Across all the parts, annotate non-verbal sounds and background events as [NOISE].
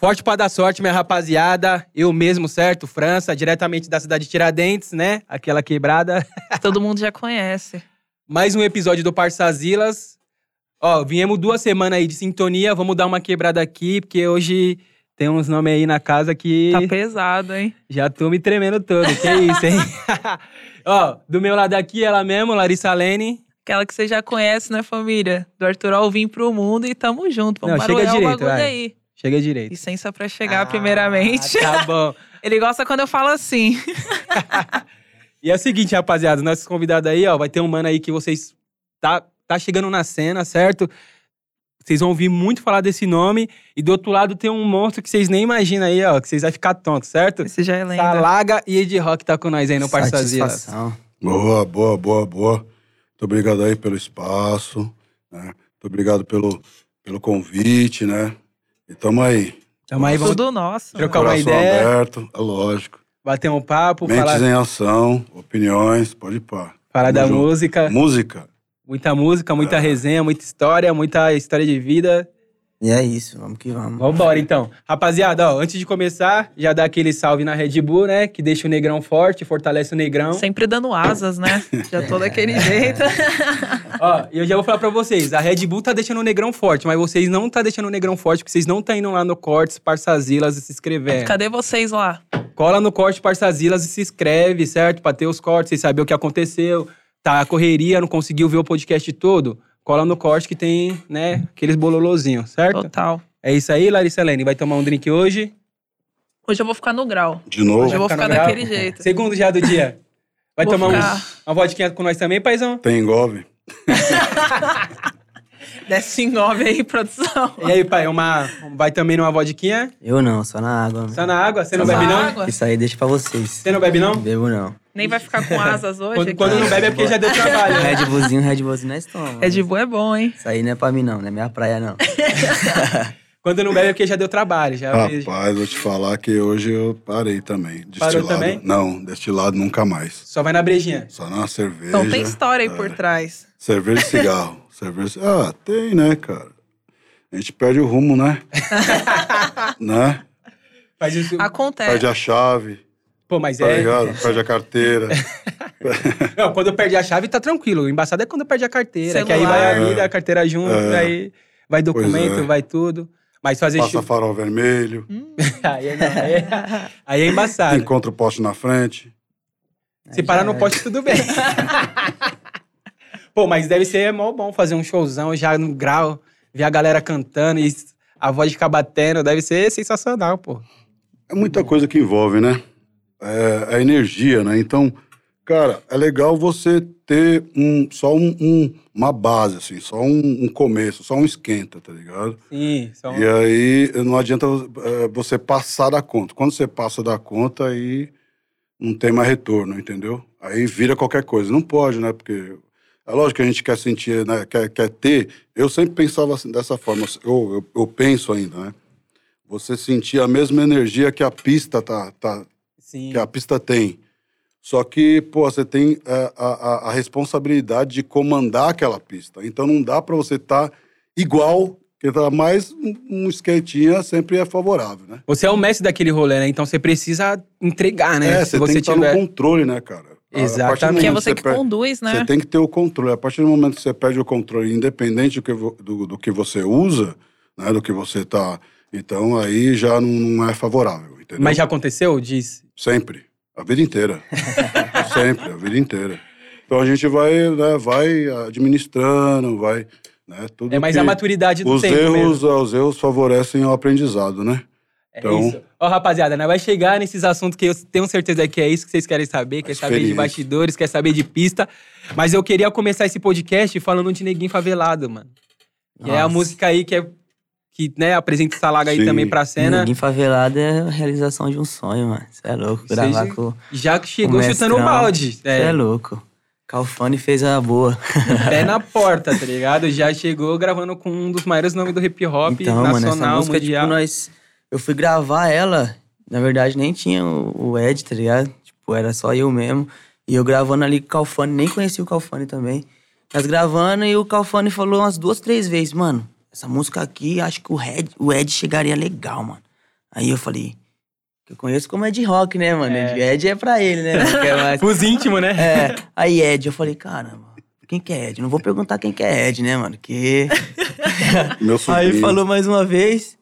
Forte pra dar sorte, minha rapaziada. Eu mesmo, certo? França, diretamente da cidade de Tiradentes, né? Aquela quebrada. [LAUGHS] Todo mundo já conhece. Mais um episódio do Parçazilas. Ó, viemos duas semanas aí de sintonia. Vamos dar uma quebrada aqui, porque hoje tem uns nomes aí na casa que. Tá pesado, hein? Já tô me tremendo todo. Que isso, hein? [LAUGHS] Ó, do meu lado aqui, ela mesmo, Larissa Lene. Aquela que você já conhece, né, família? Do Arthur Alvim pro mundo e tamo junto. Vamos Não, chega barulhar o direito, bagulho vai. aí. Chega direito. Licença pra chegar, Ah, primeiramente. Tá [LAUGHS] bom. Ele gosta quando eu falo assim. [LAUGHS] E é o seguinte, rapaziada, nossos convidados aí, ó, vai ter um mano aí que vocês tá, tá chegando na cena, certo? Vocês vão ouvir muito falar desse nome. E do outro lado tem um monstro que vocês nem imaginam aí, ó, que vocês vão ficar tontos, certo? Esse já é lenda. Salaga e Ed Rock tá com nós aí no. Satisfação. Boa, boa, boa, boa. Muito obrigado aí pelo espaço, né? Muito obrigado pelo, pelo convite, né? E tamo aí. Tamo aí, vamos Tudo nosso. trocar uma Coração ideia, aberto, é lógico. bater um papo, Mentes falar, em ação, opiniões, pode ir pá. falar da junto. música. Música. Muita música, muita É. resenha, muita história, muita história de vida. E é isso, vamos que vamos. Vambora, então. Rapaziada, ó, antes de começar, já dá aquele salve na Red Bull, né? Que deixa o negrão forte, fortalece o negrão. Sempre dando asas, né? Já tô [LAUGHS] daquele jeito. [LAUGHS] Ó, e eu já vou falar pra vocês, a Red Bull tá deixando o negrão forte, mas vocês não tá deixando o negrão forte, porque vocês não tá indo lá no Cortes, Parçazilas e se inscrevendo. Cadê vocês lá? Cola no Corte, Parçazilas e se inscreve, certo? Pra ter os cortes, vocês saberem o que aconteceu. Tá a correria, não conseguiu ver o podcast todo. Cola no corte que tem, né, aqueles bololozinhos, certo? Total. É isso aí, Larissa Lene. Vai tomar um drink hoje. Hoje eu vou ficar no grau. De novo. Hoje eu vou ficar grau? daquele jeito. Segundo já do dia. Vai Vou tomar ficar. uns, uma vodquinha com nós também, paizão? Tem engove. [LAUGHS] Desce engove aí, produção. E aí, pai, uma, vai também numa vodquinha? Eu não, só na água. Só na água? Você não na bebe não? água? Isso aí deixa pra vocês. Você não bebe não? Não bebo não. Nem vai ficar com asas hoje. Quando, aqui. quando não bebe é porque já deu trabalho. né? Red Bullzinho, Red Bullzinho nós tomamos. Red Bull é bom, hein? Isso aí não é pra mim não, não é minha praia não. [LAUGHS] Quando não bebe é porque já deu trabalho. Já Rapaz, vou te falar que hoje eu parei também. Parou Destilado. também? Não, destilado nunca mais. Só vai na brejinha. Só na cerveja. Então tem história aí é. por trás. Cerveja e cigarro. Cerveja. Ah, tem, né, cara? A gente perde o rumo, né? [LAUGHS] né? Faz isso. Acontece. Perde a chave, Pô, mas tá é. ligado? Perde a carteira. [LAUGHS] Não, quando perde a chave, tá tranquilo. O embaçado é quando perde a carteira. Que aí Celular. vai a vida, a carteira junto, É. aí vai documento, é. vai tudo. Mas fazer Passa chu- farol vermelho. [LAUGHS] aí, é, aí, é, aí é embaçado. Encontra o poste na frente. Se parar no poste, tudo bem. Pô, mas deve ser mó bom fazer um showzão já no grau, ver a galera cantando e a voz ficar batendo. Deve ser sensacional, pô. É muita coisa que envolve, né? É a energia, né? Então, cara, é legal você ter um, só um, um- uma base, assim, só um, um começo, só um esquenta, tá ligado? Sim, só um- E aí não adianta é, você passar da conta. Quando você passa da conta, aí não tem mais retorno, entendeu? Aí vira qualquer coisa. Não pode, né? Porque é lógico que a gente quer sentir, né? Quer, quer ter. Eu sempre pensava assim, dessa forma. Eu, eu, eu penso ainda, né? Você sentir a mesma energia que a pista tá, tá, Sim. que a pista tem. Só que, pô, você tem é, a, a, a responsabilidade de comandar aquela pista. Então não dá pra você estar igual, que tá mais um, skatinha sempre é favorável, né? Você é o mestre daquele rolê, né? Então você precisa entregar, né? É, você, tem que estar no controle, né, cara? Exatamente. Porque é você você que per- conduz, né? Você tem que ter o controle. A partir do momento que você perde o controle, independente do que, do, do que você usa, né, do que você tá... Então aí já não, não é favorável, entendeu? Mas já aconteceu? Diz. Sempre. A vida inteira. [LAUGHS] Sempre, a vida inteira. Então a gente vai, né, vai administrando, vai. Né, tudo É mais que- a maturidade do os tempo erros, mesmo. Os erros favorecem o aprendizado, né? É Então- isso. Ó, rapaziada, né? Vai chegar nesses assuntos que eu tenho certeza que é isso que vocês querem saber, quer saber de bastidores, quer saber de pista. Mas eu queria começar esse podcast falando de Neguinho Favelado, mano. Que é a música aí que é. Que, né, apresenta essa laga aí Sim. também pra cena. Ninguém favelado é a realização de um sonho, mano. Você é louco. Gravar já- com Já que chegou o chutando o balde. Você é. É, louco. Calfone fez a boa. [LAUGHS] pé na [LAUGHS] porta, tá ligado? Já chegou gravando com um dos maiores nomes do hip hop Então, mano, essa nacional, música, mundial. tipo, nós... Eu fui gravar ela, na verdade nem tinha o, o Ed, tá ligado? Tipo, era só eu mesmo. E eu gravando ali com o Calfone, nem conhecia o Calfone também. Nós gravando e o Calfone falou umas duas, três vezes, mano, essa música aqui, acho que o, Ed, o Ed chegaria legal, mano. Aí eu falei, que eu conheço como Ed Rock, né, mano? É. Ed é pra ele, né? Quer mais. [LAUGHS] Pros íntimos, né? É, aí Ed, eu falei, caramba, quem que é Ed? Não vou perguntar quem que é Ed, né, mano? Que... Meu [LAUGHS] sobrinho. Aí falou mais uma vez.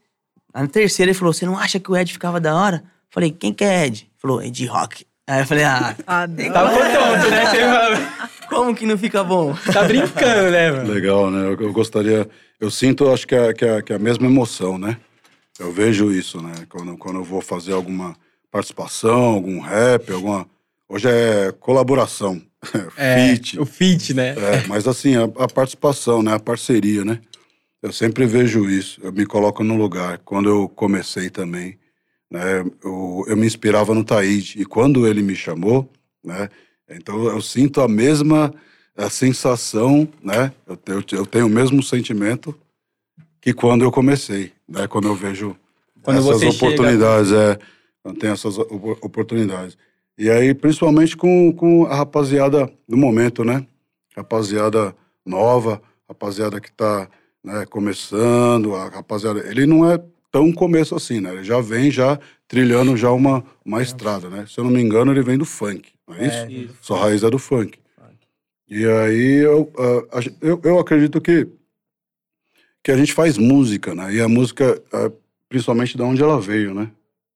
Na terceira ele falou, você não acha que o Ed ficava da hora? Falei, quem que é Ed? Falou, Ed Rock. Aí eu falei, ah. Tá tonto, né? [LAUGHS] [LAUGHS] Como que não fica bom? Tá brincando, né, mano? Legal, né? Eu, eu gostaria. Eu sinto, acho que é, que, é, que é a mesma emoção, né? Eu vejo isso, né? Quando, quando eu vou fazer alguma participação, algum rap, alguma. Hoje é colaboração, [LAUGHS] É, feat. O fit, né? É, mas assim, a, a participação, né? A parceria, né? Eu sempre vejo isso, eu me coloco no lugar. Quando eu comecei também, né? Eu, eu me inspirava no Taíde. E quando ele me chamou, né? Então eu sinto a mesma a sensação, né? Eu, eu, eu tenho o mesmo sentimento que quando eu comecei, né? Quando eu vejo Quando essas você chega- oportunidades, é. Quando tem essas op- oportunidades. E aí, principalmente com, com a rapaziada do momento, né? Rapaziada nova, rapaziada que tá né, começando, a rapaziada. Ele não é tão começo assim, né? Ele já vem já trilhando já uma, uma estrada, né? Se eu não me engano, ele vem do funk, não é isso? isso. Sua raiz é do funk. E aí eu, eu, eu acredito que, que a gente faz música, né? E a música, ah, principalmente de onde ela veio, né?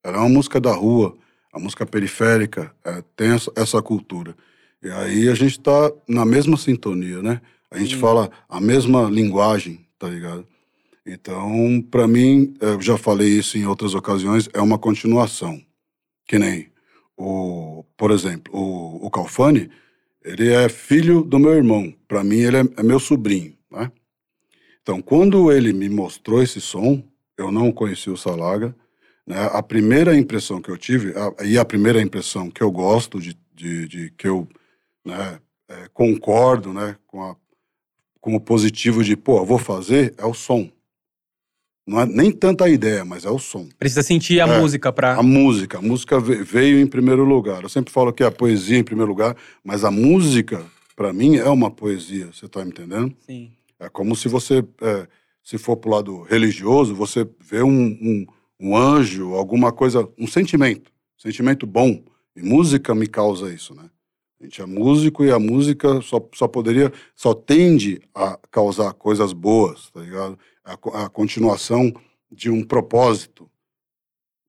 Ela é uma música da rua, a música periférica, eh, tem essa, cultura. E aí a gente tá na mesma sintonia, né? A gente fala a mesma linguagem, tá ligado? Então, para mim, eu já falei isso em outras ocasiões, é uma continuação. Que nem, o, por exemplo, o, o Calfani, ele é filho do meu irmão. Para mim, ele é, é meu sobrinho, né? Então, quando ele me mostrou esse som, eu não conheci o Salaga, né? A primeira impressão que eu tive, a- e a primeira impressão que eu gosto, de, de, de que eu né, é, concordo né, com, a, com o positivo de, pô, vou fazer, é o som. Não é nem tanta a ideia, mas é o som. Precisa sentir a É, música pra. A música, a música ve- veio em primeiro lugar. Eu sempre falo que é a poesia em primeiro lugar, mas a música, para mim, é uma poesia, você tá me entendendo? Sim. É como se você, é, se for pro lado religioso, você vê um, um, um anjo, alguma coisa, um sentimento, sentimento bom. E música me causa isso, né? A gente é músico e a música só, só poderia, só tende a causar coisas boas, tá ligado? A, a continuação de um propósito,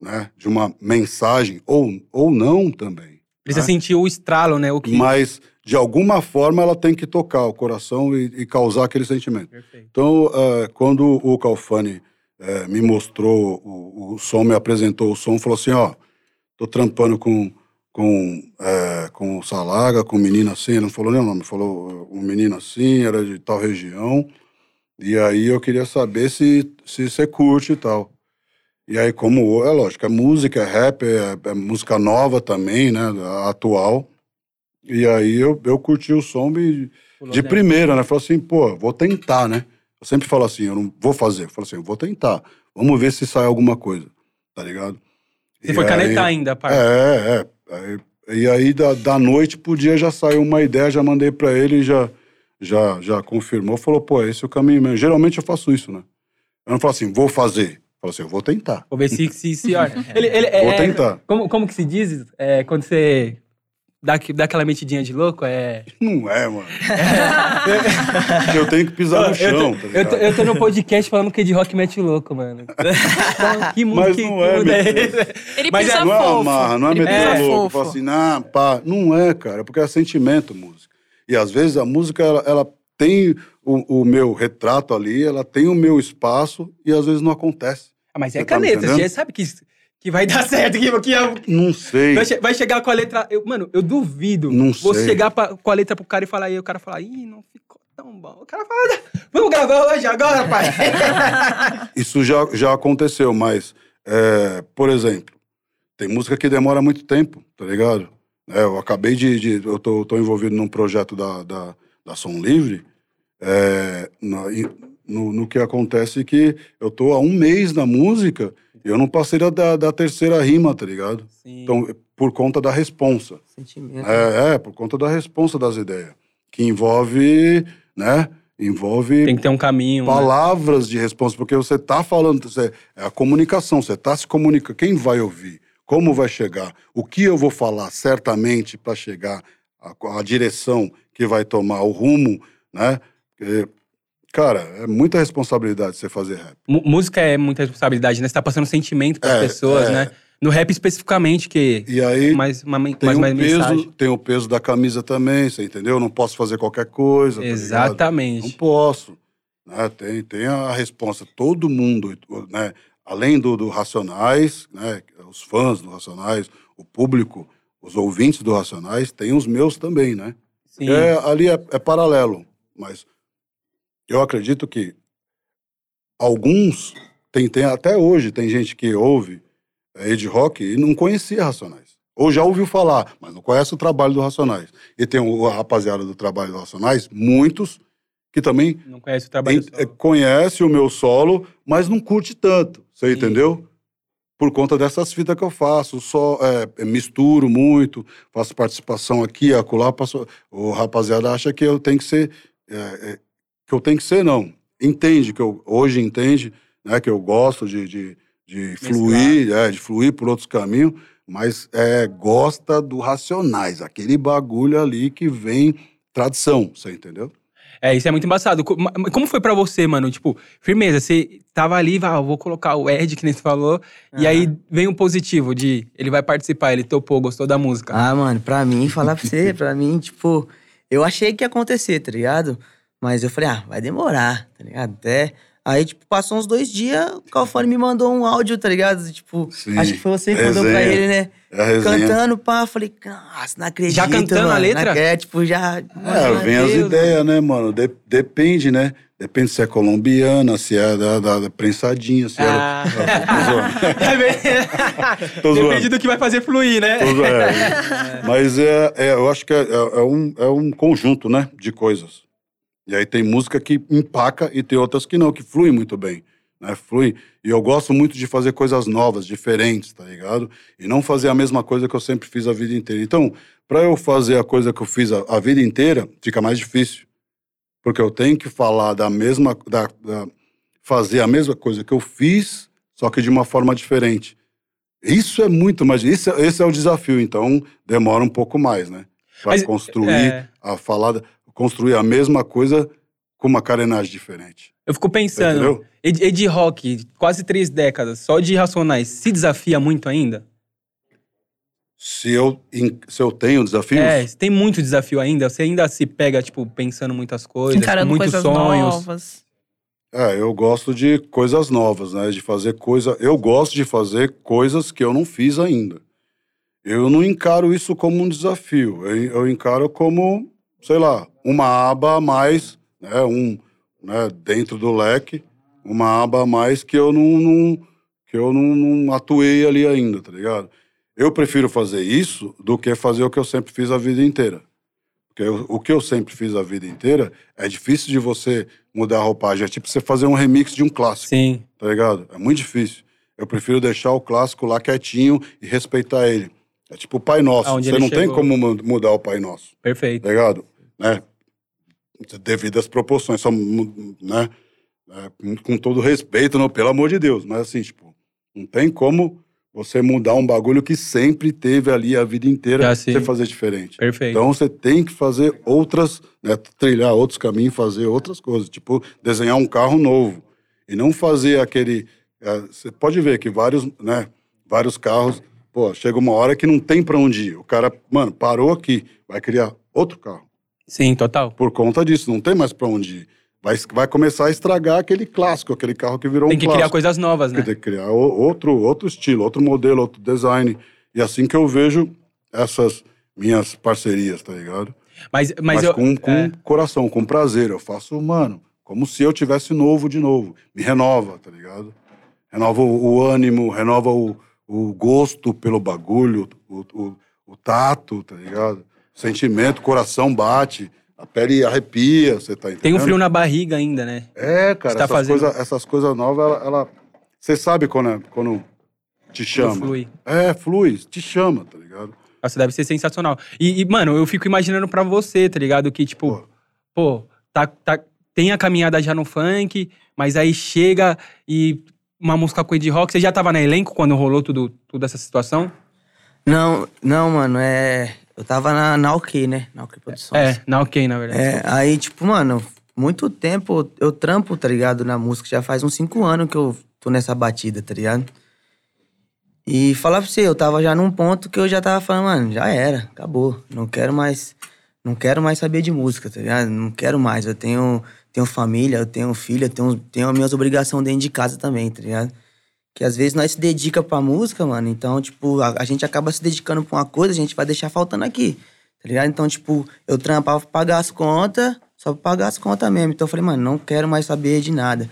né? De uma mensagem, ou, ou não também. Precisa né? sentir o estralo, né? O que. Mas, de alguma forma, ela tem que tocar o coração e, e causar aquele sentimento. Perfeito. Então, eh, quando o Calfani eh, me mostrou o, o som, me apresentou o som, falou assim, ó, tô trampando com, com, eh, com o Salaga, com um menino assim, ele não falou nem o nome, falou um menino assim, era de tal região, e aí eu queria saber se, se você curte e tal. E aí, como, é lógico, é música, é rap, é, é música nova também, né, atual, e aí eu, eu curti o som de dentro. primeira, né? Falei assim, pô, vou tentar, né? Eu sempre falo assim, eu não vou fazer. Eu falo assim, eu vou tentar. Vamos ver se sai alguma coisa, tá ligado? Você E foi aí- canetar ainda, a parte. É, é. Aí- e aí, da, da noite pro dia, já saiu uma ideia, já mandei pra ele e já, já, já confirmou. Falou, pô, esse é o caminho mesmo. Geralmente eu faço isso, né? Eu não falo assim, vou fazer. Eu falo assim, eu vou tentar. Vou ver se se, se olha. Ele, ele, é, Vou tentar. Como, como que se diz? É, quando você dá, dá aquela metidinha de louco, é. Não é, mano. eu tenho que pisar no eu, chão, tô, tá eu, ligado? tô, eu tô no podcast falando que de rock mete louco, mano. [LAUGHS] Então, que mundo Mas que, não é, mundo é? Ele Mas pisa é- Não é amarra, não é meter pisa louco. Fala assim, não, pá. Não é, cara, é porque é sentimento música. E às vezes a música, ela, ela tem o, o meu retrato ali, ela tem o meu espaço e às vezes não acontece. Ah, mas é Você tá me caneta, você sabe que, que vai dar [LAUGHS] certo, que, que é- Não sei. vai, che- vai chegar com a letra. eu- mano, eu duvido Não sei. chegar pra- com a letra pro cara e falar, e o cara falar, ih, não ficou tão bom. O cara fala, vamos gravar hoje, agora, pai. [LAUGHS] Isso já, já aconteceu, mas, é, por exemplo, tem música que demora muito tempo, tá ligado? É, eu acabei de. de- eu tô, tô envolvido num projeto da, da, da Som Livre. é, na- no, no que acontece que eu tô há um mês na música eu não passei da, da, terceira rima, tá ligado? Sim. Então, por conta da responsa. Sentimento. É, é, por conta da responsa das ideias. Que envolve, né? Envolve Tem que ter um caminho. né? palavras de resposta, porque você tá falando, você- é a comunicação, você tá se comunicando. Quem vai ouvir? Como vai chegar? O que eu vou falar certamente para chegar à direção que vai tomar o rumo, né? Porque, cara, é muita responsabilidade você fazer rap. Mu- Música é muita responsabilidade, né? Você tá passando sentimento pras É, pessoas, é. né? No rap especificamente, que E aí mais, uma, tem, mais o uma peso, mensagem. tem o peso da camisa também, você entendeu? Eu não posso fazer qualquer coisa. tá ligado? Não Exatamente. posso. Né? Tem, tem a resposta. Todo mundo, né? além do, do Racionais, né? os fãs do Racionais, o público, os ouvintes do Racionais, tem os meus também, né? Sim. É, ali é, é paralelo, mas eu acredito que alguns, tem, tem até hoje, tem gente que ouve é, Ed Rock e não conhecia Racionais. Ou já ouviu falar, mas não conhece o trabalho do Racionais. E tem o, rapaziada do trabalho do Racionais, muitos, que também Não conhece o trabalho é, solo. conhece o meu solo, mas não curte tanto. Você Sim. entendeu? Por conta dessas fitas que eu faço. Só é, misturo muito, faço participação aqui, acolá. Passo... O rapaziada acha que eu tenho que ser. é, é, que eu tenho que ser, não. Entende que eu hoje entende, né? Que eu gosto de, de, de fluir, é, de fluir por outros caminhos, mas é, gosta do racionais, aquele bagulho ali que vem tradição, você entendeu? É, isso é muito embaçado. Como foi pra você, mano? Tipo, firmeza, você tava ali, ah, eu vou colocar o Ed, que nem você falou, e aí vem um positivo de ele vai participar, ele topou, gostou da música. Ah, mano, pra mim, falar pra você, [LAUGHS] pra mim, tipo, eu achei que ia acontecer, tá ligado? Mas eu falei, ah, vai demorar, tá ligado? Até. Aí, tipo, passou uns dois dias, o Calfone me mandou um áudio, tá ligado? Tipo, Sim, acho que foi você que mandou pra ele, né? É a. Cantando, pá, falei, nossa, não acredito. Já cantando a mano. letra? Na- É, tipo, já. É, Mano, vem as Deus, ideias, né, mano? De- depende, né? Depende se é colombiana, se é da, da, da prensadinha, se Ah. [LAUGHS] é. É [LAUGHS] Tô zoando. Depende do que vai fazer fluir, né? Tô zoando. É. [LAUGHS] Mas é, é, eu acho que é, é- é um, é um conjunto, né? De coisas. E aí tem música que empaca e tem outras que não, que fluem muito bem. Né? Flui. E eu gosto muito de fazer coisas novas, diferentes, tá ligado? E não fazer a mesma coisa que eu sempre fiz a vida inteira. Então, para eu fazer a coisa que eu fiz a, a vida inteira, fica mais difícil. Porque eu tenho que falar da mesma. Da, da- fazer a mesma coisa que eu fiz, só que de uma forma diferente. Isso é muito mais. Isso, é- esse é o desafio, então demora um pouco mais, né? Para construir é. a falada, construir a mesma coisa com uma carenagem diferente. Eu fico pensando? Ed, Ed Rock, quase três décadas, só de Racionais, se desafia muito ainda? Se eu, se eu tenho desafios, É, tem muito desafio ainda, você ainda se pega, tipo, pensando muitas coisas, Encarando muitos coisas sonhos. novas. é, eu gosto de coisas novas, né? De fazer coisa. Eu gosto de fazer coisas que eu não fiz ainda. Eu não encaro isso como um desafio. Eu, eu encaro como, sei lá, uma aba a mais, né? Um, né? Dentro do leque, uma aba a mais que eu não, não- que eu não, não atuei ali ainda, tá ligado? Eu prefiro fazer isso do que fazer o que eu sempre fiz a vida inteira. Porque eu- o que eu sempre fiz a vida inteira é difícil de você mudar a roupagem. É tipo você fazer um remix de um clássico, Sim, tá ligado? É muito difícil. Eu prefiro deixar o clássico lá quietinho e respeitar ele. É tipo o Pai Nosso. Aonde Você não tem chegou. como mu- mudar o Pai Nosso, perfeito. tá ligado? Né? Devido às proporções, só, né? É, com, todo respeito, não, pelo amor de Deus. Mas assim, tipo, não tem como você mudar um bagulho que sempre teve ali a vida inteira, Ah, sim. você fazer diferente. Perfeito. Então você tem que fazer outras, né, trilhar outros caminhos, fazer outras coisas, tipo desenhar um carro novo e não fazer aquele. é, Você pode ver que vários, né, vários carros, pô, chega uma hora que não tem pra onde ir. O cara, mano, parou aqui, vai criar outro carro Sim, total. por conta disso, não tem mais pra onde ir. Vai, vai começar a estragar aquele clássico, aquele carro que virou Tem um que clássico. criar coisas novas, né? Tem que criar outro, outro estilo, outro modelo, outro design. E assim que eu vejo essas minhas parcerias, tá ligado? Mas, mas, Mas, eu. com, com é, coração, com prazer. Eu faço, mano, como se eu tivesse novo de novo. Me renova, tá ligado? Renova o, o ânimo, renova o, o gosto pelo bagulho, o, o, o tato, tá ligado? Sentimento, coração bate, a pele arrepia, você tá entendendo? tem um frio na barriga ainda, né? É, cara, tá essas, fazendo- coisas, essas coisas novas, ela, ela- Você sabe quando, é- quando te chama. flui. É, flui, te chama, tá ligado? Nossa, deve ser sensacional. E, e, mano, eu fico imaginando pra você, tá ligado? Que, tipo, Pô. pô, tá, tá, tem a caminhada já no funk, mas aí chega e uma música com Ed Rock. Você já tava na elenco quando rolou tudo, toda essa situação? Não, não, mano, é. Eu tava na, na OK, né? Na OK Produções. É, na ok, na verdade. É, aí, tipo, mano, muito tempo eu trampo, tá ligado, na música. Já faz uns cinco anos que eu tô nessa batida, tá ligado? E falar pra você, eu tava já num ponto que eu já tava falando, mano, já era, acabou. Não quero mais. Não quero mais saber de música, tá ligado? Não quero mais. Eu tenho, tenho família, eu tenho filha, eu tenho, tenho as minhas obrigações dentro de casa também, tá ligado? Que às vezes nós se dedica pra música, mano. Então, tipo, a, a gente acaba se dedicando pra uma coisa, a gente vai deixar faltando aqui. Tá ligado? Então, tipo, eu trampava pra pagar as contas, só pra pagar as contas mesmo. Então eu falei, mano, não quero mais saber de nada.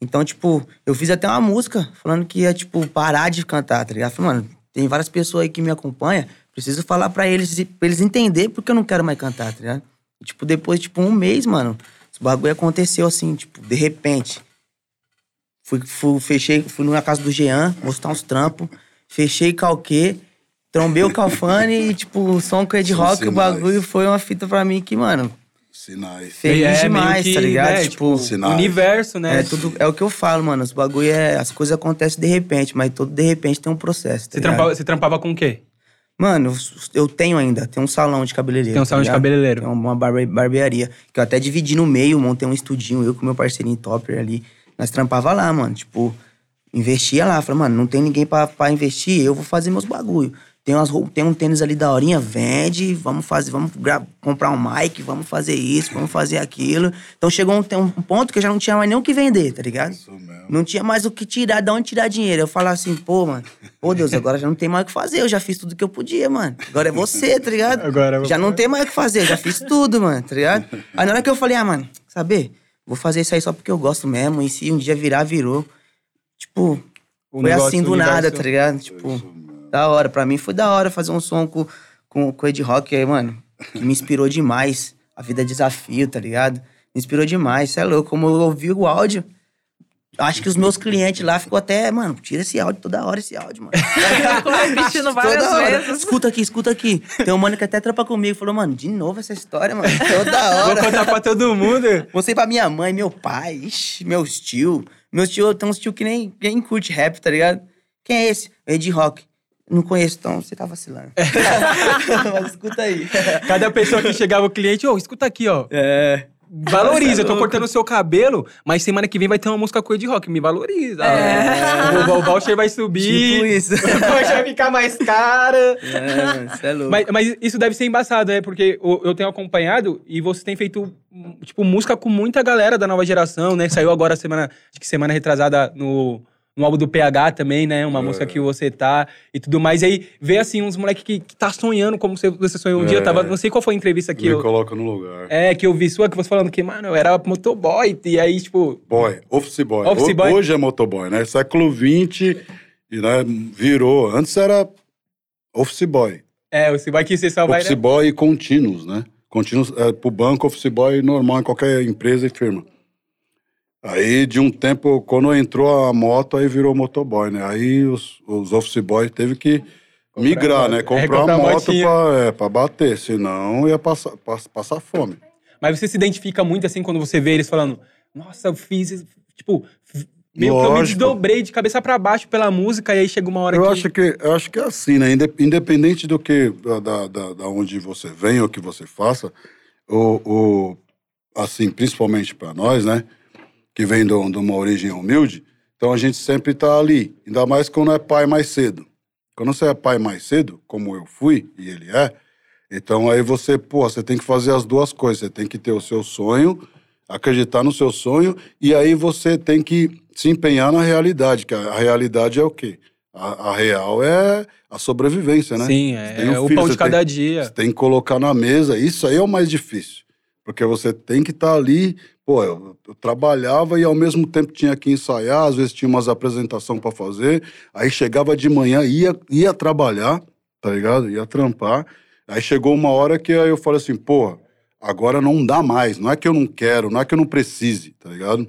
Então, tipo, eu fiz até uma música falando que ia, tipo, parar de cantar, tá ligado? Falei, mano, tem várias pessoas aí que me acompanham, preciso falar pra eles, pra eles entenderem porque eu não quero mais cantar, tá ligado? E, tipo, depois, tipo, um mês, mano, esse bagulho aconteceu assim, tipo, de repente. Fui, fui, fechei, fui na casa do Jean, mostrar uns trampos, fechei calquê, trombei o Calfane e, tipo, o som com o Ed Rock, o bagulho foi uma fita pra mim que, mano, Sinais. feliz É, demais, que, tá ligado? né, tipo, Sinais. universo, né? é, tudo, é o que eu falo, mano. Os bagulho é. As coisas acontecem de repente, mas todo de repente tem um processo. Tá Você, ligado? trampava, você trampava com o quê? Mano, eu tenho ainda, tem um salão de cabeleireiro. Tem um salão de ligado? cabeleireiro. Tem uma barbe- barbearia. Que eu até dividi no meio, montei um estudinho, eu com meu parceirinho topper ali. Nós trampava lá, mano. Tipo, investia lá. Falei, mano, não tem ninguém pra, pra investir, eu vou fazer meus bagulho. Tem, umas, tem um tênis ali da horinha, vende, vamos fazer, vamos comprar um mic, vamos fazer isso, vamos fazer aquilo. Então chegou um, tem um ponto que eu já não tinha mais nem o que vender, tá ligado? Isso mesmo. Não tinha mais o que tirar, de onde tirar dinheiro. Eu falava assim, pô, mano, pô Deus, agora já não tem mais o que fazer. Eu já fiz tudo que eu podia, mano. Agora é você, tá ligado? Agora eu- Já não tem mais o que fazer, eu já fiz tudo, mano, tá ligado? Aí na hora que eu falei, ah, mano, saber, vou fazer isso aí só porque eu gosto mesmo. E se um dia virar, virou. Tipo, O foi assim do nada, tá ligado? Tipo, da hora. Pra mim foi da hora fazer um som com, com, com o Ed Rock aí, mano. Que me inspirou [LAUGHS] demais. A vida é desafio, tá ligado? Me inspirou demais. Você é louco. Como eu ouvi o áudio, acho que os meus clientes lá ficou até, mano, tira esse áudio toda hora, esse áudio, mano. Repetindo várias Toda hora. vezes. Escuta aqui, escuta aqui. Tem um mano que até trampa comigo. Falou, mano, de novo essa história, mano. Toda Vou hora. contar pra todo mundo. Mostrei pra minha mãe, meu pai, ixi, meus tio. Meus tio, tem uns tio que nem, nem curte rap, tá ligado? Quem é esse? Ed Rock. Não conheço, então você tá vacilando. [LAUGHS] Mas escuta aí. Cada pessoa que chegava o cliente, ô, escuta aqui, ó. É. Valoriza, eu tô louco. cortando o seu cabelo, mas semana que vem vai ter uma música com o Ed Rock. Me valoriza. É. O, o voucher vai subir. Tipo isso. O [LAUGHS] voucher vai ficar mais cara. É, é louco. Mas, mas isso deve ser embaçado, né? Porque eu, tenho acompanhado e você tem feito, tipo, música com muita galera da nova geração, né? Saiu agora semana, acho que semana retrasada no, no álbum do PH também, né? Uma É. música que você tá e tudo mais. E aí vê, assim, uns moleques que, que tá sonhando como você, sonhou um dia. Eu É. tava, não sei qual foi a entrevista que Me eu... coloca no lugar. É, que eu vi sua, que você falando que, mano, eu era motoboy. E aí, tipo, Boy, office boy. Office boy. Hoje é motoboy, né? Século XX, e, né, virou. Antes era office boy. é, você vai que você só vai... office Né? boy e contínuos, né? Contínuos é, pro banco, office boy normal em qualquer empresa e firma. Aí, de um tempo, quando entrou a moto, aí virou motoboy, né? Aí os, os office boy teve que migrar, né? É, Comprar uma moto pra, é, pra bater, senão ia passar, pass- passar fome. Mas você se identifica muito, assim, quando você vê eles falando, nossa, eu fiz... isso", Tipo, meio que eu me Lógico. desdobrei de cabeça pra baixo pela música e aí chega uma hora Eu que... acho que, eu acho que é assim, né? Inde- Independente do que, da, da, da onde você vem ou que você faça, o, o, assim, principalmente para nós, né? Que vem de um- uma origem humilde, então a gente sempre tá ali. Ainda mais quando é pai mais cedo. Quando você é pai mais cedo, como eu fui e ele é, então aí você, pô, você tem que fazer as duas coisas. Você tem que ter o seu sonho, acreditar no seu sonho, e aí você tem que se empenhar na realidade, que a, realidade é o quê? A, a real é a sobrevivência, né? Sim, é, um o filho, pão de cada tem- dia. Você tem que colocar na mesa, isso aí é o mais difícil. Porque você tem que estar ali. Pô, eu, eu trabalhava e ao mesmo tempo tinha que ensaiar, às vezes tinha umas apresentações para fazer. Aí chegava de manhã, ia, ia trabalhar, tá ligado? Ia trampar. Aí chegou uma hora que eu falei assim, pô, agora não dá mais. Não é que eu não quero, não é que eu não precise, tá ligado?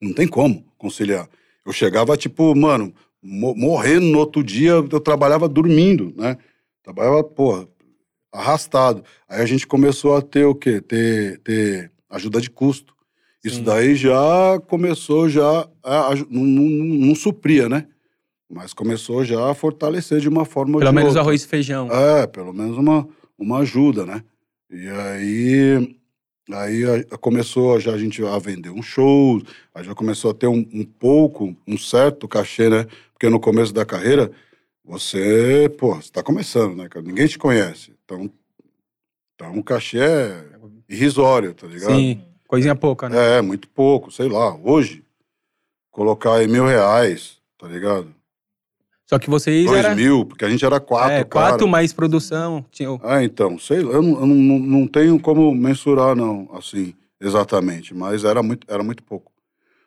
Não tem como conciliar. Eu chegava, tipo, mano, mo- morrendo no outro dia, eu trabalhava dormindo, né? Trabalhava, porra, arrastado. Aí a gente começou a ter o quê? Ter, ter ajuda de custo. Isso Sim. daí já começou já a, a- não, não, não- supria, né? Mas começou já a fortalecer de uma forma Pelo menos outra. arroz e feijão. É, pelo menos uma, uma ajuda, né? E aí, aí a- começou já a gente a vender um show, aí já começou a ter um, um pouco, um certo cachê, né? Porque no começo da carreira, você, pô, você tá começando, né? cara? Ninguém te conhece. Então, então o cachê é irrisório, tá ligado? Sim, coisinha pouca, né? É, muito pouco, sei lá. Hoje, colocar aí mil reais, tá ligado? Só que vocês Dois eram mil, porque a gente era quatro, é, cara. quatro mais produção. Tinha, Ah, então, sei lá, eu, não, eu não, não tenho como mensurar, não, assim, exatamente, mas era muito, era muito pouco.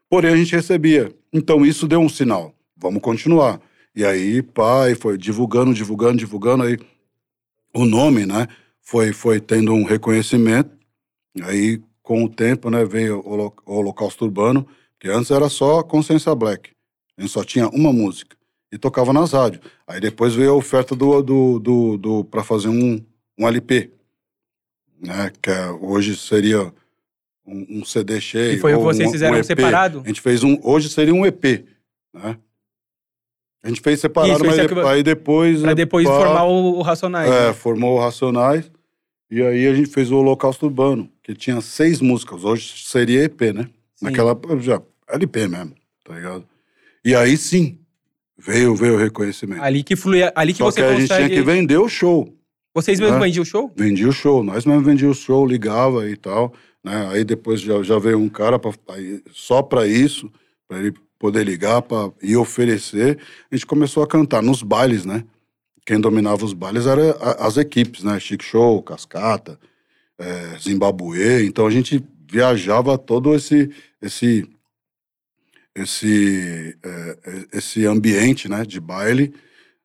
Porém, a gente recebia. Então, isso deu um sinal. Vamos continuar. E aí, pai, foi divulgando, divulgando, divulgando, aí o nome, né, foi, foi tendo um reconhecimento. Aí, com o tempo, né, veio o, Holo- o Holocausto Urbano, que antes era só Consciência Black. A gente só tinha uma música e tocava nas rádios. Aí depois veio a oferta do, do, do, do para fazer um, um LP, né? Que é- hoje seria um, um CD cheio. que foi o que vocês um- fizeram um EP. separado? A gente fez um. Hoje seria um EP, né? A gente fez separado, Isso, mas esse é que de- eu- aí depois. Pra depois pá, formar o, o Racionais. É, né? formou o Racionais. E aí a gente fez o Holocausto Urbano, que tinha seis músicas. Hoje seria EP, né? Sim. Naquela. Já, LP mesmo, tá ligado? E aí sim, veio, veio o reconhecimento. Ali que flui, ali que Só você que a gente tinha que vender o show. Vocês mesmos né? vendiam o show? Vendia o show, nós mesmo vendia o show, ligava e tal, né? Aí depois já, já veio um cara pra, aí, só para isso, para ele poder ligar pra, e oferecer. A gente começou a cantar nos bailes, né? Quem dominava os bailes eram as equipes, né? Chic Show, Cascata, é, Zimbabue. Então a gente viajava todo esse esse esse é, esse ambiente, né? De baile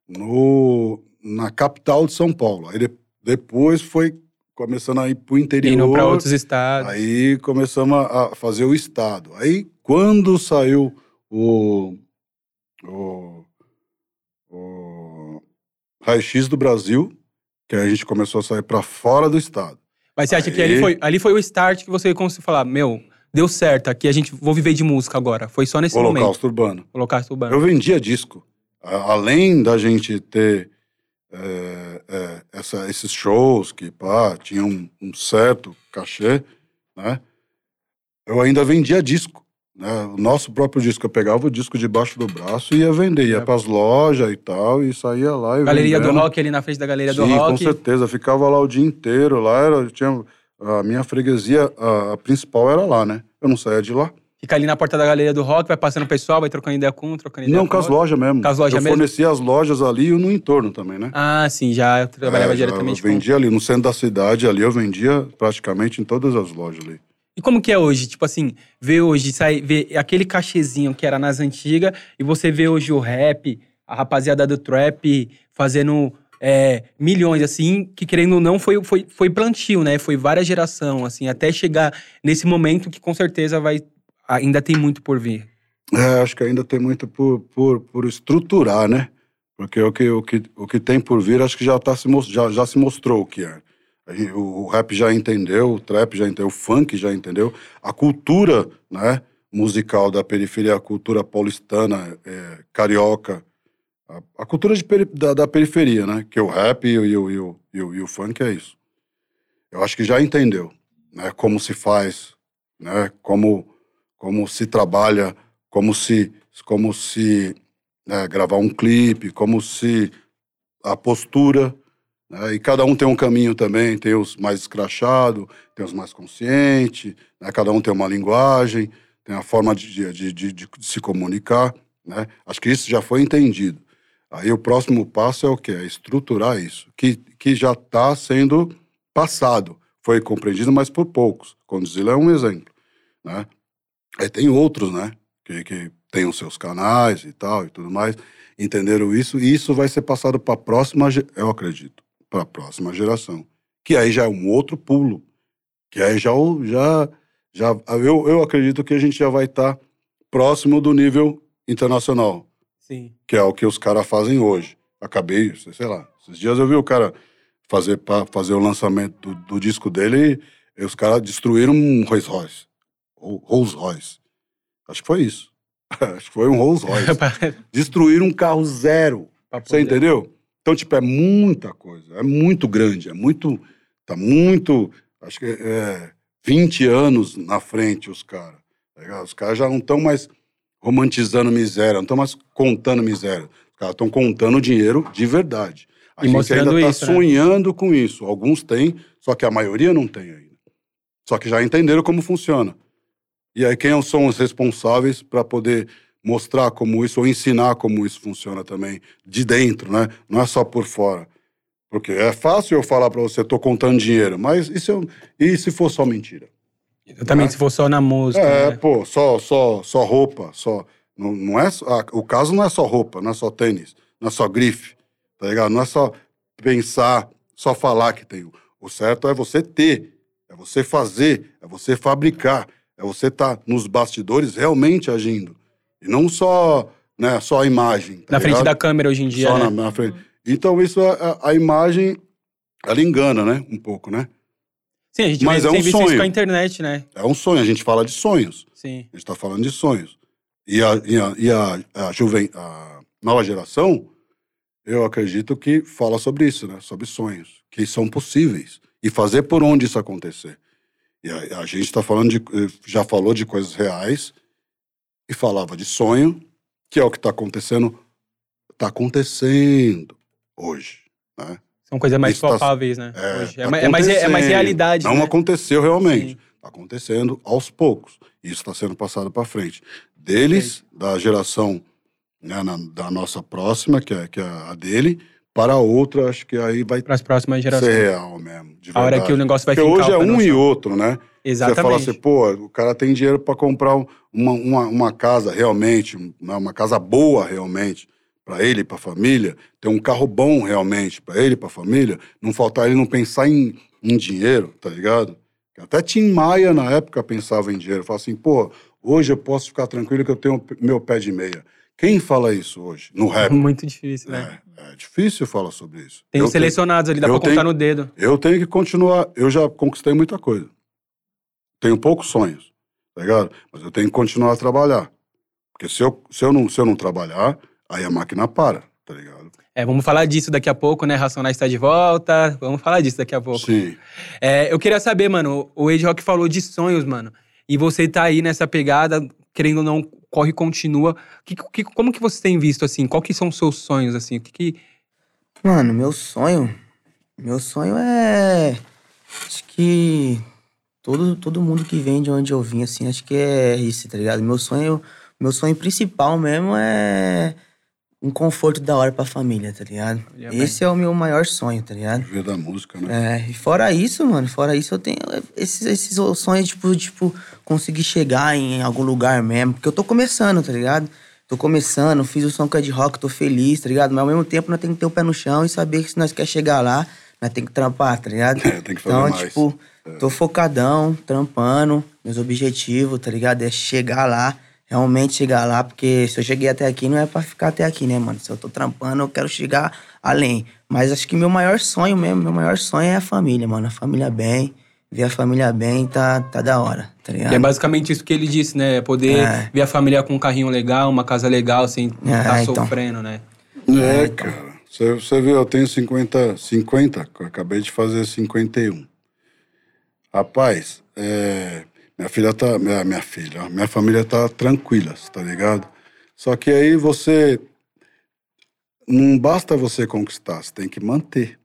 no na capital de São Paulo. Aí de- depois foi começando a ir pro interior. Indo pra outros estados. Aí começamos a a fazer o estado. Aí quando saiu o o, o raio-x do Brasil, que a gente começou a sair para fora do estado. Mas você acha que Aí- ali foi, ali foi o start que você conseguiu falar, meu, deu certo, aqui a gente vou viver de música agora. Foi só nesse momento. Holocausto Urbano. Holocausto Urbano. Eu vendia disco. Além da gente ter é, é, essa- esses shows que pá, tinham um, um certo cachê, né? Eu ainda vendia disco. Né? O nosso próprio disco. Eu pegava o disco debaixo do braço e ia vender. Ia É. pras lojas e tal, e saía lá e Galeria do vendendo. Rock ali na frente da Galeria do Sim, com Rock. certeza. Ficava lá o dia inteiro. Lá era, tinha, a minha freguesia, a, a principal era lá, né? Eu não saía de lá. Fica ali na porta da Galeria do Rock, vai passando o pessoal, vai trocando ideia com um, trocando ideia Não, com com as lojas mesmo. Com as lojas eu mesmo? fornecia as lojas ali e no entorno também, né? Ah, sim, já trabalhava É, já diretamente Eu com... vendia ali no centro da cidade, ali eu vendia praticamente em todas as lojas ali. E como que é hoje? Tipo assim, ver hoje, sai, ver aquele cachezinho que era nas antigas e você vê hoje o rap, a rapaziada do trap fazendo é, milhões, assim, que querendo ou não foi, foi, foi plantio, né? Foi várias gerações, assim, até chegar nesse momento que com certeza vai... Ainda tem muito por vir. É, acho que ainda tem muito por, por, por estruturar, né? Porque o que, o, que, o que tem por vir, acho que já, tá se, já, já se mostrou o que é. O, rap já entendeu, o trap já entendeu, o funk já entendeu. A cultura né, musical da periferia, a cultura paulistana, é, carioca, a, a cultura peri- da, da periferia, né? Que o rap e, o- e, o- e, o, e, o, e o funk é isso. Eu acho que já entendeu né, como se faz, né, como, como se trabalha como se como se né, gravar um clipe, como se a postura, né, e cada um tem um caminho também, tem os mais escrachados, tem os mais conscientes, né, cada um tem uma linguagem, tem a forma de, de, de, de- se comunicar, né, acho que isso já foi entendido. Aí o próximo passo é o quê? É estruturar isso, que, que já está sendo passado, foi compreendido, mas por poucos. Condzilla é um exemplo, né? Aí tem outros, né? que, que tem os seus canais e tal e tudo mais, entenderam isso, e isso vai ser passado para a próxima, eu acredito, para a próxima geração. Que aí já é um outro pulo. Que aí já, já, já eu, eu acredito que a gente já vai estar próximo do nível internacional, Sim. que é o que os caras fazem hoje. Acabei, sei lá, esses dias eu vi o cara fazer, para fazer o lançamento do, do disco dele e os caras destruíram um Rolls Royce. Ro- Rolls Royce. Acho que foi isso. [LAUGHS] Acho que foi um Rolls Royce. [LAUGHS] Destruíram um carro zero. Pra Você entendeu? Então, tipo, é muita coisa. É muito grande. É muito. Tá muito. Acho que é 20 anos na frente os caras. Tá? Os caras já não estão mais romantizando miséria, não estão mais contando miséria. Os caras estão contando dinheiro de verdade. A E gente ainda tá isso, né? sonhando com isso. Alguns têm, só que a maioria não tem ainda. Só que já entenderam como funciona. E aí, quem são os responsáveis para poder mostrar como isso, ou ensinar como isso funciona também, de dentro, né? Não é só por fora. Porque é fácil eu falar para você, tô contando dinheiro, mas e se, eu- e se for só mentira? Exatamente, se for só na música. É, né? pô, só, só, só roupa, só. Não, não é, ah, o caso não é só roupa, não é só tênis, não é só grife, tá ligado? Não é só pensar, só falar que tem. O certo é você ter, é você fazer, é você fabricar, é você estar nos bastidores realmente agindo. E não só, né, só a imagem. tá Na frente ligado? da câmera hoje em dia, Só né? na, na frente. Então, isso, a, a imagem, ela engana, né? Um pouco, né? Sim, a gente Mas vê- é um visto isso sonho. com a internet, né? É um sonho, a gente fala de sonhos. Sim. A gente está falando de sonhos. E a, e a, e a, a, juven, a nova geração, eu acredito que fala sobre isso, né? Sobre sonhos, que são possíveis. E fazer por onde isso acontecer. E a, a gente está falando de. Já falou de coisas reais e falava de sonho, que é o que está acontecendo. Está acontecendo hoje. Né? São coisas mais Isso tá- palpáveis, né? É, hoje. É, tá mais, é, mais, é mais acontecendo. realidade. Não né? aconteceu realmente. Está acontecendo aos poucos. Isso está sendo passado para frente. Deles, da geração né, na- da nossa próxima, que é, que é a dele, para a outra, acho que aí vai Para as próximas gerações. ser real mesmo. A hora que o negócio vai Porque ficar. hoje é um e outro, né? Você fala Exatamente. assim, pô, o cara tem dinheiro para comprar um- uma, uma, uma casa realmente, né, uma casa boa realmente, para ele e para a família, ter um carro bom realmente para ele e para a família, não faltar ele não pensar em, em dinheiro, tá ligado? Até Tim Maia, na época, pensava em dinheiro. Falava assim, pô, hoje eu posso ficar tranquilo que eu tenho meu pé de meia. Quem fala isso hoje? No [LAUGHS] rap. Muito difícil, né? É, é difícil falar sobre isso. Tem Eu os selecionados ali, dá pra contar tenho- no dedo. eu tenho que continuar. Eu já conquistei muita coisa. Tenho poucos sonhos, tá ligado? Mas eu tenho que continuar a trabalhar. Porque se eu, se eu, não, se eu não trabalhar, aí a máquina para, tá ligado? É, vamos falar disso daqui a pouco, né? Racionais está de volta. Vamos falar disso daqui a pouco. Sim. É, eu queria saber, mano, o Age Rock falou de sonhos, mano. E você tá aí nessa pegada, querendo ou não, corre e continua. Que, que- como que você tem visto, assim? Qual que são os seus sonhos, assim? O que que... Mano, meu sonho. Meu sonho é. Acho que. Todo, todo mundo que vem de onde eu vim, assim, acho que é isso, tá ligado? Meu sonho. Meu sonho principal mesmo é. Um conforto da hora pra família, tá ligado? Olha bem. Esse é o meu maior sonho, tá ligado? Viver da música, né? É, e fora isso, mano, fora isso eu tenho esses, esses sonhos, tipo, tipo, conseguir chegar em algum lugar mesmo. Porque eu tô começando, tá ligado? Tô começando, fiz o som que é de rock, tô feliz, tá ligado? Mas ao mesmo tempo nós temos que ter o pé no chão e saber que se nós quer chegar lá, nós tem que trampar, tá ligado? É, tem que fazer então, mais. tipo, tô focadão, trampando, meus objetivos, tá ligado? É chegar lá, realmente chegar lá, porque se eu cheguei até aqui, não é pra ficar até aqui, né, mano? Se eu tô trampando, eu quero chegar além. Mas acho que meu maior sonho mesmo, meu maior sonho é a família, mano. A família bem, ver a família bem, tá, tá da hora, tá ligado? É basicamente isso que ele disse, né? É Poder É. ver a família com um carrinho legal, uma casa legal, sem estar É, então. sofrendo, né? É, cara. Você, você viu, eu tenho 50, 50, eu acabei de fazer 51. Rapaz, é, minha filha tá. Minha, minha filha, minha família tá tranquila, tá ligado? Só que aí você. Não basta você conquistar, você tem que manter.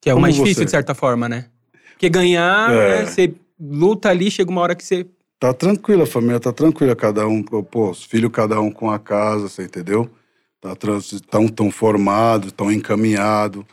Que é o Como mais difícil, você? de certa forma, né? Porque ganhar, É. né, você luta ali, chega uma hora que você. Tá tranquila, a família tá tranquila, cada um, pô, os filhos cada um com a casa, você entendeu? Tá trans, tão, tão formados, tão encaminhados,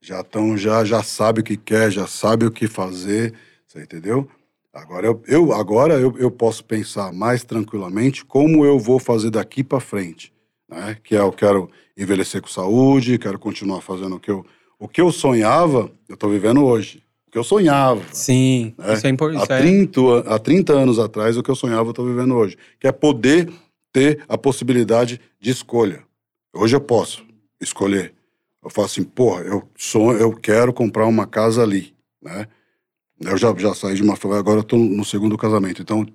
já tão, já, já sabe o que quer, já sabe o que fazer, você entendeu? Agora eu, eu agora eu, eu posso pensar mais tranquilamente como eu vou fazer daqui para frente, né? Que é eu quero envelhecer com saúde, quero continuar fazendo o que eu, o que eu sonhava, eu tô vivendo hoje. O que eu sonhava. Sim, É. isso é Há importante. 30, a- há 30 anos atrás, o que eu sonhava, eu estou vivendo hoje. Que é poder ter a possibilidade de escolha. Hoje eu posso escolher. Eu falo assim, porra, eu, sonho, eu quero comprar uma casa ali, né? Eu já, já saí de uma família, agora tô no segundo casamento. Então,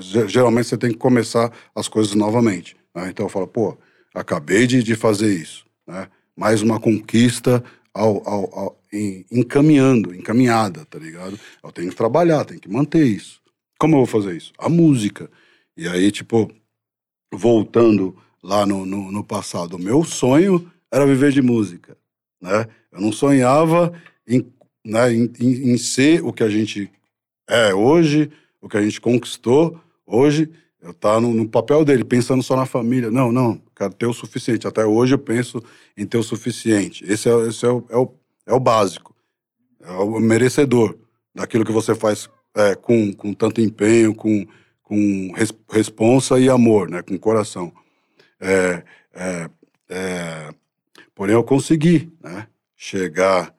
ge- geralmente você tem que começar as coisas novamente. né? Então eu falo, pô, acabei de, de fazer isso. Né? Mais uma conquista ao, ao, ao- em- encaminhando, encaminhada, tá ligado? Eu tenho que trabalhar, tenho que manter isso. Como eu vou fazer isso? A música. E aí, tipo, voltando lá no, no, no passado, o meu sonho era viver de música, né? Eu não sonhava em, né, em, em, em ser o que a gente é hoje, o que a gente conquistou hoje. Eu tá no, no papel dele, pensando só na família. Não, não, quero ter o suficiente. Até hoje eu penso em ter o suficiente. Esse é, esse é, o, é, o, é o básico. É o merecedor daquilo que você faz é, com, com tanto empenho, com, com res, responsa e amor, né? Com coração. É, é, é, porém, eu consegui, né? Chegar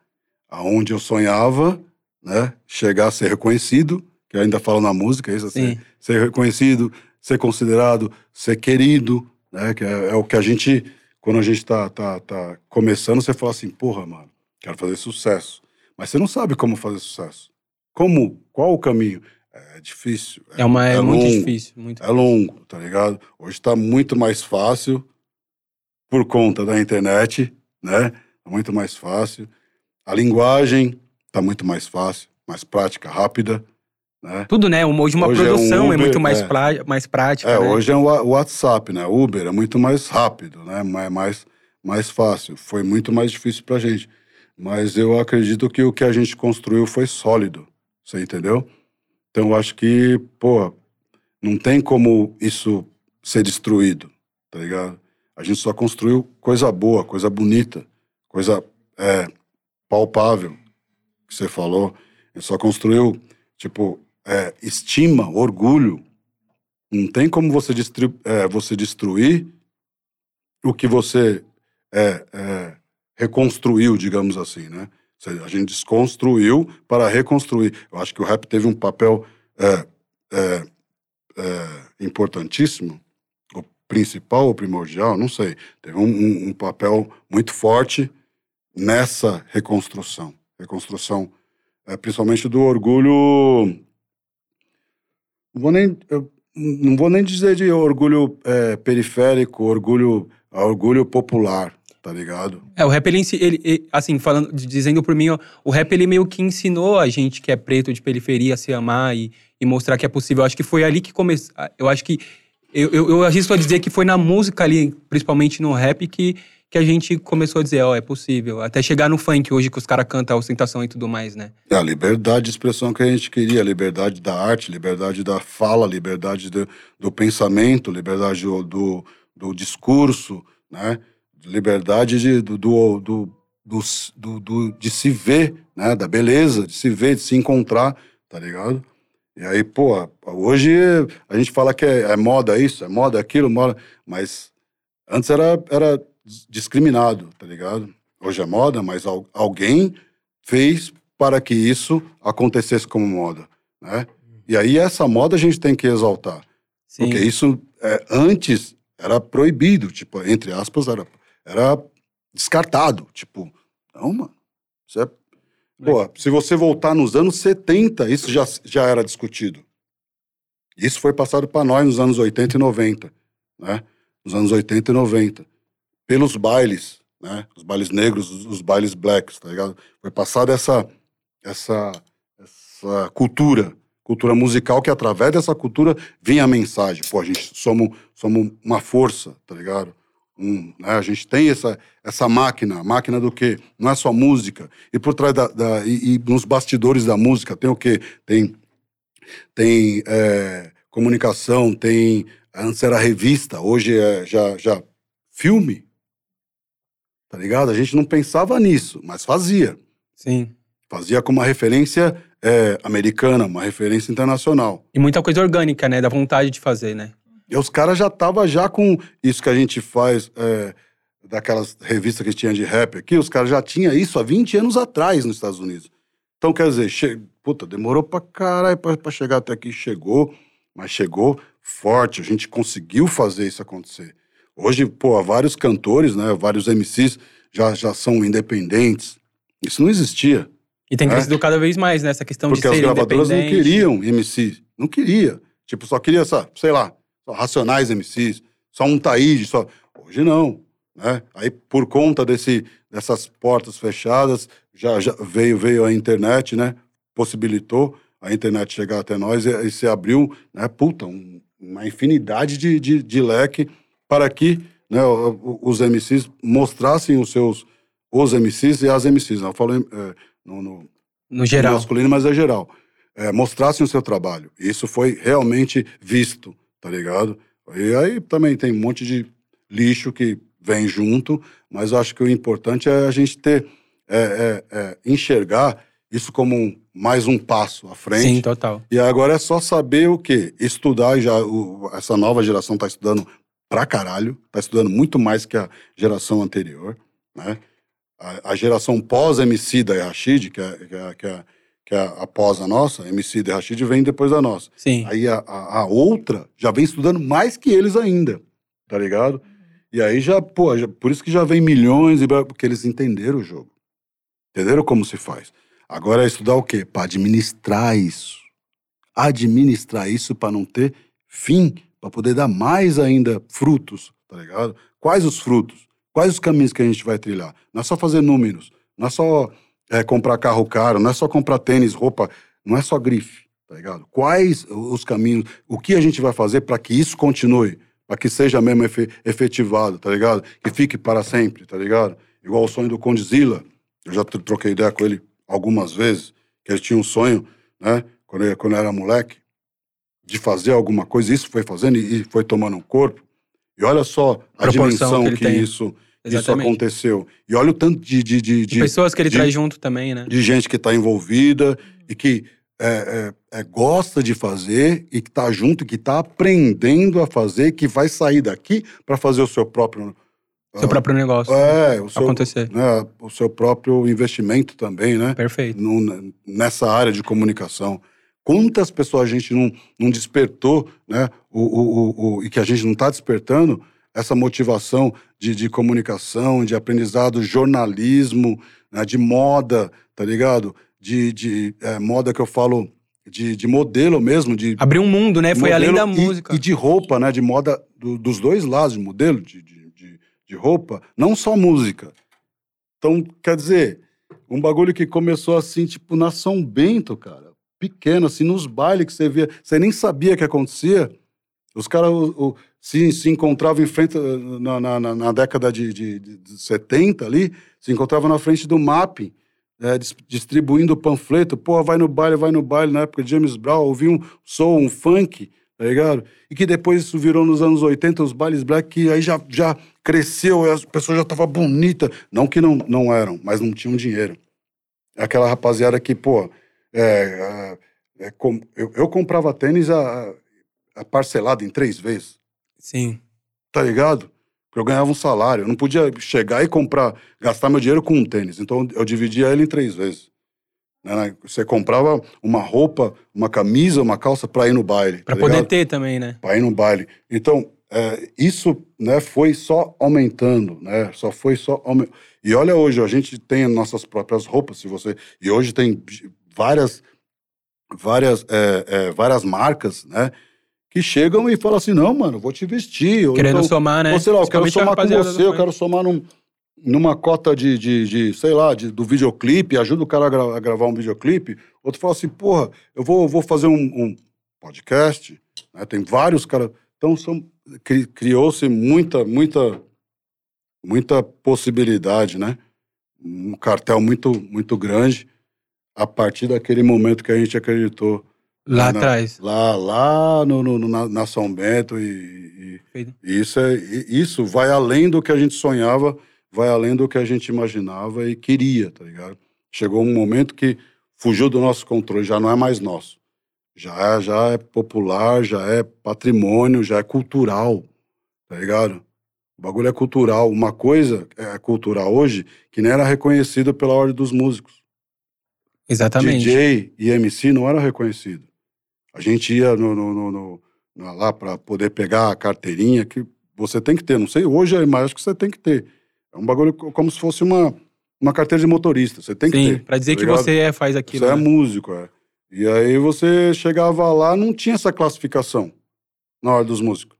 aonde eu sonhava, né? Chegar a ser reconhecido, que eu ainda falo na música, isso assim, Sim. ser reconhecido, ser considerado, ser querido, né? Que é, é o que a gente, quando a gente tá, tá, tá começando, você fala assim, porra, mano, quero fazer sucesso. Mas você não sabe como fazer sucesso. Como? Qual o caminho? É difícil. É, uma, é, muito longo, difícil. Muito É longo, tá ligado? Hoje tá muito mais fácil por conta da internet, né? Muito mais fácil. A linguagem tá muito mais fácil, mais prática, rápida, né? Tudo, né? Hoje uma Hoje é um produção é, Uber, muito mais, é. plá- mais prática. É, né? hoje é o WhatsApp, né? Uber é muito mais rápido, né? É mais, mais fácil. Foi muito mais difícil pra gente. Mas eu acredito que o que a gente construiu foi sólido. Você entendeu? Então eu acho que, pô, não tem como isso ser destruído, tá ligado? A gente só construiu coisa boa, coisa bonita, coisa é, palpável, que você falou. Gente só construiu, tipo, é, estima, orgulho. Não tem como você, é, você destruir o que você é, é, reconstruiu, digamos assim, né? A gente desconstruiu para reconstruir. Eu acho que o rap teve um papel é, é, é, importantíssimo, o principal ou primordial, não sei. Teve um, um- um papel muito forte nessa reconstrução. Reconstrução, é, principalmente do orgulho. Não vou nem, eu não vou nem dizer de orgulho é, periférico, orgulho, orgulho popular, tá ligado? É, o rap, ele, ele- assim, falando, dizendo por mim, ó, o rap, ele meio que ensinou a gente que é preto de periferia a se amar e, e mostrar que é possível. Eu acho que foi ali que começou. Eu acho que. Eu, eu, eu arrisco a dizer que foi na música ali, principalmente no rap, que, que a gente começou a dizer, ó, é possível. Até chegar no funk hoje, que os caras cantam a ostentação e tudo mais, né? É a liberdade de expressão que a gente queria, liberdade da arte, liberdade da fala, liberdade do, do pensamento, liberdade do, do, do discurso, né? Liberdade de, do, do- do- de se ver, né? Da beleza, de se ver, de se encontrar, tá ligado? E aí, pô, hoje a gente fala que é, é moda isso, é moda aquilo, moda, mas antes era, era discriminado, tá ligado? Hoje é moda, mas al- alguém fez para que isso acontecesse como moda, né? E aí essa moda a gente tem que exaltar, Sim. porque isso é, antes era proibido, tipo, entre aspas, era, era descartado, tipo, não, mano, isso é... Pô, se você voltar nos anos 70, isso já, já era discutido. Isso foi passado para nós nos anos 80 e 90, né? Nos anos 80 e 90. Pelos bailes, né? Os bailes negros, os, bailes blacks, tá ligado? Foi passada essa, essa, essa cultura, cultura musical, que através dessa cultura vinha a mensagem. Pô, a gente somos, somos uma força, tá ligado? Um, né? A gente tem essa, essa máquina, máquina do quê? Não é só música. E por trás da, da e, e nos bastidores da música tem o quê? Tem tem é, comunicação, tem. Antes era revista, hoje é já, já filme. Tá ligado? A gente não pensava nisso, mas fazia. Sim. Fazia com uma referência é, americana, uma referência internacional. E muita coisa orgânica, né? Da vontade de fazer, né? E os caras já estavam já com isso que a gente faz, é, daquelas revistas que tinha de rap aqui, os caras já tinham isso há 20 anos atrás nos Estados Unidos. Então, quer dizer, che... puta, demorou pra caralho pra, pra chegar até aqui. Chegou, mas chegou forte. A gente conseguiu fazer isso acontecer. Hoje, pô, vários cantores, né, vários MCs já, já são independentes. Isso não existia. E tem É. crescido cada vez mais nessa questão Porque de as ser gravadoras não queriam MC. Não queria. Tipo, só queria, só, sei lá, só Racionais MCs, só um Taíde, só. Hoje não. Né? Aí, por conta desse, dessas portas fechadas, já, já veio, veio a internet, né? Possibilitou a internet chegar até nós e, e se abriu, né? Puta, um- uma infinidade de, de, de leque para que né, os MCs mostrassem os seus. Os MCs e as MCs. Né? Eu falo eh, no- no, No geral. masculino, mas é geral. É, mostrassem o seu trabalho. Isso foi realmente visto, tá ligado? E aí também tem um monte de lixo que vem junto, mas eu acho que o importante é a gente ter, é, é, é, enxergar isso como um- mais um passo à frente. Sim, total. E agora é só saber o quê? Estudar, já o- essa nova geração está estudando pra caralho, está estudando muito mais que a geração anterior, né? A, a geração pós-MC da Rashid, que é, que, é, que, é, que é após a nossa, MC da Rashid vem depois da nossa. Sim. Aí a, a, a outra já vem estudando mais que eles ainda, tá ligado? E aí já, pô, já- por isso que já vem milhões, e porque eles entenderam o jogo. Entenderam como se faz. Agora é estudar o quê? Para administrar isso. Administrar isso para não ter fim, para poder dar mais ainda frutos, tá ligado? Quais os frutos? Quais os caminhos que a gente vai trilhar? Não é só fazer números, não é só é, comprar carro caro, não é só comprar tênis, roupa, não é só grife, tá ligado? Quais os caminhos, o que a gente vai fazer para que isso continue, para que seja mesmo efe- efetivado, tá ligado? Que fique para sempre, tá ligado? Igual o sonho do Condzilla, eu já tro- troquei ideia com ele algumas vezes, que ele tinha um sonho, né, quando ele, quando ele era moleque, de fazer alguma coisa, isso foi fazendo e, foi tomando um corpo. E olha só a Proporção dimensão que que, isso, isso aconteceu. E olha o tanto de, de, de, De pessoas que ele de- traz junto também, né? de gente que está envolvida e que é, é, é, gosta de fazer e que está junto, que está aprendendo a fazer, que vai sair daqui para fazer o seu próprio. Seu próprio negócio. É, o seu, acontecer. né, o seu próprio investimento também, né? Perfeito. no- nessa área de comunicação. Quantas pessoas a gente não, não despertou, né? O, o, o, o- e que a gente não está despertando essa motivação de, de comunicação, de aprendizado, jornalismo, né, de moda, tá ligado? De, de é, moda que eu falo de, de modelo mesmo, de Abriu um mundo, né? Foi além da modelo e- música. E, de roupa, né? De moda do- dos dois lados, de modelo, de, de, de, de roupa, não só música. Então, quer dizer, um bagulho que começou assim, tipo, na São Bento, cara. Pequeno, assim, nos bailes que você via. Você nem sabia que acontecia. Os caras o- o- se, se encontravam em frente, na, na, na- década de, de, de- de 70 ali, se encontravam na frente do MAP, dis- distribuindo panfleto. Pô, vai no baile, vai no baile, na época de James Brown, ouvi um soul, um funk, tá ligado? E que depois isso virou nos anos 80, os bailes black, que aí já, já cresceu, as pessoas já estavam bonitas. Não que não, não eram, mas não tinham dinheiro. Aquela rapaziada que, pô, é, é, é, com- eu, eu comprava tênis a, a parcelado em três vezes, Sim. tá ligado? Porque eu ganhava um salário, eu não podia chegar e comprar, gastar meu dinheiro com um tênis. Então eu dividia ele em três vezes. né? Você comprava uma roupa, uma camisa, uma calça pra ir no baile. Pra tá poder ligado? ter também, né? para ir no baile. Então, é, isso né, foi só aumentando, né? Só foi só E olha hoje, a gente tem as nossas próprias roupas, se você. E hoje tem várias, várias, é, é, várias marcas, né? Que chegam e falam assim, não, mano, vou te vestir. Ou Querendo então, somar, né? ou sei lá, eu quero somar com você, eu quero somar num, numa cota de, de, de, sei lá, de, do videoclipe, ajuda o cara a, gra- a gravar um videoclipe. Outro fala assim, porra, eu vou, vou fazer um, um podcast, né? Tem vários caras. Então, são- cri- criou-se muita, muita, muita possibilidade, né? Um cartel muito, muito grande a partir daquele momento que a gente acreditou Lá atrás. lá, lá no, no- na, na São Bento e, e- e isso, é, e isso vai além do que a gente sonhava, vai além do que a gente imaginava e queria, tá ligado? Chegou um momento que fugiu do nosso controle, já não é mais nosso. Já, é- já é popular, já é patrimônio, já é cultural, tá ligado? O bagulho é cultural. Uma coisa é cultural hoje que nem era reconhecido pela ordem dos músicos. Exatamente. DJ e MC não eram reconhecidos. A gente ia no, no- no- no- lá para poder pegar a carteirinha que você tem que ter. Não sei, hoje, mas acho que você tem que ter. É um bagulho co- como se fosse uma, uma carteira de motorista. Você tem que Sim, ter. pra dizer tá que ligado? você é- faz aquilo. Você é né? músico, é. E aí você chegava lá, não tinha essa classificação na hora dos músicos.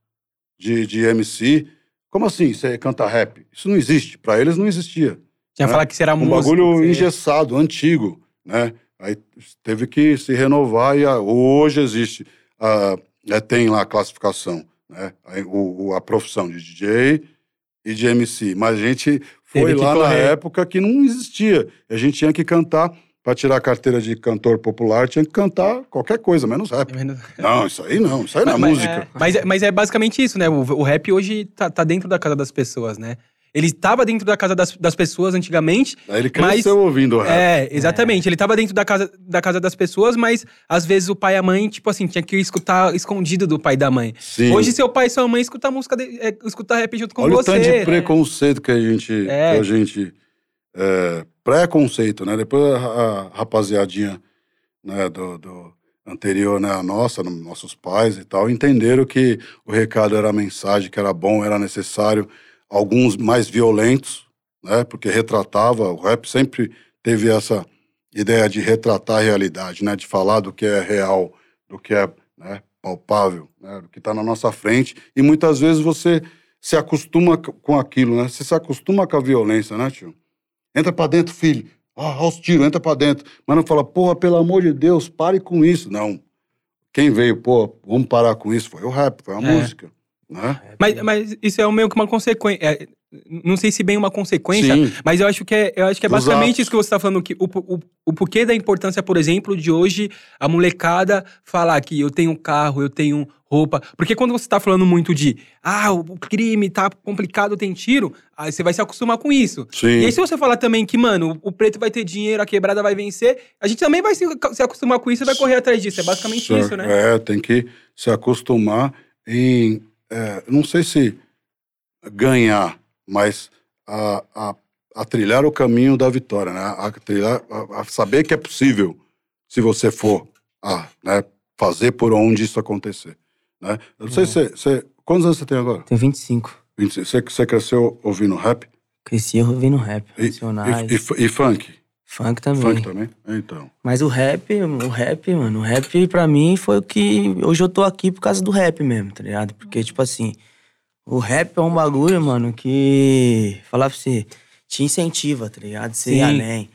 De, de MC. Como assim você canta rap? Isso não existe. Pra eles não existia. Tinha né? falar que você era Um músico. bagulho você- engessado, antigo, né? Aí teve que se renovar e a- hoje existe. a- é, tem lá a classificação, né? O- a profissão de DJ e de MC. Mas a gente foi lá na correr. época que não existia. A gente tinha que cantar, para tirar a carteira de cantor popular, tinha que cantar qualquer coisa, menos rap. Não, isso aí não, isso aí não é Mas- música. Mas, é- mas é basicamente isso, né? O, o rap hoje tá, tá dentro da casa das pessoas, né? Ele estava dentro da casa das, das pessoas antigamente. Ele mas- cresceu ouvindo rap. É, exatamente. Ele estava dentro da casa, da casa das pessoas, mas às vezes o pai e a mãe, tipo assim, tinha que escutar escondido do pai e da mãe. Sim. Hoje, seu pai e sua mãe escutam música, de, é, escuta rap junto com Olha você. o tanto de preconceito que a gente. É. Que a gente é, Preconceito, né? Depois a, rapaziadinha né, do, do anterior, né, a nossa, no- nossos pais e tal, entenderam que o recado era a mensagem, que era bom, era necessário. Alguns mais violentos, né? Porque retratava, o rap sempre teve essa ideia de retratar a realidade, né? De falar do que é real, do que é né, palpável, né? Do que está na nossa frente. E muitas vezes você se acostuma com aquilo, né? Você se acostuma com a violência, né, tio? Entra pra dentro, filho. Ah, aos tiros, entra pra dentro. Mas não fala, porra, pelo amor de Deus, pare com isso. Não. Quem veio, pô, vamos parar com isso, foi o rap, foi a É. música. Mas, mas isso é meio que uma consequência. é, não sei se bem uma consequência, Sim. mas eu acho que é, eu acho que é Dos basicamente atos. isso que você está falando. Que o, o, o porquê da importância, por exemplo, de hoje a molecada falar que eu tenho carro, eu tenho roupa. Porque quando você tá falando muito de ah, o crime tá complicado, tem tiro, aí você vai se acostumar com isso. Sim. E aí, se você falar também que, mano, o preto vai ter dinheiro, a quebrada vai vencer, a gente também vai se, se acostumar com isso e vai correr atrás disso. É basicamente isso, né? É, tem que se acostumar em. É, não sei se ganhar, mas a, a, a trilhar o caminho da vitória, né? A, trilhar, a, a saber que é possível se você for a né, fazer por onde isso acontecer. Né? Eu não sei se você. Quantos anos você tem agora? Tenho 25. 26. Você, você cresceu ouvindo rap? Cresci ouvindo rap, E, e, e, e funk? Funk também. Funk também? Então. Mas o rap, o rap, mano, o rap pra mim foi o que. Hoje eu tô aqui por causa do rap mesmo, tá ligado? Porque, tipo assim, o rap é um bagulho, mano, que. Falar pra você, te incentiva, tá ligado? Você ir Sim. além.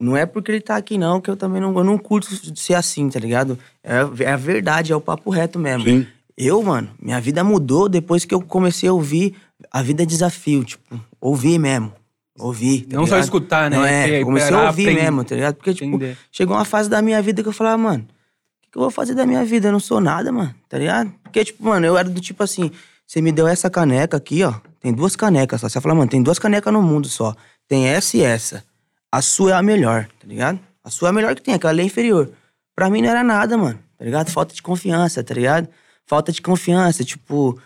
Não é porque ele tá aqui, não, que eu também não, eu não curto ser assim, tá ligado? É, é a verdade, é o papo reto mesmo. Sim. Eu, mano, minha vida mudou depois que eu comecei a ouvir a vida é desafio, tipo, ouvir mesmo. Ouvir. tá Não só ligado? escutar, né? Não é, comecei a ouvir aprender, mesmo, tá ligado? Porque, tipo, entender. chegou uma fase da minha vida que eu falava, mano, o que, eu vou fazer da minha vida? Eu não sou nada, mano, tá ligado? Porque, tipo, mano, eu era do tipo assim, você me deu essa caneca aqui, ó, tem duas canecas só. Você fala, mano, tem duas canecas no mundo só. Tem essa e essa. A sua é a melhor, tá ligado? A sua é a melhor que tem, aquela é inferior. Pra mim não era nada, mano, tá ligado? Falta de confiança, tá ligado? Falta de confiança, tipo...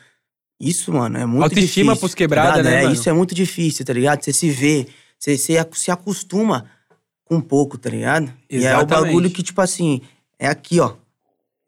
Isso, mano, é muito Autoestima difícil. pros tá quebrada, ligado? né, É, mano? isso é muito difícil, tá ligado? Você se vê, você, você se acostuma com pouco, tá ligado? E é o Exatamente. bagulho que, tipo assim, é aqui, ó.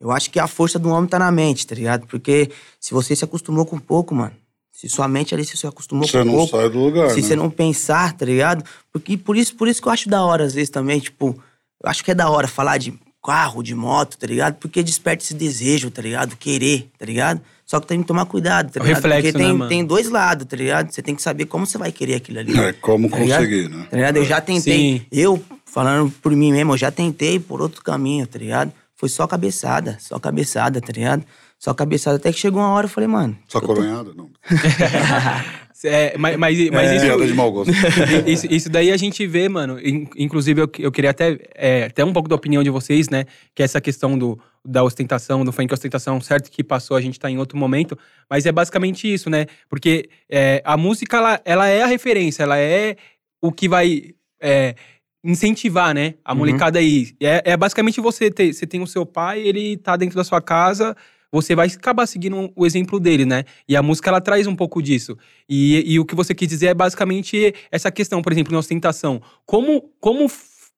Eu acho que a força do homem tá na mente, tá ligado? Porque se você se acostumou com pouco, mano, se sua mente ali se você acostumou Você com não pouco, sai do lugar. se né? você não pensar, tá ligado? Porque por isso, por isso que eu acho da hora, às vezes, também, tipo, eu acho que é da hora falar de carro, de moto, tá ligado? Porque desperta esse desejo, tá ligado? Querer, tá ligado? Só que tem que tomar cuidado, tá ligado? reflexo, Porque né, tem, mano? tem dois lados, tá ligado? Você tem que saber como você vai querer aquilo ali. É como Tá ligado? conseguir, né? Tá ligado? Eu já tentei. Sim. Eu, falando por mim mesmo, eu já tentei por outro caminho, tá ligado? Foi só cabeçada, só cabeçada, tá ligado? Só cabeçada. Até que chegou uma hora eu falei, mano. Só tô- coronhada? Não. [LAUGHS] [LAUGHS] É, mas, mas, mas isso, Piada de mau gosto. [LAUGHS] isso, isso daí a gente vê, mano. in- Inclusive, eu, eu queria até, é, até um pouco da opinião de vocês, né? Que é essa questão do, da ostentação, do funk ostentação, certo que passou, a gente tá em outro momento. Mas é basicamente isso, né? Porque é, a música, ela, ela é a referência, ela é o que vai é, incentivar, né? A Uhum. molecada aí. É, é basicamente você ter, você tem o seu pai, ele tá dentro da sua casa, você vai acabar seguindo o exemplo dele, né? E a música, ela traz um pouco disso. E, e o que você quis dizer é basicamente essa questão, por exemplo, na ostentação. Como, como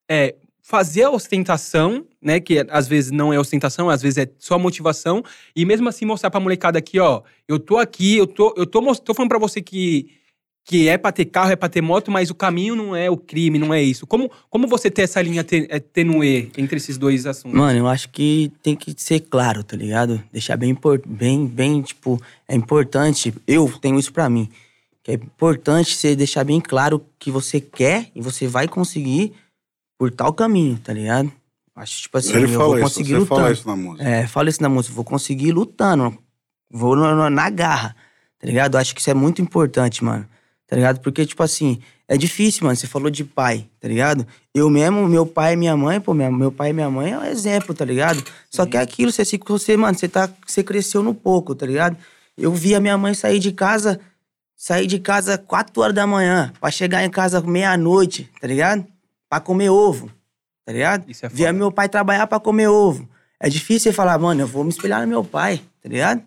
é, fazer a ostentação, né? Que às vezes não é ostentação, às vezes é só motivação. E mesmo assim mostrar pra molecada aqui, ó. Eu tô aqui, eu tô, eu tô, tô falando pra você que, que é pra ter carro, é pra ter moto, mas o caminho não é o crime, não é isso. Como, como você ter essa linha é, tenue entre esses dois assuntos? Mano, eu acho que tem que ser claro, tá ligado? Deixar bem, bem, bem, tipo, é importante, eu tenho isso pra mim, que é importante você deixar bem claro que você quer e você vai conseguir por tal caminho, tá ligado? Acho, tipo assim, Ele eu vou isso, conseguir você lutando. fala isso na música. É, fala isso na música, vou conseguir lutando, vou na, na- na garra, tá ligado? Eu Acho que isso é muito importante, mano, tá ligado? Porque, tipo assim, é difícil, mano, você falou de pai, tá ligado? Eu mesmo, meu pai e minha mãe, pô, minha- meu pai e minha mãe é um exemplo, tá ligado? Só que é aquilo, você, você mano, você, tá, você cresceu no pouco, tá ligado? Eu vi a minha mãe sair de casa, sair de casa 4 horas da manhã, pra chegar em casa meia-noite, tá ligado? Pra comer ovo, tá ligado? Isso é Via foda. meu pai trabalhar pra comer ovo. É difícil você falar, mano, eu vou me espelhar no meu pai, tá ligado?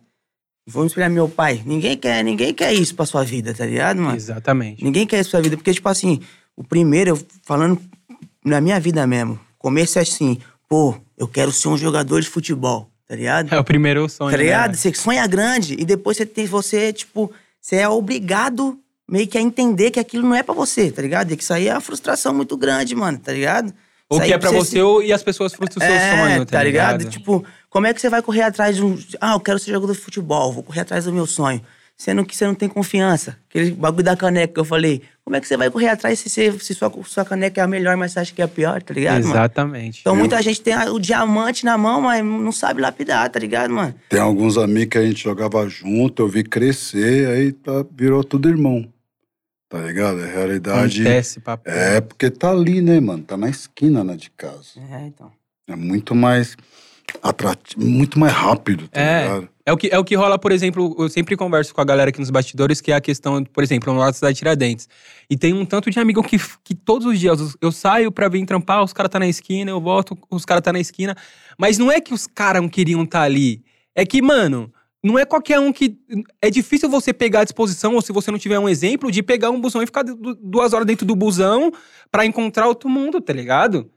Vou no meu pai. Ninguém quer, ninguém quer isso pra sua vida, tá ligado, mano? Exatamente. Ninguém quer isso pra sua vida. Porque, tipo assim, o primeiro, eu falando na minha vida mesmo, começo é assim, pô, eu quero ser um jogador de futebol, tá ligado? É o primeiro sonho. Tá né? ligado? Você sonha grande e depois você tem, você, tipo, você é obrigado meio que a entender que aquilo não é pra você, tá ligado? E que isso aí é uma frustração muito grande, mano, tá ligado? Ou que é pra você você se- e as pessoas frustram o seu é, sonho, tá, tá ligado? ligado? Tipo, como é que você vai correr atrás de um. Ah, eu quero ser jogador de futebol, vou correr atrás do meu sonho. Sendo que você não tem confiança. Aquele bagulho da caneca que eu falei. Como é que você vai correr atrás se, você- se sua, sua caneca é a melhor, mas você acha que é a pior, tá ligado, mano? Exatamente. Então muita gente tem a- o diamante na mão, mas não sabe lapidar, tá ligado, mano? Tem alguns amigos que a gente jogava junto, eu vi crescer, aí tá, virou tudo irmão. Tá ligado? É realidade. Acontece, papo. É porque tá ali, né, mano? Tá na esquina, né, de casa. É, então. É muito mais atrativo, muito mais rápido, tá É. ligado? É o, que, é o que rola, por exemplo, eu sempre converso com a galera aqui nos bastidores, que é a questão, por exemplo, no lado da Tiradentes. E tem um tanto de amigo que, que todos os dias eu saio pra vir trampar, os caras tá na esquina, eu volto, os caras tá na esquina. Mas não é que os caras não queriam estar ali. É que, mano, não é qualquer um que. É difícil você pegar a disposição, ou se você não tiver um exemplo, de pegar um busão e ficar du- duas horas dentro do busão pra encontrar outro mundo, tá ligado?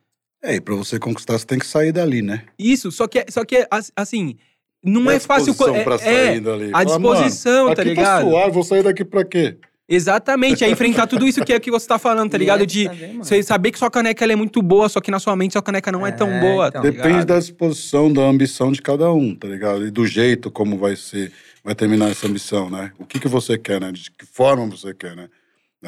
É, e pra você conquistar, você tem que sair dali, né? Isso, só que, é- só que é, as- assim, não E é a fácil. É, pra é, sair dali? a disposição, tá aqui ligado? Tá suave, vou sair daqui pra quê? Exatamente, é enfrentar tudo isso que é que você tá falando, tá ligado? é De você saber que sua caneca ela é muito boa, só que na sua mente sua caneca não é, tão É, boa, então. tá Depende ligado? da disposição, da ambição de cada um, tá ligado? E do jeito como vai ser, vai terminar essa ambição, né? O que que você quer, né? De que forma você quer, né?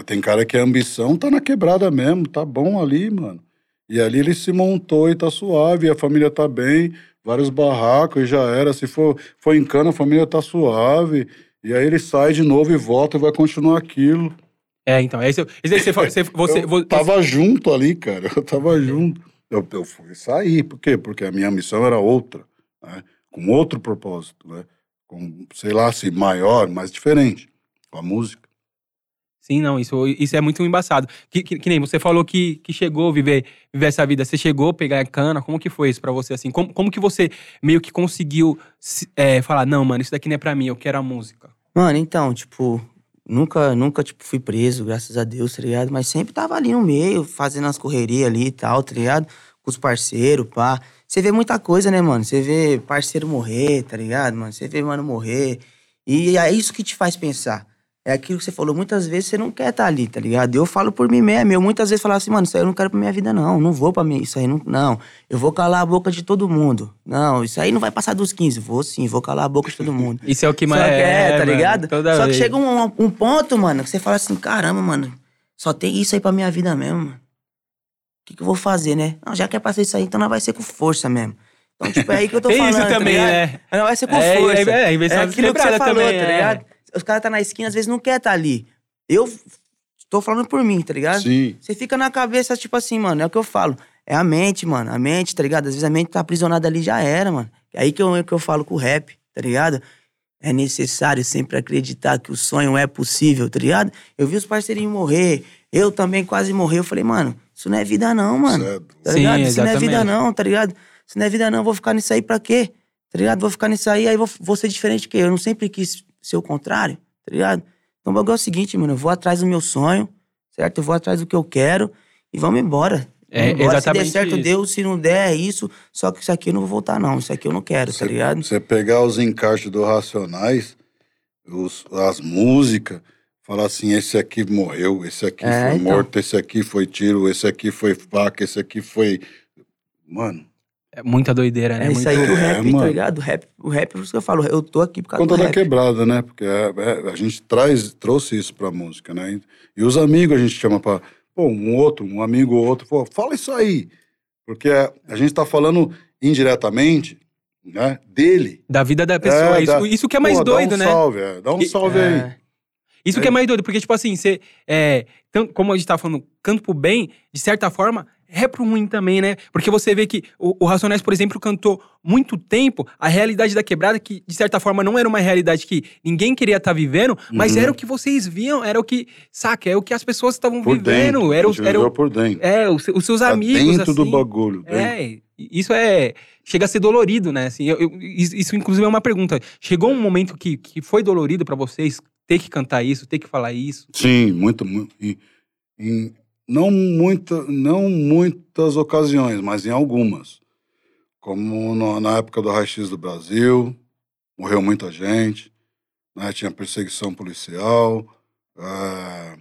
Tem cara que a ambição tá na quebrada mesmo, tá bom ali, mano. E ali ele se montou e tá suave, a família tá bem, vários barracos e já era. Se for, for em cana, a família tá suave. E aí ele sai de novo e volta e vai continuar aquilo. É, então, é isso. Isso aí você, você, [LAUGHS] você, eu vo- tava junto ali, cara. Eu tava junto. Eu, eu fui sair. Por quê? Porque a minha missão era outra, né? Com outro propósito, né? Com, sei lá, se maior, mas diferente. Com a música. Sim, não, isso, isso é muito embaçado. Que, que, que nem você falou que, que chegou a viver, viver essa vida. Você chegou a pegar a cana, como que foi isso pra você, assim? Como, como que você meio que conseguiu se- é, falar, não, mano, isso daqui não é pra mim, eu quero a música. Mano, então, tipo, nunca, nunca, tipo, fui preso, graças a Deus, tá ligado? Mas sempre tava ali no meio, fazendo as correrias ali e tal, tá ligado? Com os parceiros, pá. Você vê muita coisa, né, mano? Você vê parceiro morrer, tá ligado, mano? Você vê mano morrer. E é isso que te faz pensar. É aquilo que você falou, muitas vezes você não quer estar ali, tá ligado? Eu falo por mim mesmo, eu muitas vezes falava assim, mano, isso aí eu não quero pra minha vida, não. Não vou pra mim, isso aí não. Não, eu vou calar a boca de todo mundo. Não, isso aí não vai passar dos 15. Vou sim, vou calar a boca de todo mundo. [LAUGHS] Isso é o que Só mais que é, tá mano, ligado? Só que vez. chega um, um ponto, mano, que você fala assim, caramba, mano, só tem isso aí pra minha vida mesmo, mano. O que, que eu vou fazer, né? Não, já que é pra ser isso aí, então não vai ser com força mesmo. Então, tipo, é aí que eu tô [LAUGHS] Tem falando, isso tá também, ligado? né? Não vai ser com É, força. é, é, invenção é aquilo que você falou, também, tá é. ligado? Os caras tá na esquina, às vezes não quer tá ali. Eu tô falando por mim, tá ligado? Sim. Você fica na cabeça, tipo assim, mano, é o que eu falo. É a mente, mano. A mente, tá ligado? Às vezes a mente tá aprisionada ali já era, mano. É aí que eu, que eu falo com o rap, tá ligado? É necessário sempre acreditar que o sonho é possível, tá ligado? Eu vi os parceirinhos morrer, eu também quase morri. Eu falei, mano, isso não é vida não, mano. Certo. Tá Sim, ligado? Isso não é vida exatamente. não, tá ligado? Isso não é vida não, eu vou ficar nisso aí pra quê? Tá ligado? Vou ficar nisso aí, aí vou, vou ser diferente que eu. Eu não sempre quis ser o contrário, tá ligado? Então o bagulho é o seguinte, mano, eu vou atrás do meu sonho, certo? Eu vou atrás do que eu quero e vamos embora. É, Vamos embora. exatamente Se der certo, isso. deu. Se não der, é isso. Só que isso aqui eu não vou voltar, não. Isso aqui eu não quero, tá ligado? Você pegar os encaixes do Racionais, os, as músicas, falar assim, esse aqui morreu, esse aqui É, foi então. morto, esse aqui foi tiro, esse aqui foi faca, esse aqui foi... Mano, É muita doideira, né? É isso Muito- aí que o É, rap, tá mano. ligado? O rap, o rap, por isso que eu falo, eu tô aqui por causa conta do da rap. quebrada, né? Porque é- é- a gente traz, trouxe isso pra música, né? E, e os amigos a gente chama pra... Pô, um outro, um amigo ou outro, pô, fala isso aí. Porque a, a gente tá falando indiretamente, né? Dele. Da vida da pessoa. É, isso, dá- isso que é mais Pô, doido, dá um né? Salve, é, dá um E- salve aí. É. Isso que é mais doido, porque, tipo assim, você. É, como a gente tá falando, canto pro bem, de certa forma, é pro ruim também, né? Porque você vê que o, o Racionais, por exemplo, cantou muito tempo a realidade da quebrada, que de certa forma não era uma realidade que ninguém queria estar vivendo, mas Uhum. era o que vocês viam, era o que. Saca? É o que as pessoas estavam vivendo. dentro. Era, o- era, o- por dentro. é os, os seus Tá amigos. dentro do assim. bagulho. dentro. É, isso é. Chega a ser dolorido, né? Assim, eu- eu- isso, inclusive, é uma pergunta. Chegou um momento que, que foi dolorido pra vocês ter que cantar isso, ter que falar isso? Sim, muito, muito em- não, muita, não muitas ocasiões, mas em algumas. Como no- na época do raio-x do Brasil, morreu muita gente, né, tinha perseguição policial, eh,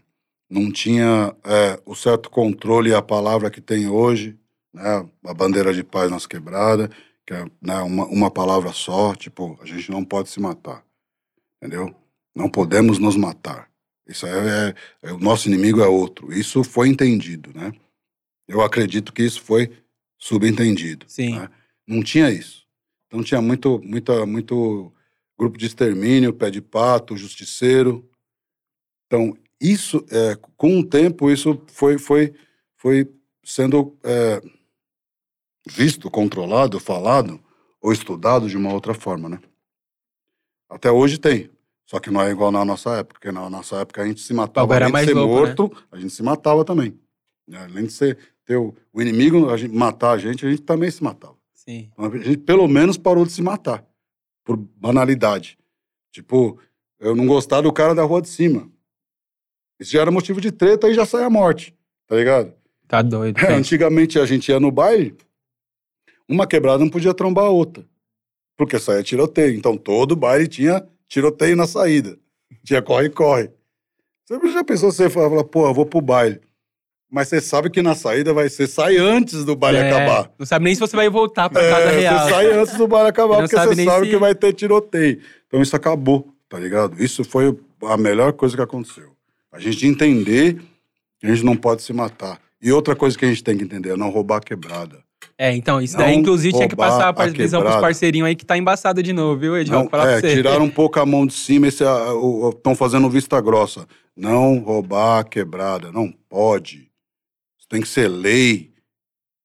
não tinha eh, o certo controle e a palavra que tem hoje, né, a bandeira de paz nas quebradas, que é né, uma, uma palavra só, tipo, a gente não pode se matar, entendeu? Não podemos nos matar. Isso é, é- é- o nosso inimigo é outro. Isso foi entendido, né? Eu acredito que isso foi subentendido. Sim. né? Não tinha isso. Então tinha muito, muita, muito grupo de extermínio, pé de pato, justiceiro. Então isso, é, com o tempo, isso foi, foi, foi sendo é, visto, controlado, falado ou estudado de uma outra forma, né? Até hoje tem. Só que não é igual na nossa época, porque na nossa época a gente se matava. Agora Além de ser louco, né? morto, a gente se matava também. né? Além de ser, ter o, o inimigo, a gente, matar a gente, a gente também se matava. Sim. Então, a gente pelo menos parou de se matar. Por banalidade. Tipo, eu não gostar do cara da rua de cima. Isso já era motivo de treta e já sai a morte. Tá ligado? Tá doido. [LAUGHS] É, antigamente a gente ia no baile, uma quebrada não podia trombar a outra. Porque saía tiroteio. Então todo baile tinha tiroteio na saída. Tinha corre-corre. Você já pensou você falar, pô, eu vou pro baile. Mas você sabe que na saída vai ser sai antes do baile É, acabar. Não sabe nem se você vai voltar pra É, casa real. Você sai antes do baile acabar, porque sabe você sabe se- que vai ter tiroteio. Então isso acabou, tá ligado? Isso foi a melhor coisa que aconteceu. A gente entender que a gente não pode se matar. E outra coisa que a gente tem que entender é não roubar a quebrada. É, então, isso Não daí, inclusive, tinha que passar a visão pros quebrada. parceirinhos aí que tá embaçado de novo, viu, Ed? Vou Não, falar é, tiraram um pouco a mão de cima, estão fazendo vista grossa. Não roubar a quebrada, não pode. Isso tem que ser lei,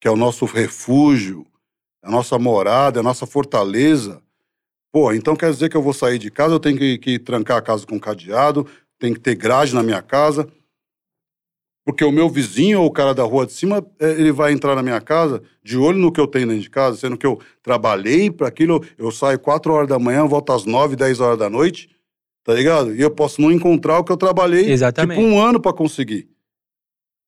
que é o nosso refúgio, a nossa morada, a nossa fortaleza. Pô, então quer dizer que eu vou sair de casa, eu tenho que, que trancar a casa com cadeado, tem que ter grade na minha casa, porque o meu vizinho ou o cara da rua de cima, eh, ele vai entrar na minha casa de olho no que eu tenho dentro de casa, sendo que eu trabalhei para aquilo, eu saio 4 horas da manhã, volto às 9, 10 horas da noite, tá ligado? E eu posso não encontrar o que eu trabalhei Exatamente. tipo um ano para conseguir.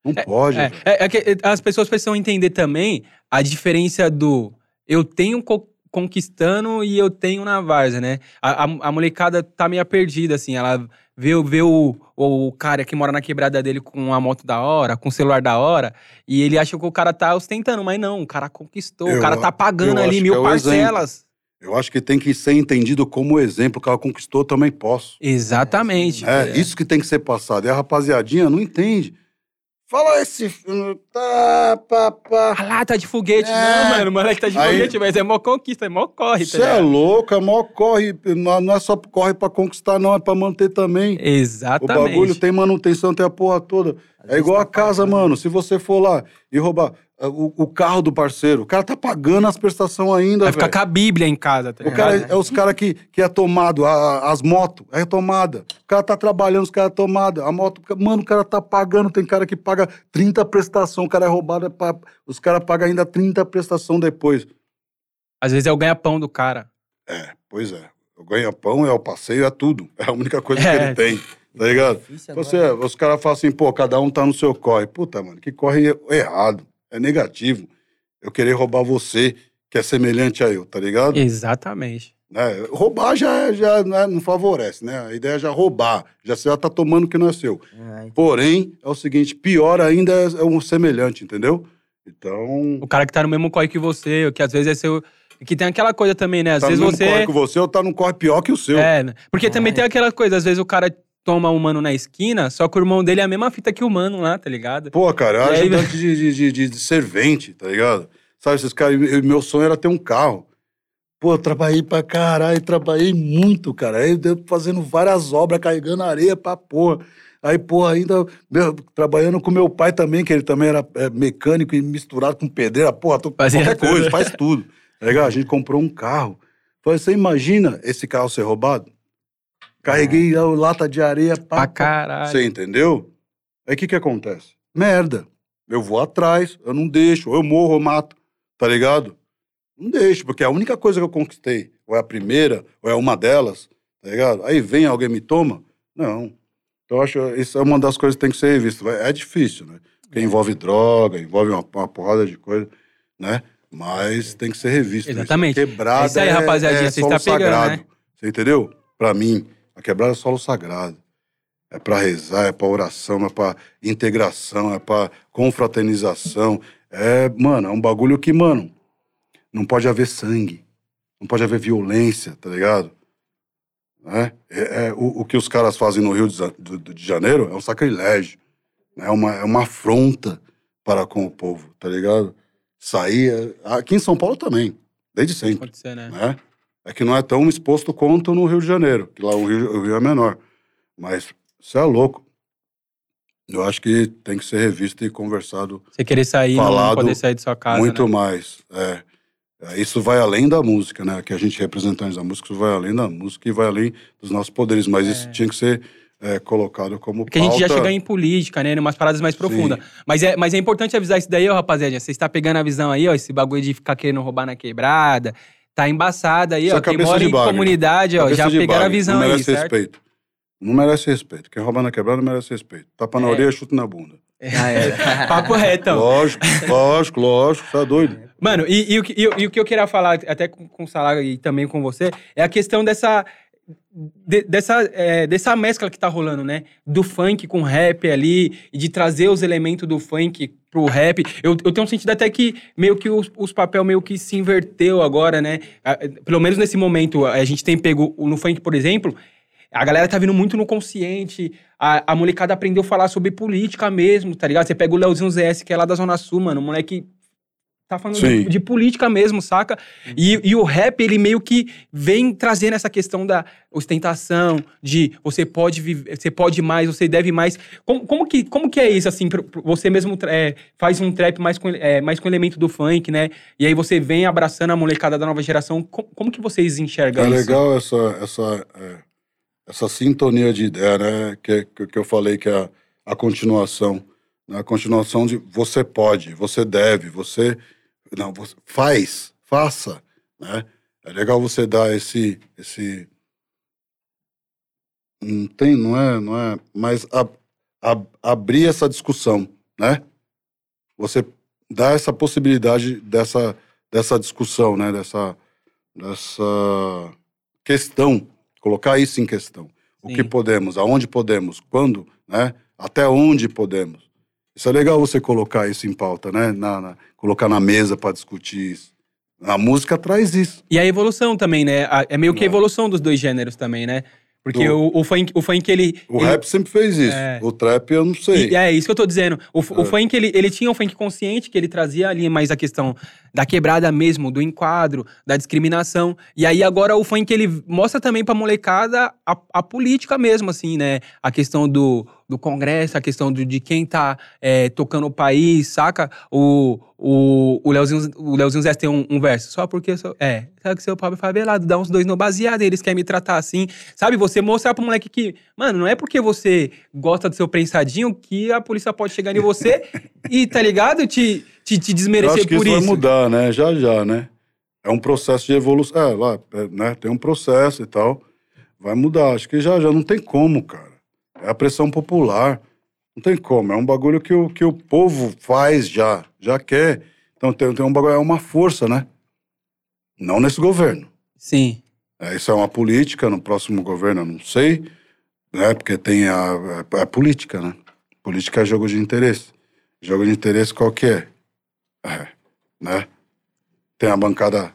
Não pode, É, é, é que as pessoas precisam entender também a diferença do eu tenho co- conquistando e eu tenho na várzea, né? A, a, a molecada tá meio perdida, assim. Ela vê, o- vê o, o cara que mora na quebrada dele com uma moto da hora, com um celular da hora, e ele acha que o cara tá ostentando, mas não, o cara conquistou, o Eu cara tá a- pagando ali mil é o parcelas. Eu acho que tem que ser entendido como exemplo que ela conquistou, eu também posso. Exatamente. É, isso que tem que ser passado. E a rapaziadinha não entende. Fala esse. Tá, pá, pá. Ah lá, tá de foguete. É. Não, mano, o moleque tá de Aí- foguete, mas é mó conquista, é mó corre, tá Você é ligado? louco, é maior corre. Não não é só corre pra conquistar, não, é pra manter também. O Exatamente. bagulho tem manutenção, tem a porra toda. É igual a casa, mano. Se você for lá e roubar o, o carro do parceiro, o cara tá pagando as prestações ainda, Vai ficar velho. com a Bíblia em casa, tá O cara ligado? é os caras que, que é tomado, a- as motos, é tomada. O cara tá trabalhando, os caras é tomada. A moto, mano, o cara tá pagando, tem cara que paga 30 prestação, o cara é roubado, é pra- os caras pagam ainda 30 prestação depois. Às vezes é o ganha-pão do cara. É, pois é. O ganha-pão é o passeio, é tudo. É a única coisa É. que ele tem, tá ligado? Você, agora. os caras falam assim, pô, cada um tá no seu corre. Puta, mano, que corre errado, é negativo. Eu querer roubar você, que é semelhante a eu, tá ligado? Exatamente. Né? Roubar já, já né, não favorece, né? A ideia é já roubar. Já você já tá tomando o que não é seu. Ai, Porém, é o seguinte, pior ainda é, é um semelhante, entendeu? Então. O cara que tá no mesmo corre que você, que às vezes é seu. Que tem aquela coisa também, né? Às tá vezes no mesmo você. corre que você ou tá num corre pior que o seu. É, né? Porque também tem aquela coisa, às vezes o cara toma um mano na esquina, só que o irmão dele é a mesma fita que o mano lá, tá ligado? Pô, cara, é E aí- de, de, de, de- servente, tá ligado? Sabe, esses caras, meu sonho era ter um carro. Pô, eu trabalhei pra caralho, trabalhei muito, cara. Aí eu fazendo várias obras, carregando areia pra porra. Aí, pô, ainda meu, trabalhando com meu pai também, que ele também era é, mecânico e misturado com pedreira, porra, tô, Fazia qualquer tudo. coisa, faz tudo. Tá ligado? A gente comprou um carro. Falei, você imagina esse carro ser roubado? Carreguei a lata de areia Pra pra caralho. você entendeu? Aí o que que acontece? Merda. Eu vou atrás, eu não deixo, ou eu morro, eu mato, tá ligado? Não deixo, porque a única coisa que eu conquistei, ou é a primeira, ou é uma delas, tá ligado? Aí vem alguém me toma? Não. Então eu acho que isso é uma das coisas que tem que ser revista. É difícil, né? Porque envolve droga, envolve uma, uma porrada de coisa, né? Mas tem que ser revisto. né? Exatamente. Quebrada É isso aí, é, rapaziadinha, é você está pegando, sagrado. né? Você entendeu? Pra mim, a quebrada é solo sagrado. É pra rezar, é pra oração, é pra integração, é pra confraternização. É, mano, é um bagulho que, mano, não pode haver sangue, não pode haver violência, tá ligado? Né? É, é, o, o que os caras fazem no Rio de, de Janeiro é um sacrilégio, né? é, uma, é uma afronta para com o povo, tá ligado? Sair. Aqui em São Paulo também, desde sempre Acontecer, né? né? É que não é tão exposto quanto no Rio de Janeiro, que lá o Rio, o Rio é menor. Mas você é louco. Eu acho que tem que ser revisto e conversado Você querer sair, não Falado poder sair de sua casa. muito né? mais. É. É, Isso vai além da música, né? Que a gente representantes da música, isso vai além da música e vai além dos nossos poderes. Mas isso tinha que ser é, colocado como Porque a gente já pauta. chega em política, né? Em umas paradas mais profundas. Mas é, mas é importante avisar isso daí, ó, rapaziada. Você está pegando a visão aí, ó, esse bagulho de ficar querendo roubar na quebrada. Tá embaçado aí, Isso ó. é Quem cabeça mora em bagre. comunidade, ó, já pegaram a bagre. visão não aí, merece certo? respeito. Não merece respeito. Quem rouba na quebrada não merece respeito. Tapa na É. orelha, chute na bunda. Ah, é. [LAUGHS] Papo reto. Lógico, lógico, lógico. Tá doido. Mano, e, e o que, e, e o que eu queria falar, até com, com o Salah e também com você, é a questão dessa. De- dessa, é, dessa mescla que tá rolando, né? Do funk com rap ali, de trazer os elementos do funk pro rap. Eu, eu tenho um sentido até que meio que os, os papel meio que se inverteu agora, né? Pelo menos nesse momento, a gente tem pego no funk, por exemplo. A galera tá vindo muito no consciente. A, a molecada aprendeu a falar sobre política mesmo, tá ligado? Você pega o Leozinho ZS, que é lá da Zona Sul, mano. O moleque tá falando de, de política mesmo, saca? E, e o rap, ele meio que vem trazendo essa questão da ostentação, de você pode viver, você pode mais, você deve mais. Como, como, que, como que é isso, assim? pro- pro- Você mesmo é, faz um trap mais com, é, mais com elemento do funk, né? E aí você vem abraçando a molecada da nova geração. Como, como que vocês enxergam É isso? legal essa, essa, é, essa sintonia de ideia, né? Que, que, que eu falei que é a, a continuação. né? A continuação de você pode, você deve, você. Não, você faz, faça. Né? É legal você dar esse. esse não tem, não é, não é. Mas abrir essa discussão, né? Você dá essa possibilidade dessa, dessa discussão, né? Dessa, dessa questão, colocar isso em questão. O Sim. que podemos, aonde podemos, quando, né? Até onde podemos. Isso é legal você colocar isso em pauta, né? Na, na- colocar na mesa para discutir isso. A música traz isso. E a evolução também, né? A- É meio que a É. evolução dos dois gêneros também, né? Porque Do- o, o, funk, o funk, ele. O ele- rap sempre fez isso. É. O trap eu não sei. E, é isso que eu tô dizendo. O, f- o É. funk, ele, ele tinha um funk consciente, que ele trazia ali mais a questão da quebrada mesmo, do enquadro, da discriminação. E aí agora o funk, ele mostra também pra molecada a, a política mesmo, assim, né? A questão do, do Congresso, a questão do, de quem tá é, tocando o país, saca? O, o, o Leozinho, o Leozinho Zé tem um, um verso, só porque eu sou... É, sabe que seu pobre favelado, dá uns dois no baseado, eles querem me tratar assim. Sabe, você mostrar pro moleque que, mano, não é porque você gosta do seu prensadinho que a polícia pode chegar em você e, tá ligado? Te, te, te eu desmerecer acho que por isso, isso. vai mudar, né? Já, já, né? É um processo de evolução. É, lá, é, né? Tem um processo e tal. Vai mudar. Acho que já, já não tem como, cara. É a pressão popular. Não tem como. É um bagulho que o, que o povo faz já. Já quer. Então tem, tem um bagulho, é uma força, né? Não nesse governo. Sim. É, isso é uma política, no próximo governo eu não sei, né? Porque tem a, a, a política, né? Política é jogo de interesse. Jogo de interesse qual que é? É, né? Tem a bancada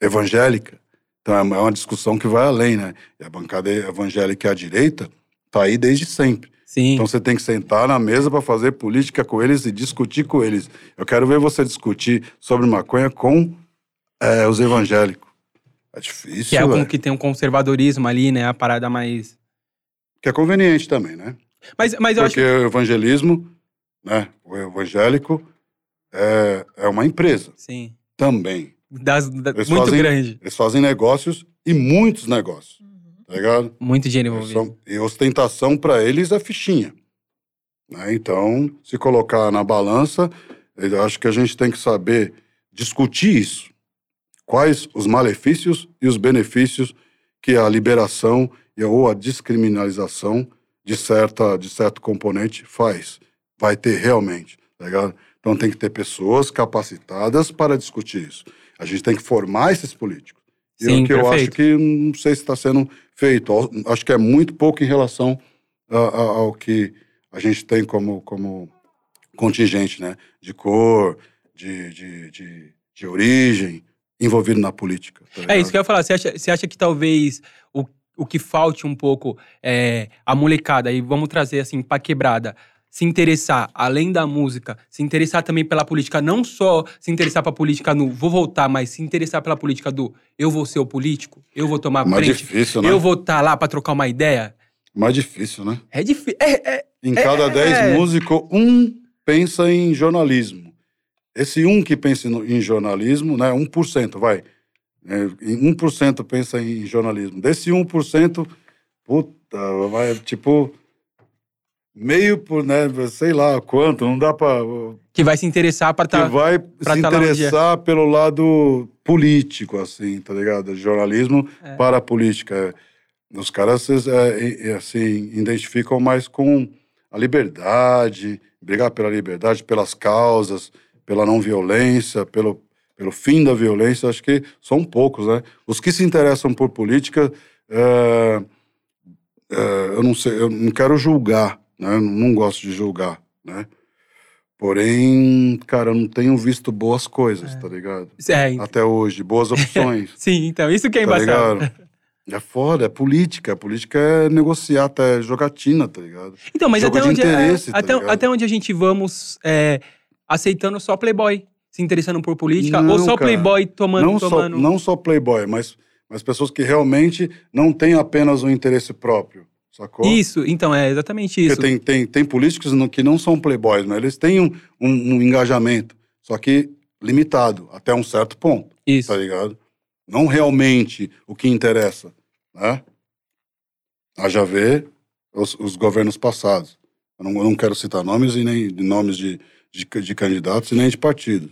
evangélica, então é uma discussão que vai além, né? E a bancada evangélica e a direita tá aí desde sempre. Sim. Então você tem que sentar na mesa para fazer política com eles e discutir com eles. Eu quero ver você discutir sobre maconha com é, os evangélicos. É difícil, que é velho. que tem um conservadorismo ali, né? A parada mais. Que é conveniente também, né? Mas, mas eu Porque o evangelismo, né? O evangélico é, é uma empresa acho. Sim. também. Das, da- muito fazem- grande. Eles fazem negócios e muitos negócios, tá ligado? Muito dinheiro envolvido. são- e ostentação para eles é fichinha. né? Então, se colocar na balança, eu acho que a gente tem que saber discutir isso. Quais os malefícios e os benefícios que a liberação e- ou a descriminalização de, certa, de certo componente faz. Vai ter realmente, tá ligado? Então tem que ter pessoas capacitadas para discutir isso. A gente tem que formar esses políticos. É Sim, que eu acho perfeito. que não sei se está sendo feito. Acho que é muito pouco em relação a- a- ao que a gente tem como, como contingente, né? De cor, de, de, de, de origem, envolvido na política. tá É isso que eu ia falar. Você acha, você acha que talvez o, o que falte um pouco é a molecada, e vamos trazer assim, pra quebrada, se interessar, além da música, se interessar também pela política, não só se interessar pra política no vou votar, mas se interessar pela política do eu vou ser o político, eu vou tomar Mais frente, difícil, né? eu vou estar lá pra trocar uma ideia. Mais difícil, né? É difícil. É, é, Em cada É, dez é. músicos, um pensa em jornalismo. Esse um que pensa em jornalismo, né? 1%, vai. É, em 1% pensa em jornalismo. Desse 1%, puta, vai, tipo, meio por, né? Sei lá quanto, não dá pra. que vai se interessar pra Que tá. vai pra se tá interessar pelo lado político, assim, tá ligado? Jornalismo É. para a política. Os caras, é, é, assim, identificam mais com a liberdade, brigar pela liberdade, pelas causas, pela não violência, pelo, pelo fim da violência. Acho que são poucos, né? Os que se interessam por política, é, é, eu não sei, eu não quero julgar, né? Não gosto de julgar, né? Porém, cara, eu não tenho visto boas coisas, tá ligado? É, Até hoje, boas [LAUGHS] opções. sim, então, isso que é tá embaçado. ligado? [LAUGHS] É foda, é política. A política é negociar, até jogatina, tá ligado? Então, mas Jogo até de onde, é- tá até, até onde a gente vamos é, aceitando só Playboy, se interessando por política, Não, ou só cara. Playboy tomando, não, só, tomando. não só playboy, mas, mas pessoas que realmente não têm apenas um interesse próprio, sacou? Isso, então, é exatamente isso. Porque tem, tem, tem políticos que não são playboys, mas eles têm um, um, um engajamento, só que limitado, até um certo ponto, Isso. tá ligado? Não realmente o que interessa, né? Haja ver os, os governos passados. Eu não, eu não quero citar nomes e nem de nomes de, de, de candidatos e nem de partidos.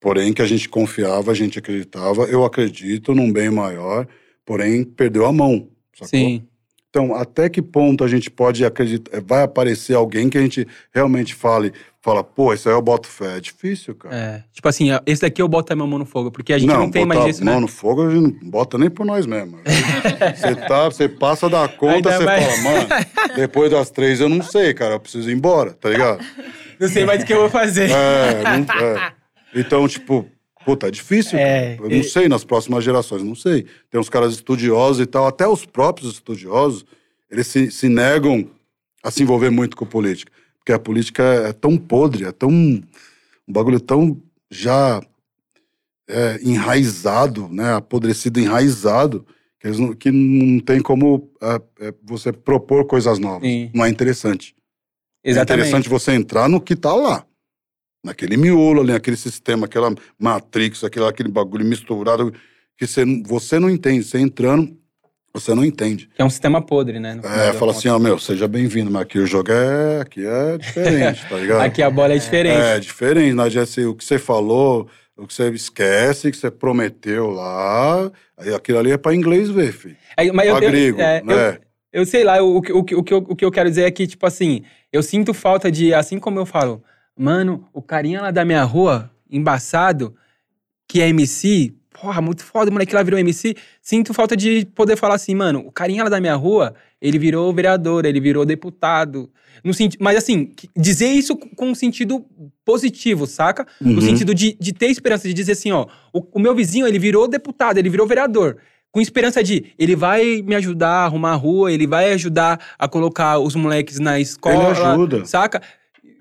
Porém, que a gente confiava, a gente acreditava, eu acredito num bem maior, porém perdeu a mão, sacou? Sim. Então, até que ponto a gente pode acreditar, vai aparecer alguém que a gente realmente fale, fala, pô, isso aí eu boto fé. É difícil, cara. É. Tipo assim, ó, esse daqui eu boto a minha mão no fogo, porque a gente não, tem mais isso, né? mão no fogo, a gente não bota nem por nós mesmo. [LAUGHS] Você tá, você passa da conta, você mais- fala, mano, depois das três eu não sei, cara, eu preciso ir embora, tá ligado? Não sei mais o que eu vou fazer. É, não- é. Então, tipo, puta, é difícil. É, eu não e- sei nas próximas gerações, não sei. Tem uns caras estudiosos e tal, até os próprios estudiosos, eles se, se negam a se envolver muito com política. Porque a política é tão podre, é tão. um bagulho tão já é, enraizado, né? Apodrecido, enraizado, que, eles não, que não tem como é, é, você propor coisas novas. Sim. Não é interessante. É Exatamente. interessante você entrar no que tá lá. Naquele miolo ali, naquele sistema, aquela matrix, aquele, aquele bagulho misturado que você, não- você não entende. Você entrando, você não entende. É um sistema podre, né? É, fala assim, ó, meu, seja bem-vindo, mas aqui o jogo é, aqui é diferente, tá ligado? [LAUGHS] Aqui a bola é diferente. É, diferente. Não adianta ser o que você falou, o que você esquece, o que você prometeu lá, aí aquilo ali é pra inglês ver, filho. É, mas eu, Pra eu- grego, é, eu- né? Eu sei lá, o, o, o, eu, o que eu quero dizer é que, tipo assim, eu sinto falta de, assim como eu falo, mano, o carinha lá da minha rua, embaçado, que é MC, porra, muito foda, o moleque lá virou MC. Sinto falta de poder falar assim, mano, o carinha lá da minha rua, ele virou vereador, ele virou deputado. No senti- Mas assim, dizer isso com um sentido positivo, saca? No Uhum. sentido de, de ter esperança, de dizer assim, ó, o, o meu vizinho, ele virou deputado, ele virou vereador. Com esperança de, ele vai me ajudar a arrumar a rua, ele vai ajudar a colocar os moleques na escola. ajuda. Saca?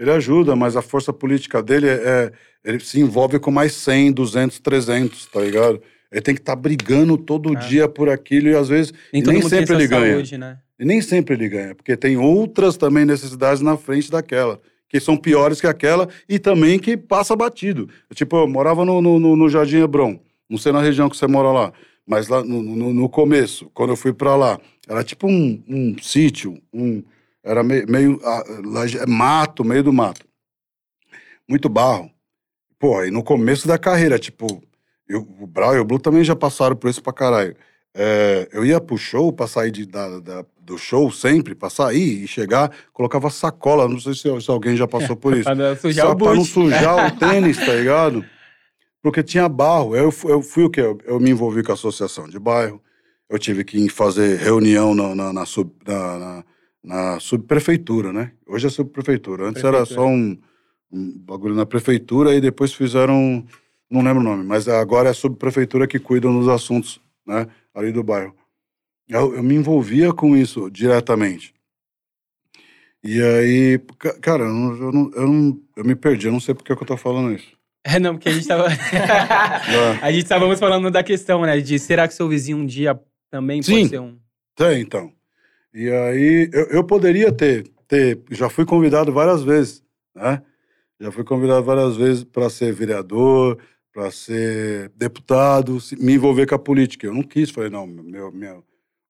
Ele ajuda, mas a força política dele é, é- Ele se envolve com mais 100, 200, 300, tá ligado? Ele tem que estar brigando todo É. dia por aquilo e às vezes. Nem e nem sempre ele ganha. saúde, né? E nem sempre ele ganha, porque tem outras também necessidades na frente daquela, que são piores que aquela e também que passa batido. Tipo, eu morava no, no, no- Jardim Hebron, não sei na região que você mora lá, mas lá no, no, no começo, quando eu fui pra lá, era tipo um, um sítio, um, era meio, meio ah, mato, meio do mato. Muito barro. Pô, aí no começo da carreira, tipo, eu, o Brau e o Blue também já passaram por isso pra caralho. É, eu ia pro show pra sair de, da, da- do show sempre, pra sair e chegar, colocava sacola. Não sei se, se alguém já passou por isso. Pra [LAUGHS] não sujar Só o pra não sujar o [LAUGHS] tênis, tá ligado? Porque tinha barro. Eu, eu fui o quê? Eu, eu me envolvi com a associação de bairro. Eu tive que fazer reunião na, na, na na, na- subprefeitura, né? Hoje é subprefeitura. Antes era Prefeitura. só um, um bagulho na prefeitura e depois fizeram. Não lembro o nome, mas agora é a subprefeitura que cuida dos assuntos, né? Ali do bairro. Eu, eu me envolvia com isso diretamente. E aí, ca- cara, eu, não, eu, não, eu, não- eu me perdi, eu não sei por que eu tô falando isso. É, não, porque a gente tava. [LAUGHS] A gente estávamos falando da questão, né? De será que seu vizinho um dia também Sim. pode ser um. Tem, então. E aí, eu, eu poderia ter, ter. Já fui convidado várias vezes, né? Já fui convidado várias vezes para ser vereador, para ser deputado, me envolver com a política. Eu não quis, falei, não, meu, meu,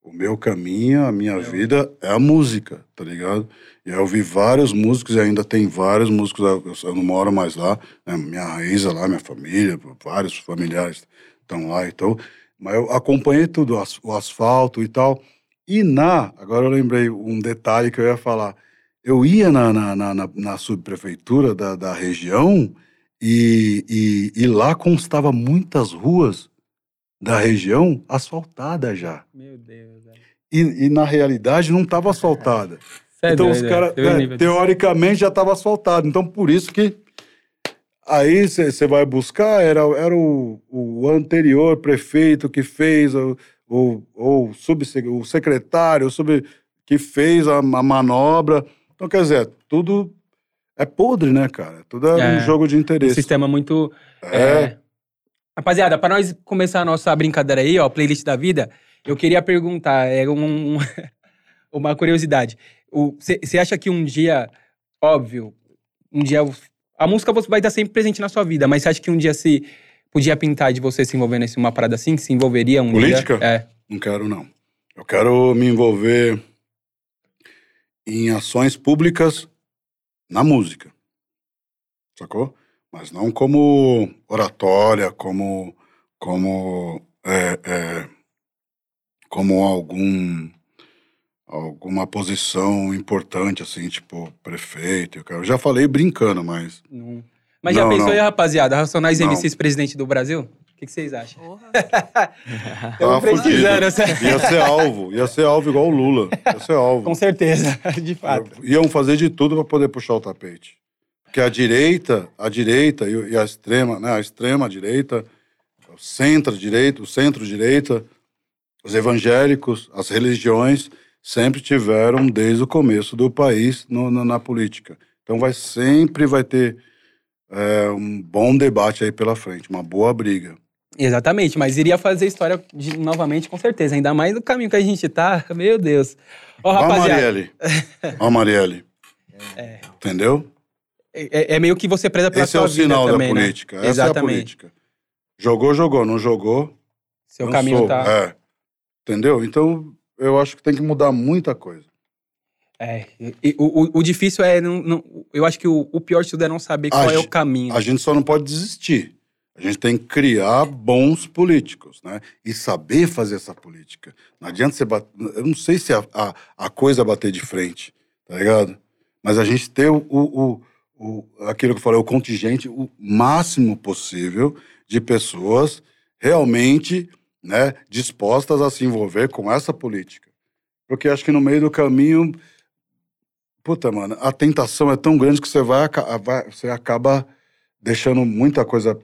o meu caminho, a minha vida é a música, tá ligado? E aí eu vi vários músicos, e ainda tem vários músicos, eu, não moro mais lá, né? minha raiz é lá, minha família, vários familiares estão lá, então. Mas eu acompanhei tudo, o asfalto e tal. E na, agora eu lembrei um detalhe que eu ia falar. Eu ia na, na, na, na- subprefeitura da, da região e, e, e lá constava muitas ruas da região asfaltadas já. Meu Deus, velho. E, e na realidade não estava [LAUGHS] asfaltada. É então os caras, nível disso. teoricamente, já estava asfaltado. Então por isso que aí você vai buscar, era, era o, o anterior prefeito que fez, o, o, o, subsec- o secretário sub, que fez a, a manobra. Então, quer dizer, tudo é podre, né, cara? Tudo é, É. um jogo de Um interesse. sistema muito. É. é. Rapaziada, para nós começar a nossa brincadeira aí, ó, playlist da vida, eu queria perguntar, é um, [LAUGHS] uma curiosidade. Você acha que um dia, óbvio, um dia a música vai estar sempre presente na sua vida, mas você acha que um dia se podia pintar de você se envolver nesse uma parada assim, que se envolveria um Política? dia? É. Não quero, não. Eu quero me envolver em ações públicas na música. Sacou? Mas não como oratória, como. como. é, é, como algum. alguma posição importante, assim, tipo prefeito. Eu, já falei brincando, mas. Não. Mas já Não, pensou não. aí, rapaziada? Racionais Não. MCs presidente do Brasil? O que, que vocês acham? Porra. Estamos [LAUGHS] Tava precisando. fudido. essa- Ia ser alvo, ia ser alvo igual o Lula. Ia ser alvo. Com certeza, [LAUGHS] de fato. Iam fazer de tudo para poder puxar o tapete. Porque a direita, a direita e e a extrema, né, a extrema direita, o centro-direita, o centro-direita, os evangélicos, as religiões, sempre tiveram desde o começo do país no- na, na política. Então vai sempre vai ter é, um bom debate aí pela frente, uma boa briga. Exatamente, mas iria fazer história de- novamente, com certeza. Ainda mais no caminho que a gente tá. [LAUGHS] Meu Deus. Ó, Ó, rapaziada, Marielle. Ó, Marielle. [LAUGHS] É. Entendeu? é, é meio que você preza pela Esse é sua o vida sinal também, da né? política. Essa é a Exatamente. política. Jogou, jogou. Não jogou, Seu caminho sou. tá. É. Entendeu? Então, eu acho que tem que mudar muita coisa. É. e- o, o- difícil é. Não, não- eu acho que o, o pior de tudo é não saber qual A é o caminho. A gente só não pode desistir. A gente tem que criar bons políticos, né? E saber fazer essa política. Não adianta você bater... Eu não sei se a, a, a coisa é bater de frente, tá ligado? Mas a gente ter o, o, o- aquilo que eu falei, o contingente o máximo possível de pessoas realmente né, dispostas a se envolver com essa política. Porque acho que no meio do caminho, puta, mano, a tentação é tão grande que você vai, você acaba deixando muita coisa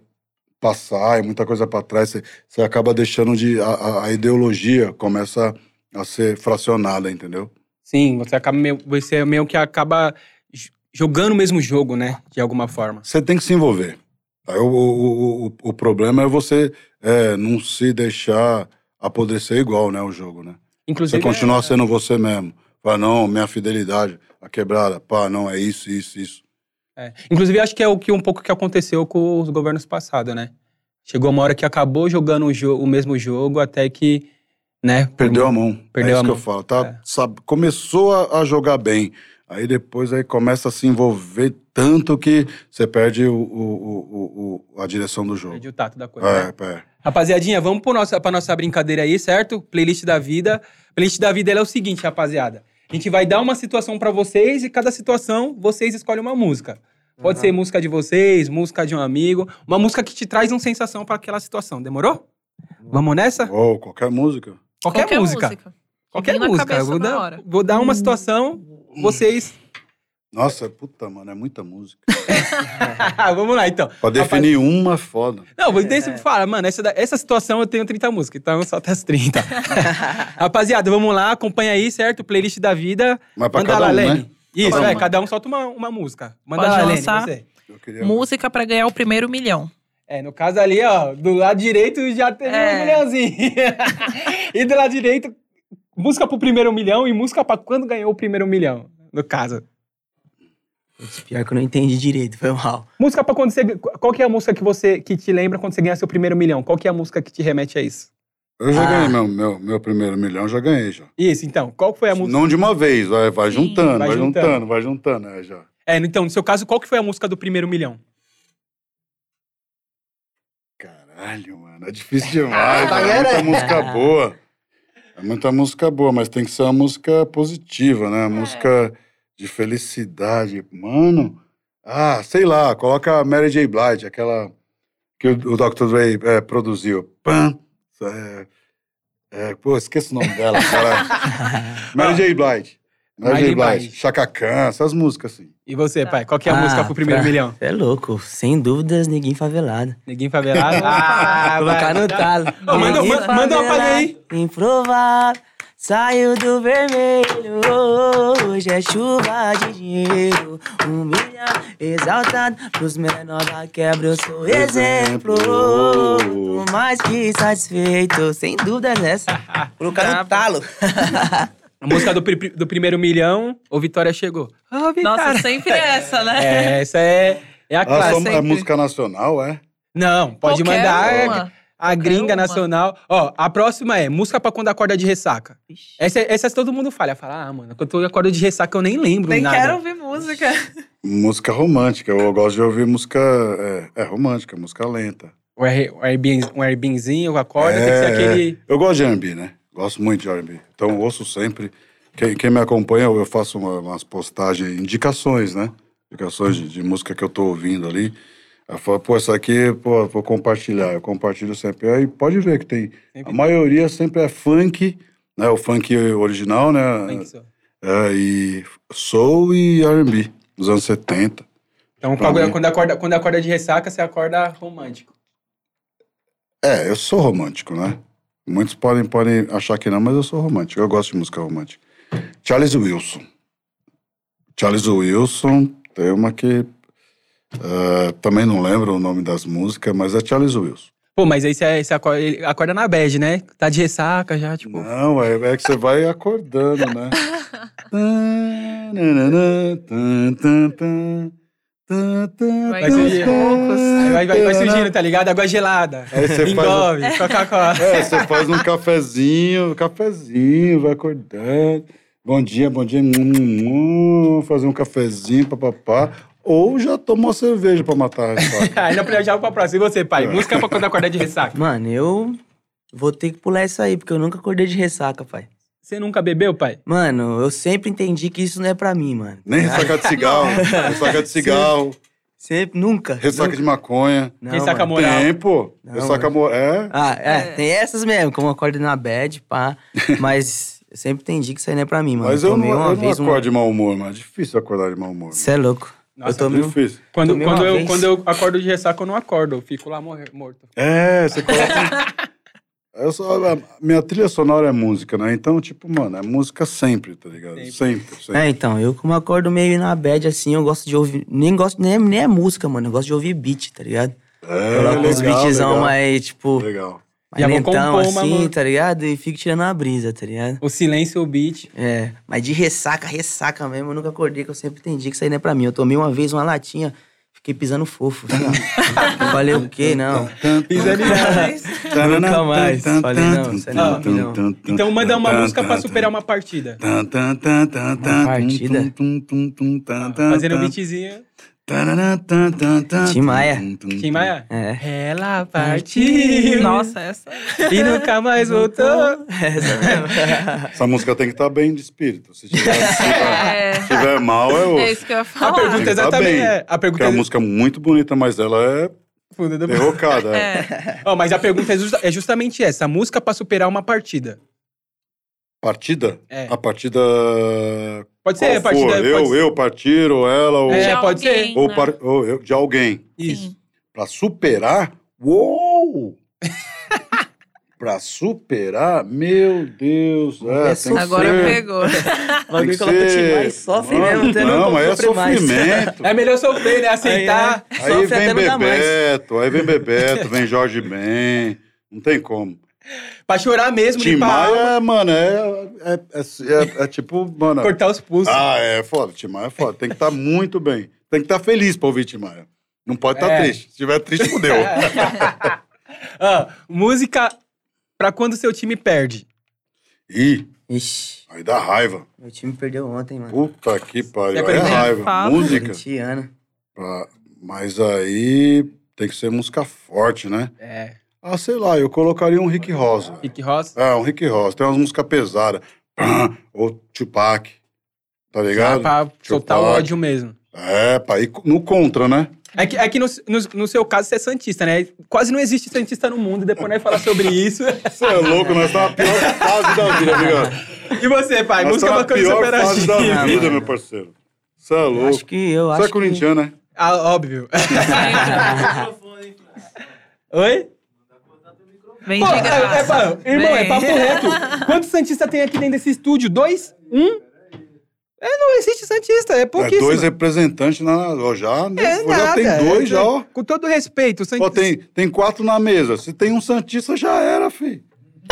passar e muita coisa para trás. Você, você acaba deixando de. A, a- ideologia começa a ser fracionada, entendeu? Sim, você acaba meio, você meio que acaba jogando o mesmo jogo, né? De alguma forma. Você tem que se envolver. Aí o, o, o, o problema é você é, não se deixar apodrecer igual, né, o jogo, né? Inclusive. Você continuar é- sendo você mesmo. Fala, não, minha fidelidade, a quebrada, pá, não, é isso, isso, isso. é. Inclusive, acho que é o que um pouco que aconteceu com os governos passados, né? Chegou uma hora que acabou jogando o, jo- o mesmo jogo até que, né? Perdeu a mão. Perdeu é isso a que mão. eu falo, tá? É. Sabe, começou a, a jogar bem. Aí depois aí começa a se envolver tanto que você perde o, o, o, a direção do jogo. Perdi o tato da coisa. né? É, é. Rapaziadinha, vamos pro nossa, pra nossa brincadeira aí, certo? Playlist da vida. Playlist da vida é o seguinte, rapaziada. A gente vai dar uma situação pra vocês e cada situação vocês escolhem uma música. Pode ser música de vocês, música de um amigo, uma música que te traz uma sensação pra aquela situação. Demorou? Vamos nessa? Ou qualquer música. Qualquer, música. Qualquer na música. cabeça Vou na dar, vou dar uma situação, vocês. Nossa, puta, mano, é muita música. [LAUGHS] Vamos lá, então. Pra definir uma é foda. Não, vou é. fala, mano, essa, essa situação eu tenho 30 músicas, então só até as 30. Rapaziada, vamos lá, acompanha aí, certo? Playlist da vida. Mas pra Manda cada lá, um, Lene. né? Isso, Cada é, uma. cada um solta uma, uma música. Manda Pode lá, Lene, você. Queria... Música pra ganhar o primeiro milhão. É, no caso ali, ó, do lado direito já teve um É. milhãozinho. [LAUGHS] e do lado direito, música pro primeiro milhão e música pra quando ganhou o primeiro milhão, no caso. Pior que eu não entendi direito, foi mal. Música pra quando você... Qual que é a música que você que te lembra quando você ganha seu primeiro milhão? Qual que é a música que te remete a isso? Eu já Ah. ganhei meu, meu, meu primeiro milhão, já ganhei já. Isso, então. Qual que foi a música? Não de uma vez, vai, vai Sim, juntando, vai vai, juntando. juntando, vai juntando, é, já. É, então, no seu caso, qual que foi a música do primeiro milhão? Caralho, mano, é difícil demais, [LAUGHS] é muita música boa. É muita música boa, mas tem que ser uma música positiva, né? Música de felicidade. Mano, ah, sei lá, coloca a Mary J. Blige, aquela que o, o Dr. Dre é, produziu. Pam, é, é, pô, esqueci o nome dela, cara. [LAUGHS] Mary J. Blige. Mary J. Blige. Chaka Khan, essas músicas assim. E você, pai? Qual que é a Ah, música pro primeiro pra- milhão? É louco, sem dúvidas, ninguém favelado. Ninguém favelado? ah, [LAUGHS] Colocar vai. no talo. Ô, manda- manda- manda uma palha aí. Improvável, saiu do vermelho. Hoje é chuva de dinheiro. Um milhão exaltado pros menores da quebra. Eu sou exemplo. Tô mais que satisfeito. Sem dúvida nessa. [LAUGHS] Colocar no Brabo. talo. [LAUGHS] A música do, pri- do primeiro milhão, o Vitória chegou. Ô, Vitória. Nossa, sempre essa, né? É, essa é, é a clássica. só- é música nacional, é? Não, pode Qualquer mandar é, uma. A gringa uma. nacional. Ó, a próxima é música pra quando acorda de ressaca. Ixi. Essa, essa todo mundo falha. Fala, ah, mano, quando eu acordo de ressaca eu nem lembro Nem nada. quero ouvir música. [LAUGHS] Música romântica. Eu gosto de ouvir música é, é romântica, música lenta. Um R- um Airbnb- um Airbnbzinho, acorda, tem que ser É, aquele... Eu gosto de R&B, né? Gosto muito de R&B. Então eu ouço sempre. Quem, quem me acompanha, eu faço uma- umas postagens, indicações, né? Indicações de, de música que eu tô ouvindo ali. Eu falo, pô, essa aqui, pô, vou compartilhar. Eu compartilho sempre. Aí pode ver que tem. A maioria sempre é funk, né? O funk original, né? É, e soul e R&B, dos anos 70. Então, quando acorda, quando acorda de ressaca, você acorda romântico. É, eu sou romântico, né? Muitos podem, podem achar que não, mas eu sou romântico. Eu gosto de música romântica. Charles Wilson. Charles Wilson tem uma que. Eh, também não lembro o nome das músicas, mas é Charles Wilson. Pô, mas aí você, você acorda, acorda na bad, né? Tá de ressaca já, tipo... Não, é, é que você vai acordando, né? Vai. Aí vai, vai, vai surgindo, tá ligado? Água gelada. Engove, Coca-Cola. É, você faz um cafezinho, um cafezinho, vai acordando. Bom dia, bom dia. hum, hum, fazer um cafezinho, papapá. Ou já tomou cerveja pra matar [LAUGHS] a ressaca. Aí não já pra próxima. E você, pai? Música pra quando acorda de ressaca. Mano, eu vou ter que pular isso aí, porque eu nunca acordei de ressaca, pai. Você nunca bebeu, pai? Mano, eu sempre entendi que isso não é pra mim, mano. Nem ressaca de cigarro, [LAUGHS] ressaca de cigarro. Sempre, nunca. Ressaca nunca. de maconha. Não, Ressaca mano. moral. Tem, pô. Não, Ressaca moral. É. Ah, é, tem essas mesmo, como acordo na bad, pá. [LAUGHS] Mas eu sempre entendi que isso aí não é pra mim, mano. Mas eu não, tomei uma eu não vez acordo um. de mau humor, mano. É difícil acordar de mau humor. Você é louco. Nossa, eu. Difícil. Quando, Tomei quando, eu, vez. quando eu acordo de ressaca, eu não acordo. Eu fico lá morre- morto. É, você coloca. [LAUGHS] Eu só, a minha trilha sonora é música, né? Então, tipo, mano, é música sempre, tá ligado? Sempre. Sempre, sempre. É, então, eu como acordo meio na bad, assim, eu gosto de ouvir... Nem gosto, nem, nem é música, mano. Eu gosto de ouvir beat, tá ligado? É, Coloco uns beatzão legal. mais, tipo... Legal. Mais Já vou lentão, compor uma assim, música. tá ligado? E fico tirando a brisa, tá ligado? O silêncio, o beat. É, mas de ressaca, ressaca mesmo, eu nunca acordei, que eu sempre entendi que isso aí não é pra mim. Eu tomei uma vez uma latinha, fiquei pisando fofo. assim, ó. Falei o quê? Não. Pisando [LAUGHS] Nunca mais. Falei, não, isso aí não é mim, não. Então manda uma música pra superar uma partida. Uma partida? Fazendo um beatzinho. Tim Maia. Tim Maia? É. Ela partiu. Nossa, essa. E nunca mais voltou. Essa mesmo. Essa música tem que estar bem de espírito. Se tiver, se tiver, É, se tiver mal, é é outro. isso que eu ia A falar. pergunta Tem que tá exatamente bem. é. A pergunta é é uma música muito bonita, mas ela é derrocada. é. É. Ó, mas a pergunta é, justa- é justamente essa. A música pra superar uma partida. Partida? É. A partida. Pode qual ser, a partida. for. Eu, pode ser. eu partir, ou ela, ou, É, De pode ser. ou, né? par- ou eu, de alguém. Isso. Sim. Pra superar? Uou! [LAUGHS] pra superar? Meu Deus. É, tem que Agora ser- pegou. Tem bagulho que [LAUGHS] ser- sofre Mano, mesmo, até Não, não mas é sofre mais. sofrimento. É melhor sofrer, né? Aceitar. Aí, é. Aí Sofre vem mais. Bebeto, aí vem [LAUGHS] Bebeto, vem Jorge Ben. Não tem como. Pra chorar mesmo, Tim limpar a alma, Maia, mano, é, é, é, é- é tipo, mano. cortar os pulsos. Ah, é foda. Tim Maia é foda. Tem que estar muito bem. Tem que estar feliz pra ouvir Tim Maia. Não pode estar É. triste. Se estiver triste, fudeu. Ó, [LAUGHS] música pra quando seu time perde. Ih, Ixi, aí dá raiva. meu time perdeu ontem, mano. Puta que pariu. é Aí é raiva. Fala. Música. Mas aí tem que ser música forte, né? É. Ah, sei lá, eu colocaria um Rick Rosa. Rick Ross. É, um Rick Ross. Tem umas músicas pesadas. [CLEARS THROAT] Ou Tupac. Tá ligado? pra soltar o ódio mesmo. É, pra ir no contra, né? É que, é que no, no, no seu caso você é Santista, né? Quase não existe Santista no mundo, depois nós falar sobre isso. Você é louco, nós estamos na pior fase da vida, amigo. [LAUGHS] E você, pai? Nós música estamos pra na quando pior fase da vida, meu parceiro. Você é louco. Acho que eu Você acho é corintiano, né? Ah, óbvio. [LAUGHS] [LAUGHS] Oi? Vem Pô, de é, é, graça. pá, irmão, é Vem. papo reto. Quantos Santistas tem aqui dentro desse estúdio? Dois? Um? É, não existe Santista, é É pouquíssimo. dois representantes na. ó, Já, né? É já nada, tem é, dois, já, ó. Com todo respeito, o Ó, Santista... tem, tem quatro na mesa. Se tem um Santista, já era, filho.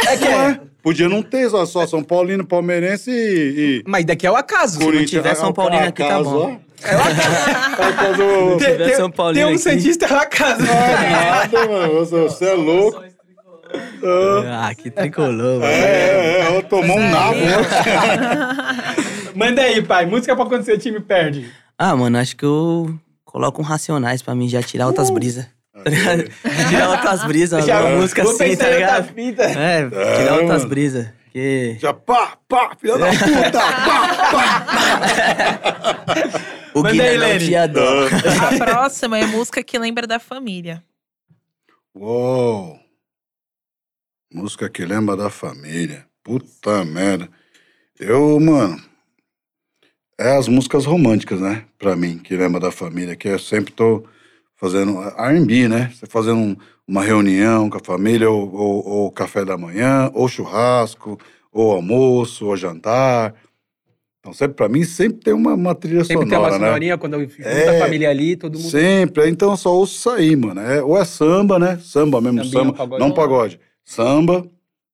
É que é. Podia não ter só, só São Paulino, Palmeirense e. e Mas daqui é o acaso. Corinthians. tiver São Ah, Paulino aqui, tá bom. ó. A casa, ó. Tem, tiver tem- São Paulino tem um aqui. Santista é o acaso. Nada, mano. Você, você é louco. Ah, Ah, que tricolor, mano. É, é, ó, tomou um nabo. [LAUGHS] Manda aí, pai. Música pra quando seu time perde. Ah, mano, acho que eu coloco um Racionais pra mim já tirar outras brisas. Tá ligado? [LAUGHS] tirar outras brisas, Já- uma música assim, tá ligado? fita. É, É, tirar outras mano. brisas. Que Já pá, pá, filha da puta, [LAUGHS] pá, pá. o aí, não Lene. tinha dó. A próxima é música que lembra da família. Uou. Música que lembra da família. Puta merda. Eu, mano. É as músicas românticas, né? Pra mim, que lembra da família. Que eu sempre tô fazendo RB, né? Você fazendo um- uma reunião com a família, ou, ou, ou café da manhã, ou churrasco, ou almoço, ou jantar. Então, sempre, pra mim, sempre tem uma, uma trilha Sempre tem uma sonora, né? sonorinha quando junta É. a família ali, todo mundo. Sempre, então eu só ouço aí, mano. É, ou é samba, né? Samba mesmo, Sambinha, samba. pagodão. Não pagode. Samba,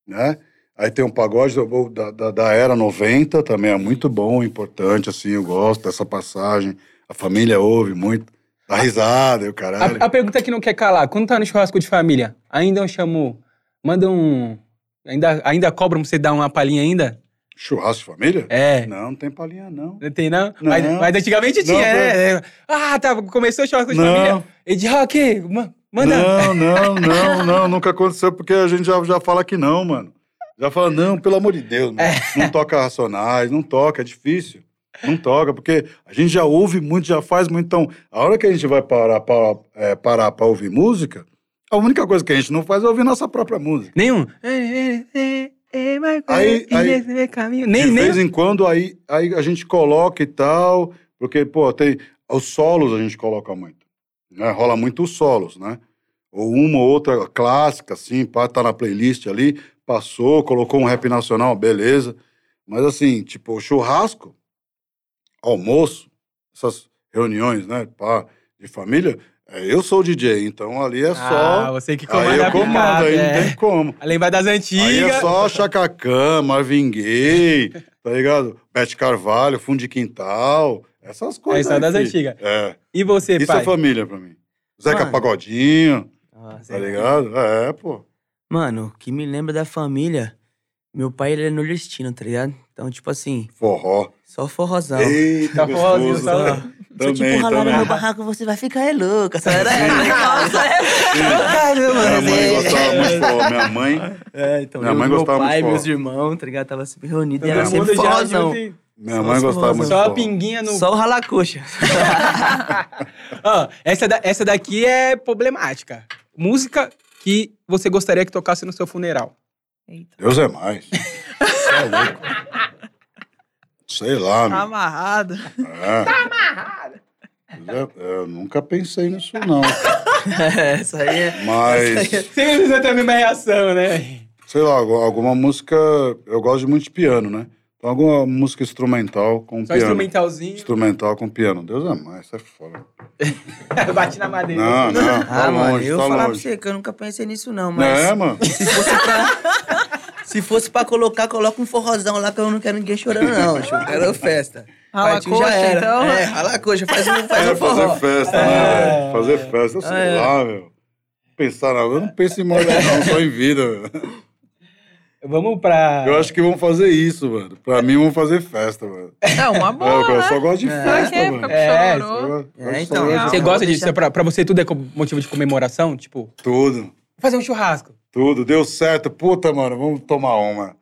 né? Aí tem um pagode da, da, da era 90, também é muito bom, importante, assim, eu gosto dessa passagem. A família ouve muito, dá risada, e o caralho. A, a pergunta que não quer calar, quando tá no churrasco de família, ainda eu chamo, manda um, ainda, ainda cobram pra você dar uma palhinha ainda? Churrasco de família? É. Não, não tem palhinha, não. Não tem não? Não. Mas, mas antigamente tinha, Não, né? Ah, tá, começou o churrasco de Não. família. E de rock, ma- manda. Não, não, não, não, nunca aconteceu, porque a gente já, já fala que não, mano. Já fala, não, pelo amor de Deus, mano. É. não toca racionais, não toca, é difícil. Não toca, porque a gente já ouve muito, já faz muito. Então, a hora que a gente vai parar para é, parar pra ouvir música, a única coisa que a gente não faz é ouvir nossa própria música. Nenhum. Aí- aí- Nem, de vez em quando, aí, aí a gente coloca e tal, porque, pô, tem. Os solos a gente coloca muito. Né? Rola muito os solos, né? Ou uma ou outra clássica, assim, pá, tá na playlist ali, passou, colocou um rap nacional, beleza. Mas assim, tipo, churrasco, almoço, essas reuniões, né, pá, de família, é, eu sou o DJ, então ali é Ah, só. você que aí comanda eu a comando, picada, aí é. não tem como. Lembrar das Aí antigas. é só Chacacã, Marvin Gaye, [LAUGHS] tá ligado? Bete Carvalho, Fundo de Quintal, essas coisas. só aí, das antigas. É. E você, Isso pai? é família pra mim. Zeca Mano. Pagodinho, Nossa, tá ligado? É, pô. Mano, o que me lembra da família, meu pai ele é nordestino, tá ligado? Então, tipo assim, Forró. só forrozão. Eita, Tá forrozinho, só- Se eu Também, tipo ralar no também. meu barraco, você vai ficar é louca. Essa era é. Caramba, Minha mãe é. gostava muito de forró. Minha mãe, É, então, Minha mãe meu gostava pai, muito de meus forró. irmãos, tá ligado? Tava sempre reunido e Todo era sempre forrozão. e- minha Só mãe os gostava muito de Só a pinguinha no. Só o ralacoxa. [LAUGHS] Ó, essa, da- essa daqui é problemática. Música que você gostaria que tocasse no seu funeral. Eita. Deus é mais. Você é louco. Sei lá, Tá meu. amarrado. É. Tá amarrado. Eu nunca pensei nisso, não. [LAUGHS] Essa aí é... Mas, Sempre precisa ter a mesma reação, né? sei lá, algu- alguma música. Eu gosto muito de piano, né? Então, alguma música instrumental com Só piano. instrumentalzinho. Instrumental com piano. Deus é mais, isso é foda. [LAUGHS] Bate na madeira. Não, não. Tá Ah, mano, longe, eu tá falar pra você que eu nunca pensei nisso não, Não mas... é, mano? Se fosse pra... [LAUGHS] Se fosse pra colocar, coloca um forrozão lá que eu não quero ninguém chorando, não. Eu quero festa. Rala Partiu, coxa, já era. então? É, rala a coxa, faz um, faz É, um forró. fazer festa, né, velho? Fazer festa, eu sei É. lá, meu. Pensar, não, eu não penso em morte, não, só em vida, meu. Vamos pra. Eu acho que vão fazer isso, mano. Pra mim, vão fazer festa, mano. É uma É, boa, eu né? só gosto de É. Festa, quê? mano. É. Eu gosto- É, eu então, Você gosta vou disso? deixar- Pra, pra você tudo é motivo de comemoração? Tipo, Tudo, fazer um churrasco. tudo. Deu certo. Puta, mano, vamos tomar uma.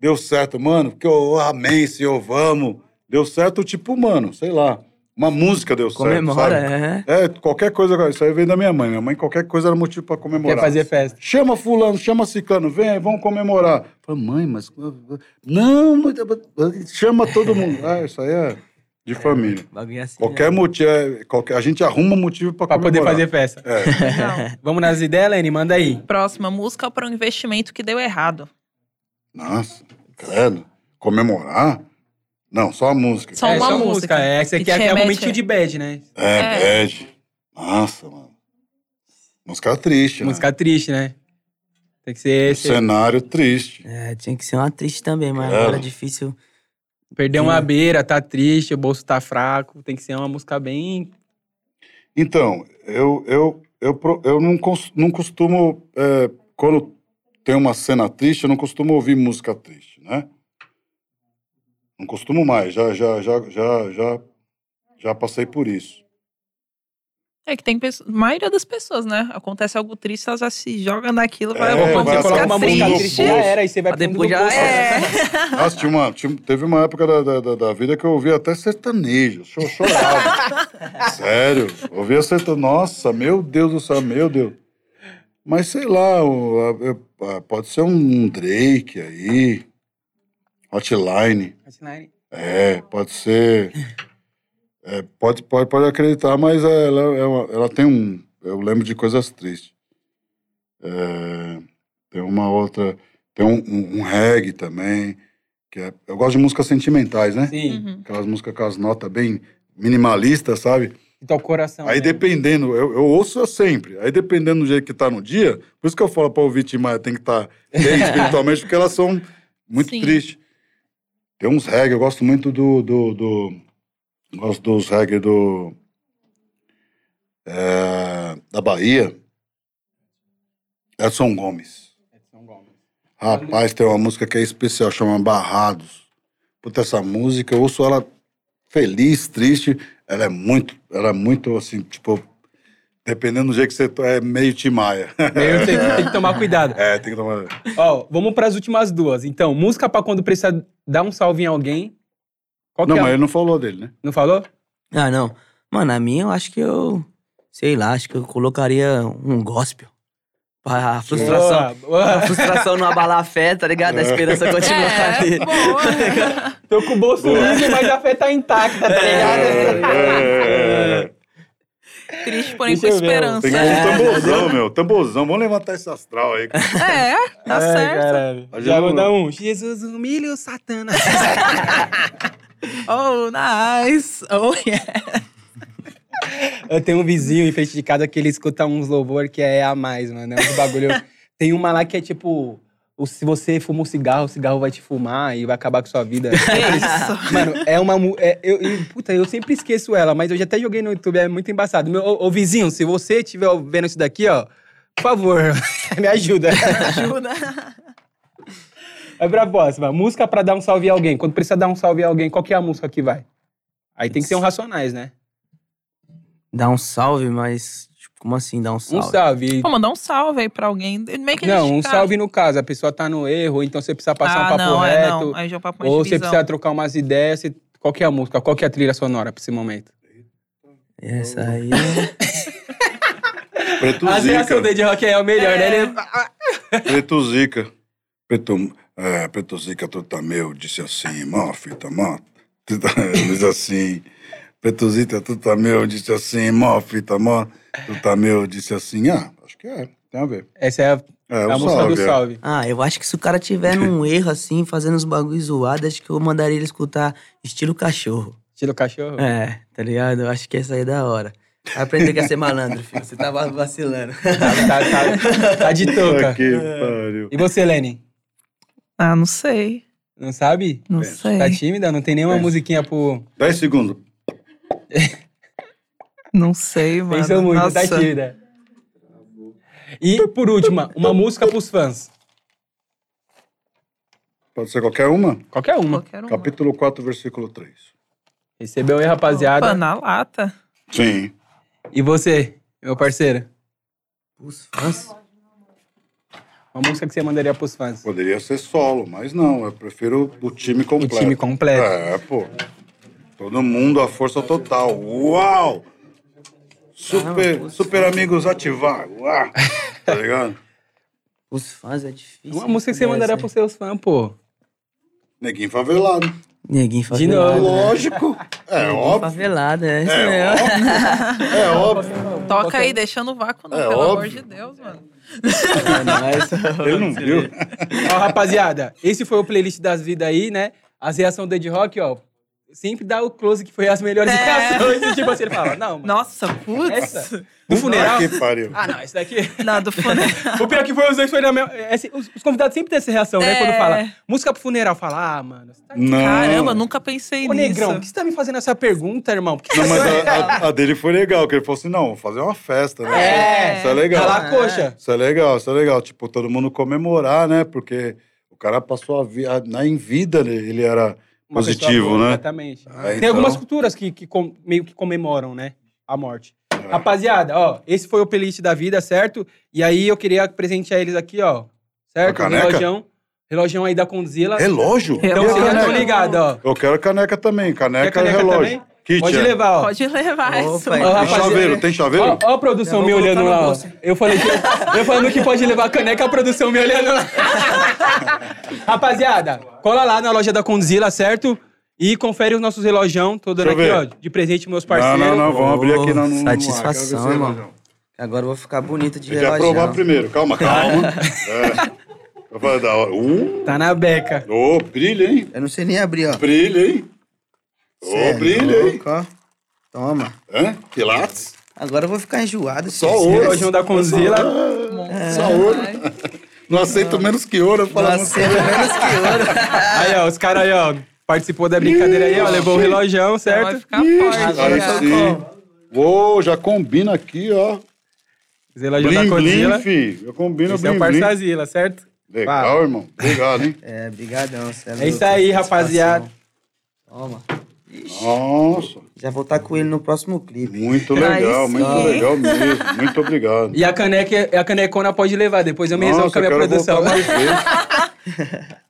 Deu certo, mano, porque eu amei, senhor, vamos. Deu certo, tipo, mano, sei lá. Uma música deu certo, Comemora, é. É, qualquer coisa, isso aí vem da minha mãe. Minha mãe, qualquer coisa era motivo pra comemorar. Quer fazer festa. Chama fulano, chama ciclano, vem aí, vamos comemorar. Falei, mãe, mas... Não, mas- chama todo mundo. Ah, isso aí é de família. Bagulho assim. Qualquer né? motivo, é- qualquer, a gente arruma motivo pra, Pra poder fazer festa. É. Não. [LAUGHS] Vamos nas ideias, Lene? Manda aí. Próxima música para um investimento que deu errado. Nossa, credo. Comemorar? Não, só a música. Só é, uma só música música. É, essa que aqui é, é um momentinho de bad, né? É, É. bad. Nossa, mano. Música triste, né? Música triste, né? Tem que ser Um esse. cenário triste. É, tinha que ser uma triste também, mas Claro. agora é difícil. Perder uma beira, tá triste, o bolso tá fraco. Tem que ser uma música bem. Então, eu, eu, eu, eu não, não costumo, é, quando tem uma cena triste, eu não costumo ouvir música triste, né? Não costumo mais, já, já, já, já, já, já passei por isso. É que tem pessoas, a maioria das pessoas, né? Acontece algo triste, elas já se jogam naquilo, É, vai quando vai você coloca uma ficar música triste, já era. Aí você vai pro já bolso. É. Nossa, tinha uma, tinha- teve uma época da, da, da- da vida que eu ouvia até sertanejo, cho- chorava. [LAUGHS] Sério, ouvia sertanejo. Nossa, meu Deus do céu, meu Deus. Mas sei lá, pode ser um Drake aí, Hotline. É, pode ser. é, pode, pode, pode acreditar, mas ela, é uma- ela tem um. Eu lembro de coisas tristes. É, tem uma outra. Tem um, um, um reggae também. Que é, eu gosto de músicas sentimentais, né? Sim. Uhum. Aquelas músicas com as notas bem minimalistas, sabe? Então, coração. Aí né? dependendo, eu, eu ouço sempre. Aí dependendo do jeito que tá no dia, por isso que eu falo pra ouvir Tim Maia, tem que estar bem [LAUGHS] espiritualmente, porque elas são muito Sim. tristes. Tem uns reggae, eu gosto muito do. do, do gosto dos reggae do. é, da Bahia. Edson Gomes. Edson Gomes. Rapaz, tem uma música que é especial, chama Barrados. Puta, essa música, eu ouço ela feliz, triste. Ela é muito, ela é muito assim, tipo, dependendo do jeito que você tá, é meio Timaya. Meio tem, tem que [LAUGHS] tomar cuidado. É, tem que tomar. Ó, vamos pras últimas duas. Então, música pra quando precisa dar um salve em alguém. Qual Não, que é? mas ele não falou dele, né? Não falou? Ah, não. Mano, a minha eu acho que eu. Sei lá, acho que eu colocaria um gospel. Pra a frustração. Boa, boa. A frustração não abalar a fé, tá ligado? A esperança continuar ali. É, boa. Tô com o bolso liso, mas a fé tá intacta, tá ligado? É. [LAUGHS] Triste, porém com Deixa ver, esperança. Tem que ir com tamborzão, meu. Tamborzão. Vamos levantar esse astral aí. É, tá Ai, certo. caralho. Já vou dar um. Jesus humilha o Satanás. [LAUGHS] Oh, nice. Oh, yeah. Eu tenho um vizinho em frente de casa que ele escuta uns louvor que é a mais, mano. É uns bagulho. [LAUGHS] Tem uma lá que é tipo. O- Se você fuma um cigarro, o cigarro vai te fumar e vai acabar com sua vida. [LAUGHS] Isso? [LAUGHS] Mano, é uma. É, eu, eu- puta, eu sempre esqueço ela, mas eu já até joguei no YouTube, é muito embaçado. Meu, ô, ô, vizinho, se você estiver vendo isso daqui, ó, por favor, [LAUGHS] me ajuda. Ajuda. Vai pra próxima. Música pra dar um salve a alguém. Quando precisa dar um salve a alguém, qual que é a música que vai? Aí tem que ser um Racionais, né? Dá um salve, mas. Como assim dá um Um salve? salve. Pô, mandar um salve aí pra alguém. Meio que Não, um salve no caso. A pessoa tá no erro, então você precisa passar ah, um papo não, é, reto. não. Aí já é um papo ou você precisa trocar umas ideias. você- Qual que é a música? Qual que é a trilha sonora pra esse momento? Essa aí. é- Preto A reação Zica. dele de rock é o melhor, né? Ele... Preto Zica. Preto, é, Preto Zica, tu tá meu, disse assim, mó fita, mó. Tu tá, diz assim. Preto Zica, tu tá meu, disse assim, mó fita, mó. Tu tá meu, disse assim. Ah, acho que é, tem a ver. Essa é a, É, a música salve, do é. salve. Ah, eu acho que se o cara tiver num [LAUGHS] erro assim, fazendo os bagulhos zoados, acho que eu mandaria ele escutar estilo cachorro. Estilo cachorro. É, tá ligado? Eu acho que essa aí é da hora. Vai aprender que é ser malandro, filho. Você tava vacilando. Tá, tá- tá de touca. Que pariu. E você, Lenny? Ah, não sei. Não sabe? Não Pensa. sei. Tá tímida? Não tem nenhuma Pensa. musiquinha pro. 10 segundos. [LAUGHS] Não sei, mano. Pensou muito, Nossa. tá tímida. E, por último, uma música pros fãs. Pode ser qualquer uma? Qualquer uma. Qualquer uma. Capítulo 4, versículo 3. Recebeu aí, rapaziada. Opa, na lata. Sim. E você, meu parceiro? Os fãs. Uma música que você mandaria pros fãs? Poderia ser solo, mas não. Eu prefiro o time O completo. time completo. É, pô. Todo mundo à força total. Uau! Super, super amigos ativar. Uau! Tá ligado? [LAUGHS] Os fãs é difícil. Uma música que você mandaria pros seus fãs, pô. Neguinho favelado. Neguinho De favelado. novo. Lógico. É Neguinho óbvio. favelado, é isso É mesmo. [LAUGHS] É óbvio. Toca aí, deixando o vácuo, não, É pelo amor óbvio. de Deus, mano. É nóis. [LAUGHS] Ele não viu. Ó, rapaziada, esse foi o playlist das vidas aí, né? As reações do Ed Rock, ó. Sempre dá o close que foi as melhores É. reações. E, tipo assim, ele fala, não, mano, Nossa, putz. essa? Do funeral? Ah, que pariu. Ah, não, esse daqui... [LAUGHS] Não, do funeral. [LAUGHS] O pior que foi os dois foi na mesma... esse- Os, os convidados sempre têm essa reação, né? É. Quando fala música pro funeral, fala, ah, mano... Tá... Não. Caramba, nunca pensei Ô, nisso. Negrão, por que você tá me fazendo essa pergunta, irmão? Por que Não, mas a, a- a dele foi legal, que ele falou assim, não, vou fazer uma festa, né? É. Isso é legal. Calar a coxa. Isso é legal, isso é legal. Tipo, todo mundo comemorar, né? Porque o cara passou a vida... Na, em vida, ele, ele era Uma positivo, boa, né? Exatamente. É, Tem então- algumas culturas que, que com- meio que comemoram, né? A morte. É. Rapaziada, ó, esse foi o playlist da vida, certo? E aí eu queria presentear eles aqui, ó. Certo? Um caneca? relojão. Relojão aí da Condzilla. Relógio? Então Relógio. vocês já estão ligados, ó. Eu quero caneca também, Quer caneca, caneca e relógio. também? Kit, Pode é. levar, ó. Pode levar Opa, isso. aí. Ó, Tem rapaziada. chaveiro, tem chaveiro? Ó, ó a produção me vou olhando lá, no ó. Eu falei que, eu falando que pode levar caneca, a produção me olhando lá. [LAUGHS] Rapaziada, cola lá na loja da Condzilla, certo? E confere os nossos relojão. Tô dando aqui, ó, de presente meus Não, parceiros. não, não, vamos abrir aqui no, no, no Satisfação, ar, esse irmão. Agora eu vou ficar bonito de Tem que relógio. aprovar primeiro, calma, calma. [LAUGHS] é. Eu falei, da hora. Uh, Tá na beca. ô, brilha, hein? Eu não sei nem abrir, ó. Brilha, hein? Ô, é brilha, hein? ó. Toma. Hã? Pilates? Agora eu vou ficar enjoado. Só ouro. Relojão da Condzilla. Só ouro. Não aceito menos que ouro. Eu falo, Não aceito menos que ouro. [LAUGHS] Aí, ó, os caras aí, ó, participou da brincadeira aí, ó, levou o relojão, Vai certo? ficar forte. Cara. eu sim. Uou, já combina aqui, ó. Da Blim, Condzilla. blim, fi. Eu combino Esse é blim, o blim. Parsazilla, certo? Legal, irmão. Obrigado, hein? É, brigadão. cê É louco, isso aí, satisfação. rapaziada. Toma. Nossa, Já vou estar com ele no próximo clipe. muito Aí legal, muito legal mesmo. Muito obrigado. E a caneca, a canecona pode levar, depois eu me resolvo com a minha produção. voltar mais vezes. [LAUGHS]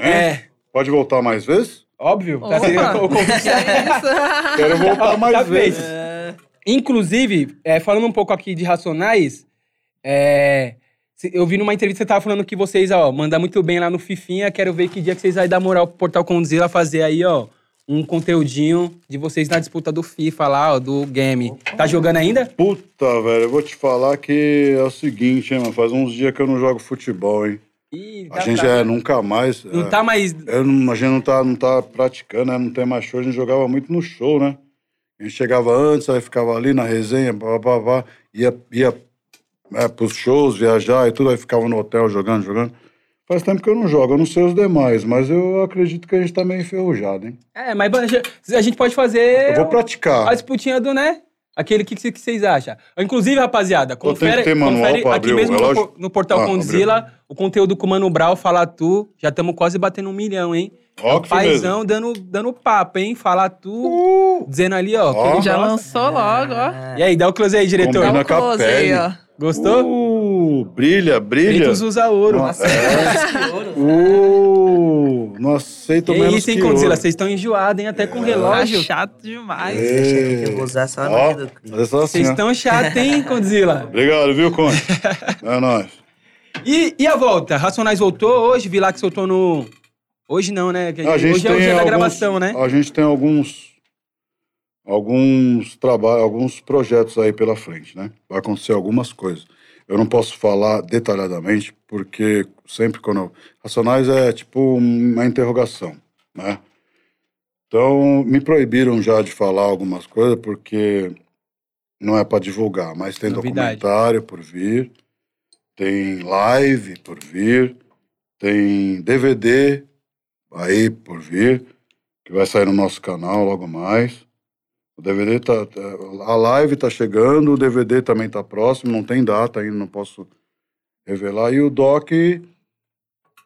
É, Pode voltar mais vezes? Óbvio. Tá, Opa. se- o- é isso? [LAUGHS] Quero voltar mais Tá vezes. feito. Inclusive, é, falando um pouco aqui de Racionais, é, eu vi numa entrevista que você tava falando que vocês, ó, mandam muito bem lá no Fifinha. Quero ver que dia que vocês vão dar moral pro Portal Condzilla fazer aí, ó, um conteúdinho de vocês na disputa do FIFA lá, ó, do game. Tá jogando ainda? Puta, velho, eu vou te falar que é o seguinte, hein, mano. Faz uns dias que eu não jogo futebol, hein. Ih, A tá- gente tá- é nunca mais. Não é, tá mais. eu não- a gente não tá, não tá praticando, né? Não tem mais show. A gente jogava muito no show, né? A gente chegava antes, aí ficava ali na resenha, pá, pá, pá, ia, ia é, pros shows, viajar e tudo, aí ficava no hotel jogando, jogando. Faz tempo que eu não jogo, eu não sei os demais, mas eu acredito que a gente tá meio enferrujado, hein? É, mas a gente pode fazer Eu vou praticar. a disputinha do, né? Aquele que, que vocês acham. Inclusive, rapaziada, confere, que ter manual confere aqui abrir o mesmo no, no portal Ah, Condzilla, o conteúdo com o Mano Brau, Fala Tu. Já estamos quase batendo um milhão, hein? Ó, que. Paizão dando, dando papo, hein? Fala Tu, Uh, dizendo ali, ó. que Ó. ele Já lançou logo, ó. E aí, dá o close aí, diretor. Dá um a close aí, ó. Gostou? uh, brilha, brilha. Feitos usa ouro. Nossa. Que ouro. Uh, não aceito Que menos isso, hein, ouro. Vocês estão enjoados, hein? Até com Tá relógio. chato demais. É. Eu vou usar só Ó, dia do é assim, Vocês estão chatos, hein, Condzilla? [LAUGHS] Obrigado, viu, Conde? é nóis. E, e a volta? Racionais voltou hoje? Vi lá que soltou no... Hoje não, né? A gente hoje é o tem dia da alguns- gravação, né? A gente tem alguns alguns trabalhos, alguns projetos aí pela frente, né? Vai acontecer algumas coisas. Eu não posso falar detalhadamente porque sempre quando eu... Racionais é tipo uma interrogação, né? Então, me proibiram já de falar algumas coisas porque não é para divulgar, mas tem Novidade. documentário por vir, tem live por vir, tem DVD aí por vir, que vai sair no nosso canal logo mais. O DVD tá, tá- a live tá chegando, o DVD também tá próximo, não tem data ainda, não posso revelar. E o doc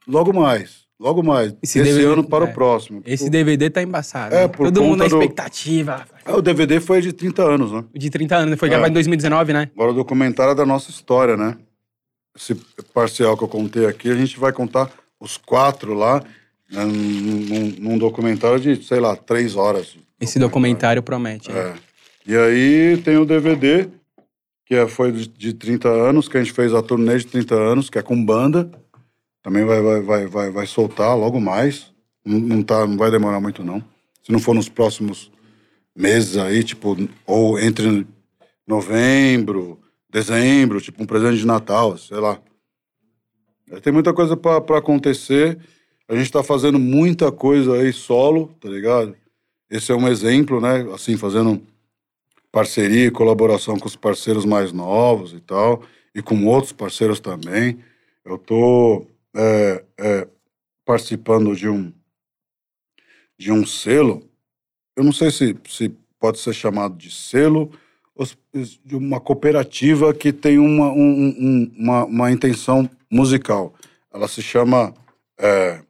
logo mais, logo mais. Esse Esse, DVD ano para é. o próximo. Esse o, DVD tá embaçado. É, né? por Todo mundo na do- expectativa. é, o DVD foi de 30 anos, né? De 30 anos, foi É. gravado em 2019, né? Agora o documentário é da nossa história, né? Esse parcial que eu contei aqui, a gente vai contar os quatro lá né, num, num- num documentário de, sei lá, três horas. Esse documentário promete. né? É. E aí tem o DVD, que é, foi de, de 30 anos, que a gente fez a turnê de 30 anos, que é com banda. Também vai, vai, vai, vai, vai soltar logo mais. Não, não, tá, não vai demorar muito, não. Se não for nos próximos meses aí, tipo, ou entre novembro, dezembro, tipo um presente de Natal, sei lá. É, Tem muita coisa pra acontecer. A gente tá fazendo muita coisa aí solo, tá ligado? Esse é um exemplo, né? Assim, fazendo parceria e colaboração com os parceiros mais novos e tal, e com outros parceiros também. Eu tô é, é, participando de um de um selo. Eu não sei se, se pode ser chamado de selo ou de uma cooperativa que tem uma, um- um- uma, uma intenção musical. Ela se chama é,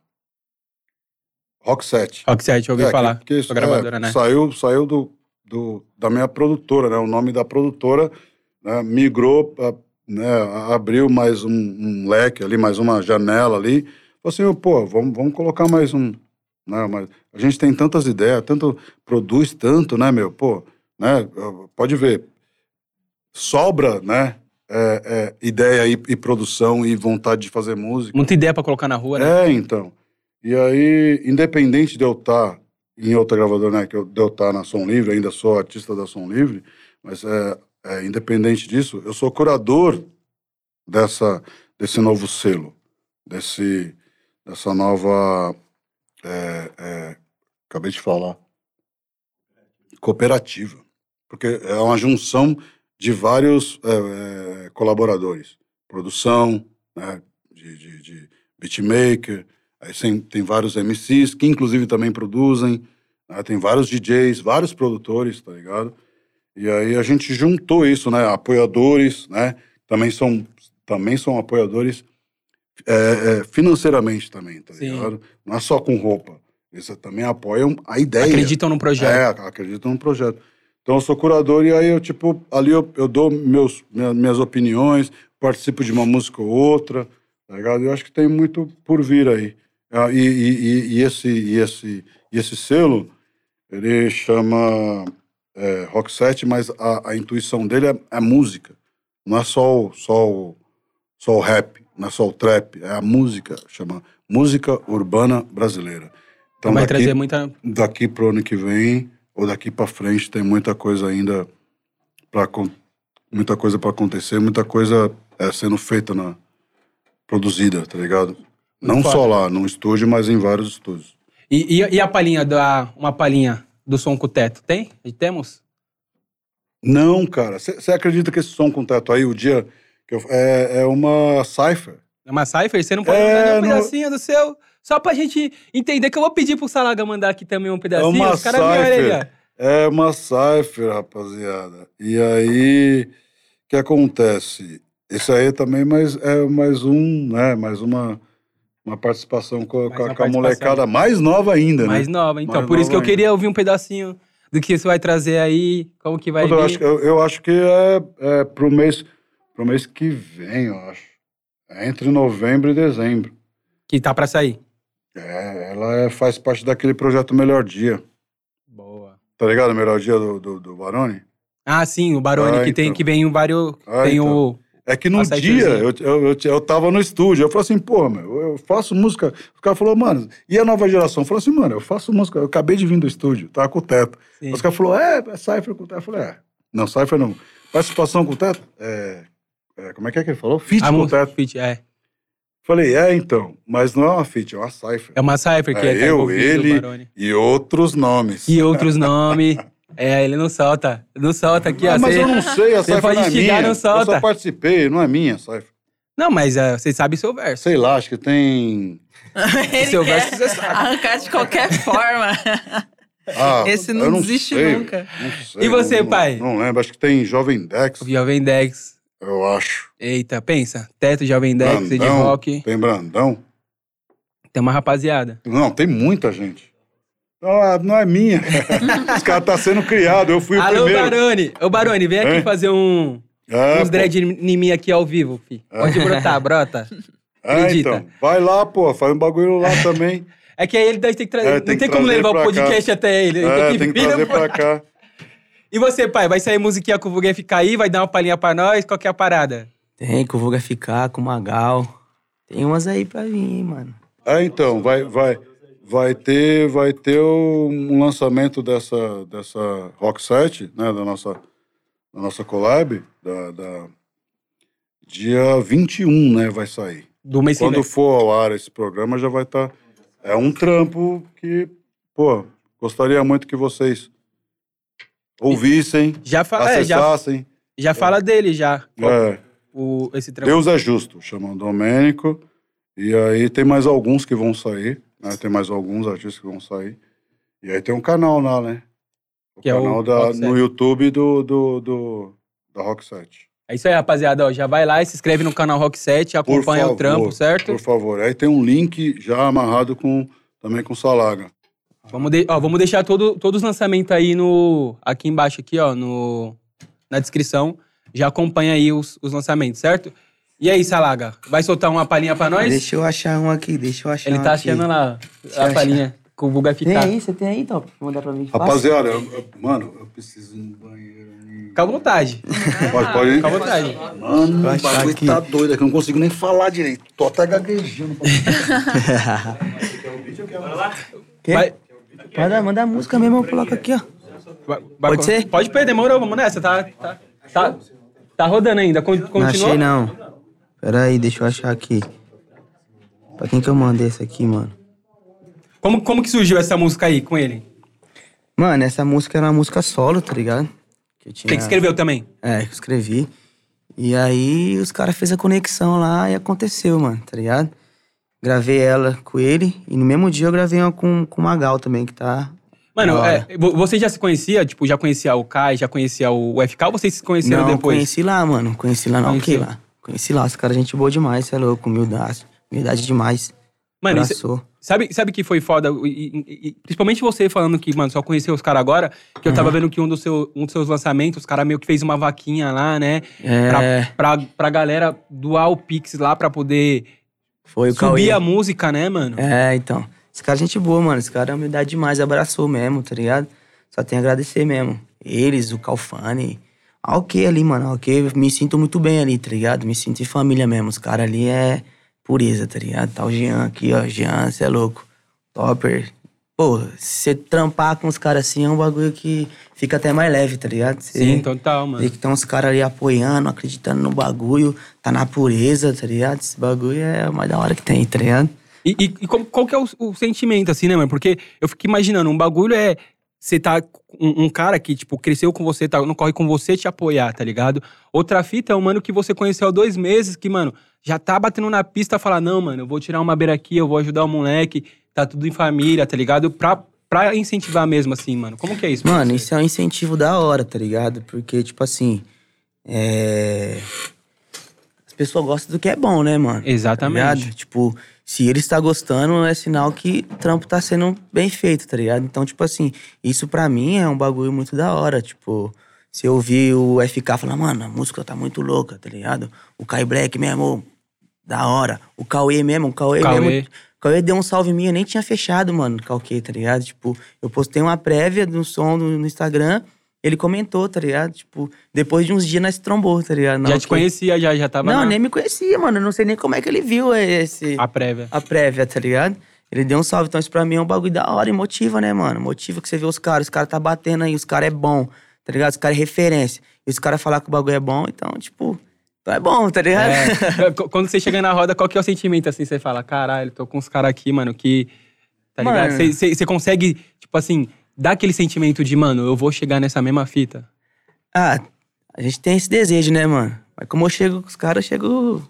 Rock Set. Rock 7, eu ouvi É, falar. que- que isso, Sua gravadora, é, né? Saiu, saiu do, do, da minha produtora, né? O nome da produtora né, migrou, né, abriu mais um, um leque ali, mais uma janela ali. Falei assim, pô, vamos, vamos colocar mais um. Né, mas a gente tem tantas ideias, tanto produz tanto, né, meu? Pô, né? Pode ver. Sobra, né? é, é, ideia e, e produção e vontade de fazer música. Muita ideia pra colocar na rua, né? É, então. E aí, independente de eu estar em outra gravadora, né, que eu, de eu estar na Som Livre, ainda sou artista da Som Livre, mas é, é, independente disso, eu sou curador dessa, desse novo selo, desse, dessa nova. é, é, acabei de falar. Cooperativa. Porque é uma junção de vários é, é, colaboradores. Produção, né, de, de, de beatmaker, aí tem, tem vários MCs que inclusive também produzem, né, tem vários DJs, vários produtores, tá ligado? E aí a gente juntou isso, né? Apoiadores, né? Também são, também são apoiadores é, é, financeiramente também, tá Sim. ligado? Não é só com roupa. Eles também apoiam a ideia. Acreditam no projeto. É, acredito no projeto. Então eu sou curador e aí eu, tipo, ali eu, eu dou meus, minha- minhas opiniões, participo de uma música ou outra, tá ligado? Eu acho que tem muito por vir aí. Ah, E, e, e- esse, e, esse, E esse selo, ele chama é, Rock Set, mas a, a intuição dele é a música. Não é só o, só, o, só o rap, não é só o trap, é a música, chama Música Urbana Brasileira. Então vai daqui, trazer muita. daqui pro ano que vem, ou daqui para frente, tem muita coisa ainda para muita coisa para acontecer, muita coisa é, sendo feita na produzida, tá ligado? Não só lá no estúdio, mas em vários estúdios. E, e, e a palhinha, da, uma palhinha do som com o teto? Tem? Temos? Não, cara. Você acredita que esse som com teto aí, o dia que eu, é, é uma cipher? É uma cipher? Você não pode É, mandar um pedacinho do seu? Só pra gente entender que eu vou pedir pro Salaga mandar aqui também um pedacinho. uma Os caras aí. É uma cipher, rapaziada. E aí, o que acontece? Isso aí também mais, é mais um, né? Mais uma, uma participação com, uma com a molecada mais nova ainda, Mais né? nova. Então, Mais por isso que eu nova queria ouvir um pedacinho do que você vai trazer aí, como que vai eu, vir. acho, que- eu, eu acho que é, é pro, mês, pro mês que vem, eu acho. É entre novembro e dezembro. Que tá pra sair. É, ela é- faz parte daquele projeto Melhor Dia. Boa. Tá ligado? Melhor Dia do, do, do Barone? Ah, sim, o Barone, Ah, que tem então. que vem vários. Ah, tem então. o. É que A dia eu, eu, eu, eu tava no estúdio, eu falei assim, pô, meu, eu faço música. O cara falou, mano, e a nova geração? Eu falei assim, mano, eu faço música, eu acabei de vir do estúdio, tava com o teto. Sim. Os caras falaram, é, é Cypher com o teto. Eu falei, é. Não, Cypher não. Participação com o teto? É. é, como é que é que ele falou? A com o teto. feat, é. Falei, é, então. Mas não é uma feat, é uma Cypher. É uma cipher que É é, tá eu, ele-. E outros nomes. E outros [LAUGHS] nomes. É, ele não solta. Não solta aqui, ó. Ah, mas Cê- eu não sei, a pode não é xingar, minha. não Eu solta. só participei, não é minha, Cypher. Não, mas é, você sabe seu verso. Sei lá, acho que tem... [LAUGHS] Ele Seu quer verso você sabe. arrancar de qualquer forma. Ah, Esse eu não desiste sei, nunca. não sei, E você, não- pai? Não, lembro, acho que tem Jovem Dex, O Jovem Dex. eu acho. Eita, pensa. Teto, Jovem Dex, de Brandão, rock. Tem Brandão. Tem uma rapaziada. Não, tem muita gente. Ah, não é minha. [LAUGHS] Os caras tá sendo criado, eu fui o Alô, primeiro. Barone. Ô, Barone, vem aqui Hein? fazer um, É, uns dread em mim aqui ao vivo, fi. Pode brotar, brota. É, [LAUGHS] acredita. então. Vai lá, pô, faz um bagulho lá [LAUGHS] também. É que aí ele deve ter que trazer. É, não tem tem como levar o podcast até ele. Ele é, tem que tem que vir trazer pra- cá. E você, pai, vai sair musiquinha com o Vulgar ficar aí? Vai dar uma palhinha pra nós? Qual que é a parada? Tem, que o Vulga ficar com o Magal. Tem umas aí pra vir, hein, mano. É, então, vai, vai, vai ter, vai ter um lançamento dessa, dessa rock set, né, da nossa, da nossa collab, da, da- dia 21, né, vai sair. Do mês Quando for ao ar esse programa, já vai estar. É um trampo que, pô, gostaria muito que vocês ouvissem, Já fala, é, já, acessassem. já fala dele, já. É, O, esse trampo. Deus é justo, chama o Domênico. E aí tem mais alguns que vão sair, né? Tem mais alguns artistas que vão sair. E aí tem um canal lá, né? O Que é o canal da, no YouTube do, do, do, da Rock Set. É isso aí, rapaziada. Ó, já vai lá e se inscreve no canal Rock 7, Por acompanha favor, o trampo, certo? Por favor. Aí tem um link já amarrado com, também com Salaga. Vamos, de- ó, vamos deixar todo, todos os lançamentos aí no. Aqui embaixo, aqui, ó, no, na descrição. Já acompanha aí os, os lançamentos, certo? E aí, Salaga, vai soltar uma palhinha pra nós? Deixa eu achar um aqui, deixa eu achar Ele um tá aqui. achando lá Deixa a palhinha que o Vulga vai Tem ficar. aí, você tem aí, Top? Mandar pra mim. Rapaziada, eu- eu- mano, eu preciso ir no banheiro. Fica à vontade. [LAUGHS] Pode, pode ir? Fica à vontade. Mano, o bagulho tá doido aqui, eu não consigo nem falar direito. Tô até gaguejando. [LAUGHS] Quer? Vai, Manda, manda a música mesmo, eu coloco aqui, ó. vai- vai- Pode ser? Pode pôr, demorou, vamos nessa. Tá, tá, tá, tá rodando ainda. Con- Não Continua? achei, não. Pera aí, deixa eu achar aqui. Pra quem que eu mandei essa aqui, mano? Como, como que surgiu essa música aí com ele? Mano, essa música era uma música solo, tá ligado? Que eu tinha... Você que escreveu também? É, que escrevi. E aí os caras fez a conexão lá e aconteceu, mano, tá ligado? Gravei ela com ele e no mesmo dia eu gravei uma com, com o Magal também, que tá. Mano, é, vo- você já se conhecia? Tipo, já conhecia o Kai, já conhecia o FK ou vocês se conheceram Não, depois? conheci lá, mano. Conheci lá, não, Conheceu? que lá. Conheci lá, os caras, gente boa demais, você é louco, humildade. Humildade demais. Mano, isso- Abraçou. sabe, sabe que foi foda? E- e- e- principalmente você falando que, mano, só conheceu os caras agora, que eu tava Uhum. vendo que um dos, seu, um dos seus lançamentos, os caras meio que fez uma vaquinha lá, né? É, Pra, pra galera doar o Pix lá pra poder foi o subir Cauê. a música, né, mano? É, então. Esse cara é gente boa, mano. Esse cara é humildade demais, abraçou mesmo, tá ligado? Só tenho a agradecer mesmo. Eles, o Calfani. Ah, ok ali, mano. Ok, me sinto muito bem ali, tá ligado? Me sinto em família mesmo. Os caras ali é pureza, tá ligado? Tá o Jean aqui, ó. Jean, cê é louco. Topper. Pô, você trampar com os caras assim é um bagulho que fica até mais leve, tá ligado? Cê Sim, total, mano. vê que tem uns caras ali apoiando, acreditando no bagulho, tá na pureza, tá ligado? Esse bagulho é o mais da hora que tem, tá ligado? E, e- e como- qual que é o, o sentimento, assim, né, mano? Porque eu fico imaginando, um bagulho é você tá um, um cara que, tipo, cresceu com você, tá no corre com você te apoiar, tá ligado? Outra fita é um mano que você conheceu há dois meses, que, mano, já tá batendo na pista, falar, não, mano, eu vou tirar uma beira aqui, eu vou ajudar o moleque, tá tudo em família, tá ligado? Pra, pra incentivar mesmo, assim, mano. Como que é isso? Mano, isso é um incentivo da hora, tá ligado? Porque, tipo assim. É. As pessoas gostam do que é bom, né, mano? Tá Exatamente. ligado? Tipo, se ele está gostando, é sinal que o trampo tá sendo bem feito, tá ligado? Então, tipo assim, isso pra mim é um bagulho muito da hora. Tipo, se eu ouvir o FK falar, mano, a música tá muito louca, tá ligado? O Kai Black mesmo, da hora. O Cauê mesmo, o Cauê, Cauê. mesmo. O Cauê deu um salve minha, eu nem tinha fechado, mano, Cauê, tá ligado? Tipo, eu postei uma prévia do som no Instagram, ele comentou, tá ligado? Tipo, depois de uns dias nós trombou, tá ligado? Já Não, te que- conhecia, já, já tava Não, na, nem me conhecia, mano. Eu não sei nem como é que ele viu esse a prévia. a prévia, tá ligado? Ele deu um salve, então isso pra mim é um bagulho da hora e motiva, né, mano? Motiva que você vê os caras, os caras tá batendo aí, os caras é bom, tá ligado? Os caras é referência. E os caras falar que o bagulho é bom, então, tipo, então é bom, tá ligado? É, [LAUGHS] qu- quando você chega na roda, qual que é o sentimento, assim? Você fala, caralho, tô com os caras aqui, mano, que... Tá ligado? Você consegue, tipo assim, dar aquele sentimento de, mano, eu vou chegar nessa mesma fita? Ah, a gente tem esse desejo, né, mano? Mas como eu chego com os caras, eu chego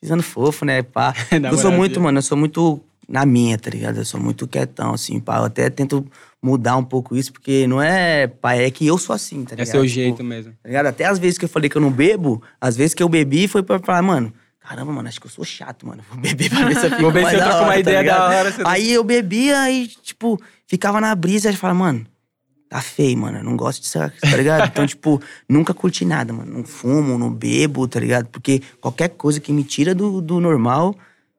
pisando fofo, né, pá. [LAUGHS] Eu sou muito, mano, eu sou muito na minha, tá ligado? Eu sou muito quietão, assim, pá. Eu até tento mudar um pouco isso, porque não é, pá, é que eu sou assim, tá É ligado? seu Tipo, jeito mesmo. Tá ligado? Até as vezes que eu falei que eu não bebo, as vezes que eu bebi foi pra falar, mano, caramba, mano, acho que eu sou chato, mano. Vou beber pra ver se eu [LAUGHS] fico Vou ver se eu da troco uma tá ideia da ligado? hora, você- Aí eu bebia e, tipo, ficava na brisa e falava, mano, tá feio, mano, eu não gosto disso, tá ligado? Então, [LAUGHS] tipo, nunca curti nada, mano. Não fumo, não bebo, tá ligado? Porque qualquer coisa que me tira do, do normal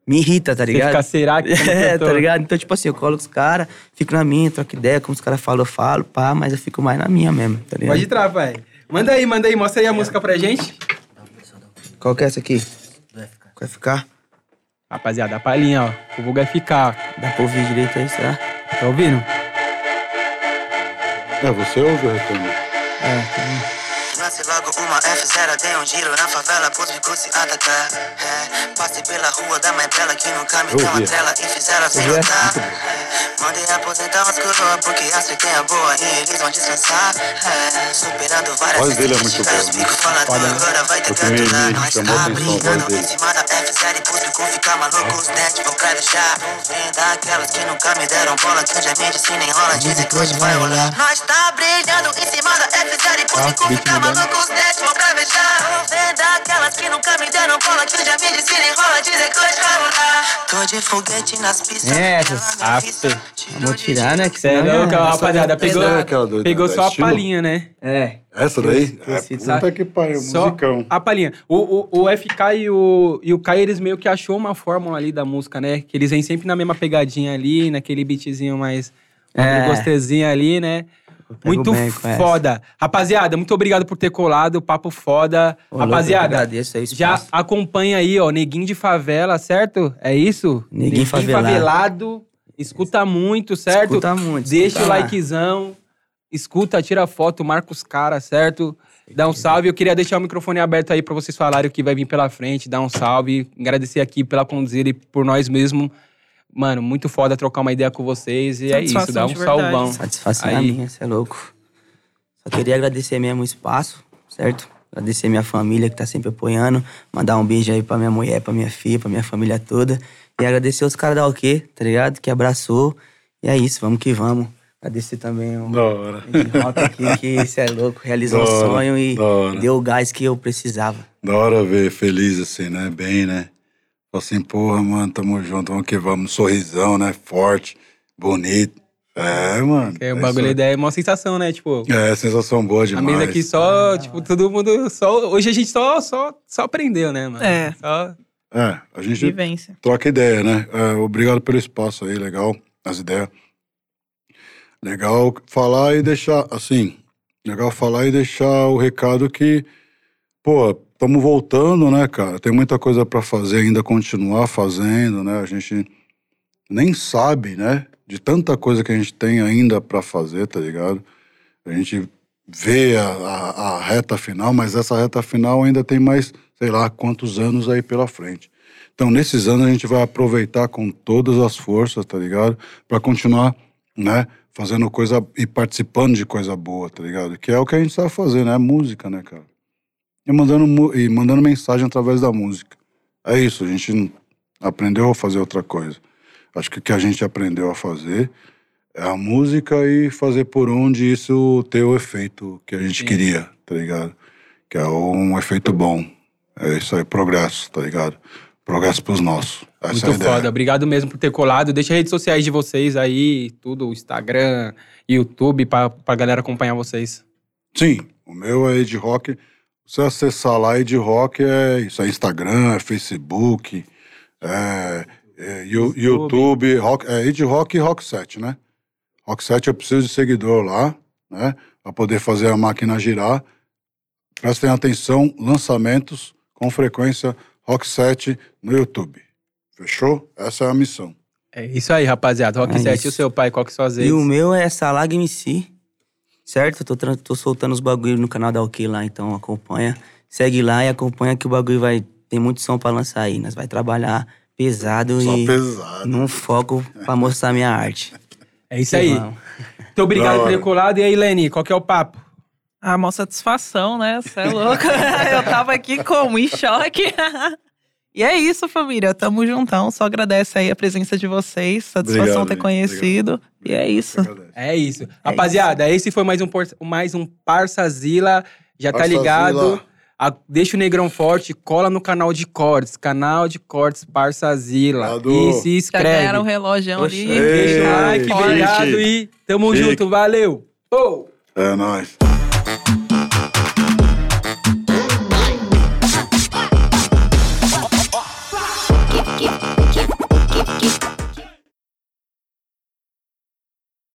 me irrita, tá Você ligado? fica, será que... [LAUGHS] É, tá ligado? Então, tipo assim, eu colo com os caras, fico na minha, troco ideia, como os caras falam, eu falo, pá, mas eu fico mais na minha mesmo, tá ligado? Pode entrar, pai. Manda aí, manda aí, mostra aí a música pra gente. Qual que é essa aqui? Vai ficar? Rapaziada, a palhinha, ó. O vulgo vai ficar. Dá pra ouvir direito aí, será? Tá ouvindo? É, você ouve o retorno? É, tá bom. Lance logo uma F0, dei um giro na favela, pros bicos se atacar. É, passei pela rua da mais bela que nunca me Eu deu uma vi. trela e fizeram se Eu vi. notar. É, mandei aposentar umas coroas porque a suíte é boa e eles vão descansar. É, superando várias voz dele é muito boa, os né? falador, agora vai ter canto lá. Nós tá a brigando em cima da F0 e pros bicos ficar maluco, os dentes vão credejar. Vem daquelas que nunca me deram bola, que já me disse nem rola, dizem que hoje vai rolar. Nós tá brilhando em cima da F0 e pros Ah, bicos beat vão credejar. Vem daquelas que nunca me deram bola, que já me disse nem rola, dizem que hoje vai rolar. Tô de foguete nas pistas. Essas. fê. Vamos tirar, né? Que Cê é louco, rapaziada. Pegou, Essa é pegou só a palhinha, né? É. Essa daí? Eu É, puta que pariu, Só musicão. a palhinha. O, o, o FK e o, e o Kai, eles meio que achou uma fórmula ali da música, né? Que eles vêm sempre na mesma pegadinha ali, naquele beatzinho mais... É. É. gostezinho ali, né? Muito foda. Rapaziada, muito obrigado por ter colado. Papo foda. Ô, Rapaziada, agradeço aí o já acompanha aí, ó. Neguinho de favela, certo? É isso? Neguinho favelado. favelado. Escuta muito, certo? Escuta muito, Deixa escuta o likezão. Escuta, tira foto, marca os caras, certo? Dá um salve. Eu queria deixar o microfone aberto aí pra vocês falarem o que vai vir pela frente. Dar um salve. Agradecer aqui pela conduzir e por nós mesmo. Mano, muito foda trocar uma ideia com vocês. E é isso, dá um salvão. Satisfação é Aí. minha, você é louco. Só queria agradecer mesmo o espaço, certo? Agradecer minha família que tá sempre apoiando. Mandar um beijo aí pra minha mulher, pra minha filha, pra minha família toda. E agradecer os caras da OK, tá ligado? Que abraçou. E é isso, vamos que vamos. Agradecer também o Rock aqui, que você é louco, realizou um sonho e deu o gás que eu precisava. Da hora ver feliz assim, né? Bem, né? Assim, porra, mano, tamo junto, vamos que vamos. Sorrisão, né? Forte, bonito. É, mano. É, o é bagulho isso. daí é uma sensação, né? Tipo, É, sensação boa a demais. mesa aqui só, tipo, todo mundo só. Hoje a gente só, só, só aprendeu, né, mano? É. Só. É, a gente Vivência. troca ideia, né? É, obrigado pelo espaço aí, legal. as ideias. Legal falar e deixar, assim, legal falar e deixar o recado que, pô, estamos voltando, né, cara? Tem muita coisa para fazer ainda, continuar fazendo, né? A gente nem sabe, né, de tanta coisa que a gente tem ainda para fazer, tá ligado? A gente vê a, a, a reta final, mas essa reta final ainda tem mais, sei lá, quantos anos aí pela frente. Então, nesses anos, a gente vai aproveitar com todas as forças, tá ligado? Para continuar, né? Fazendo coisa e participando de coisa boa, tá ligado? Que é o que a gente sabe fazer, né? Música, né, cara? E mandando, e mandando mensagem através da música. É isso, a gente aprendeu a fazer outra coisa. Acho que o que a gente aprendeu a fazer é a música e fazer por onde isso ter o efeito que a gente Sim. queria, tá ligado? Que é um efeito bom. É isso aí, progresso, tá ligado? Progresso pros nossos. Essa é Muito ideia. foda. Obrigado mesmo por ter colado. Deixa as redes sociais de vocês aí, tudo, Instagram, YouTube, pra, pra galera acompanhar vocês. Sim, o meu é Ed Rock. Se você acessar lá, Ed Rock é isso, é Instagram, é Facebook, é, é YouTube. YouTube, rock, é Ed Rock e Rock 7, né? Rock 7 eu preciso de seguidor lá, né? Pra poder fazer a máquina girar. Prestem atenção, lançamentos com frequência Rock 7 no YouTube. Fechou? Essa é a missão. É isso aí, rapaziada. Rock É 7 e o seu pai, qual que são as E o meu é Salag MC, certo? Tô, tô soltando os bagulho no canal da OK lá, então acompanha. Segue lá e acompanha que o bagulho vai... Tem muito som pra lançar aí. Nós vai trabalhar pesado Só e pesado. num foco pra mostrar minha arte. É isso aí. Muito obrigado Da por ter colado. E aí, Leni, qual que é o papo? Ah, mó satisfação, né? Você é louco. [LAUGHS] Eu tava aqui como? Em choque. [LAUGHS] E é isso, família. Tamo juntão. Só agradece aí a presença de vocês. Satisfação Obrigado, ter conhecido. E é isso. É isso. Rapaziada, esse foi mais um, mais um Parsazila. Já tá Parsazila. ligado? A- deixa o Negrão Forte, cola no canal de cortes. Canal de cortes Parsazila. Obrigado. E se Já inscreve. ganharam um relógio ali. Deixa o like, obrigado e tamo Chique. junto. Valeu. Oh! É nóis.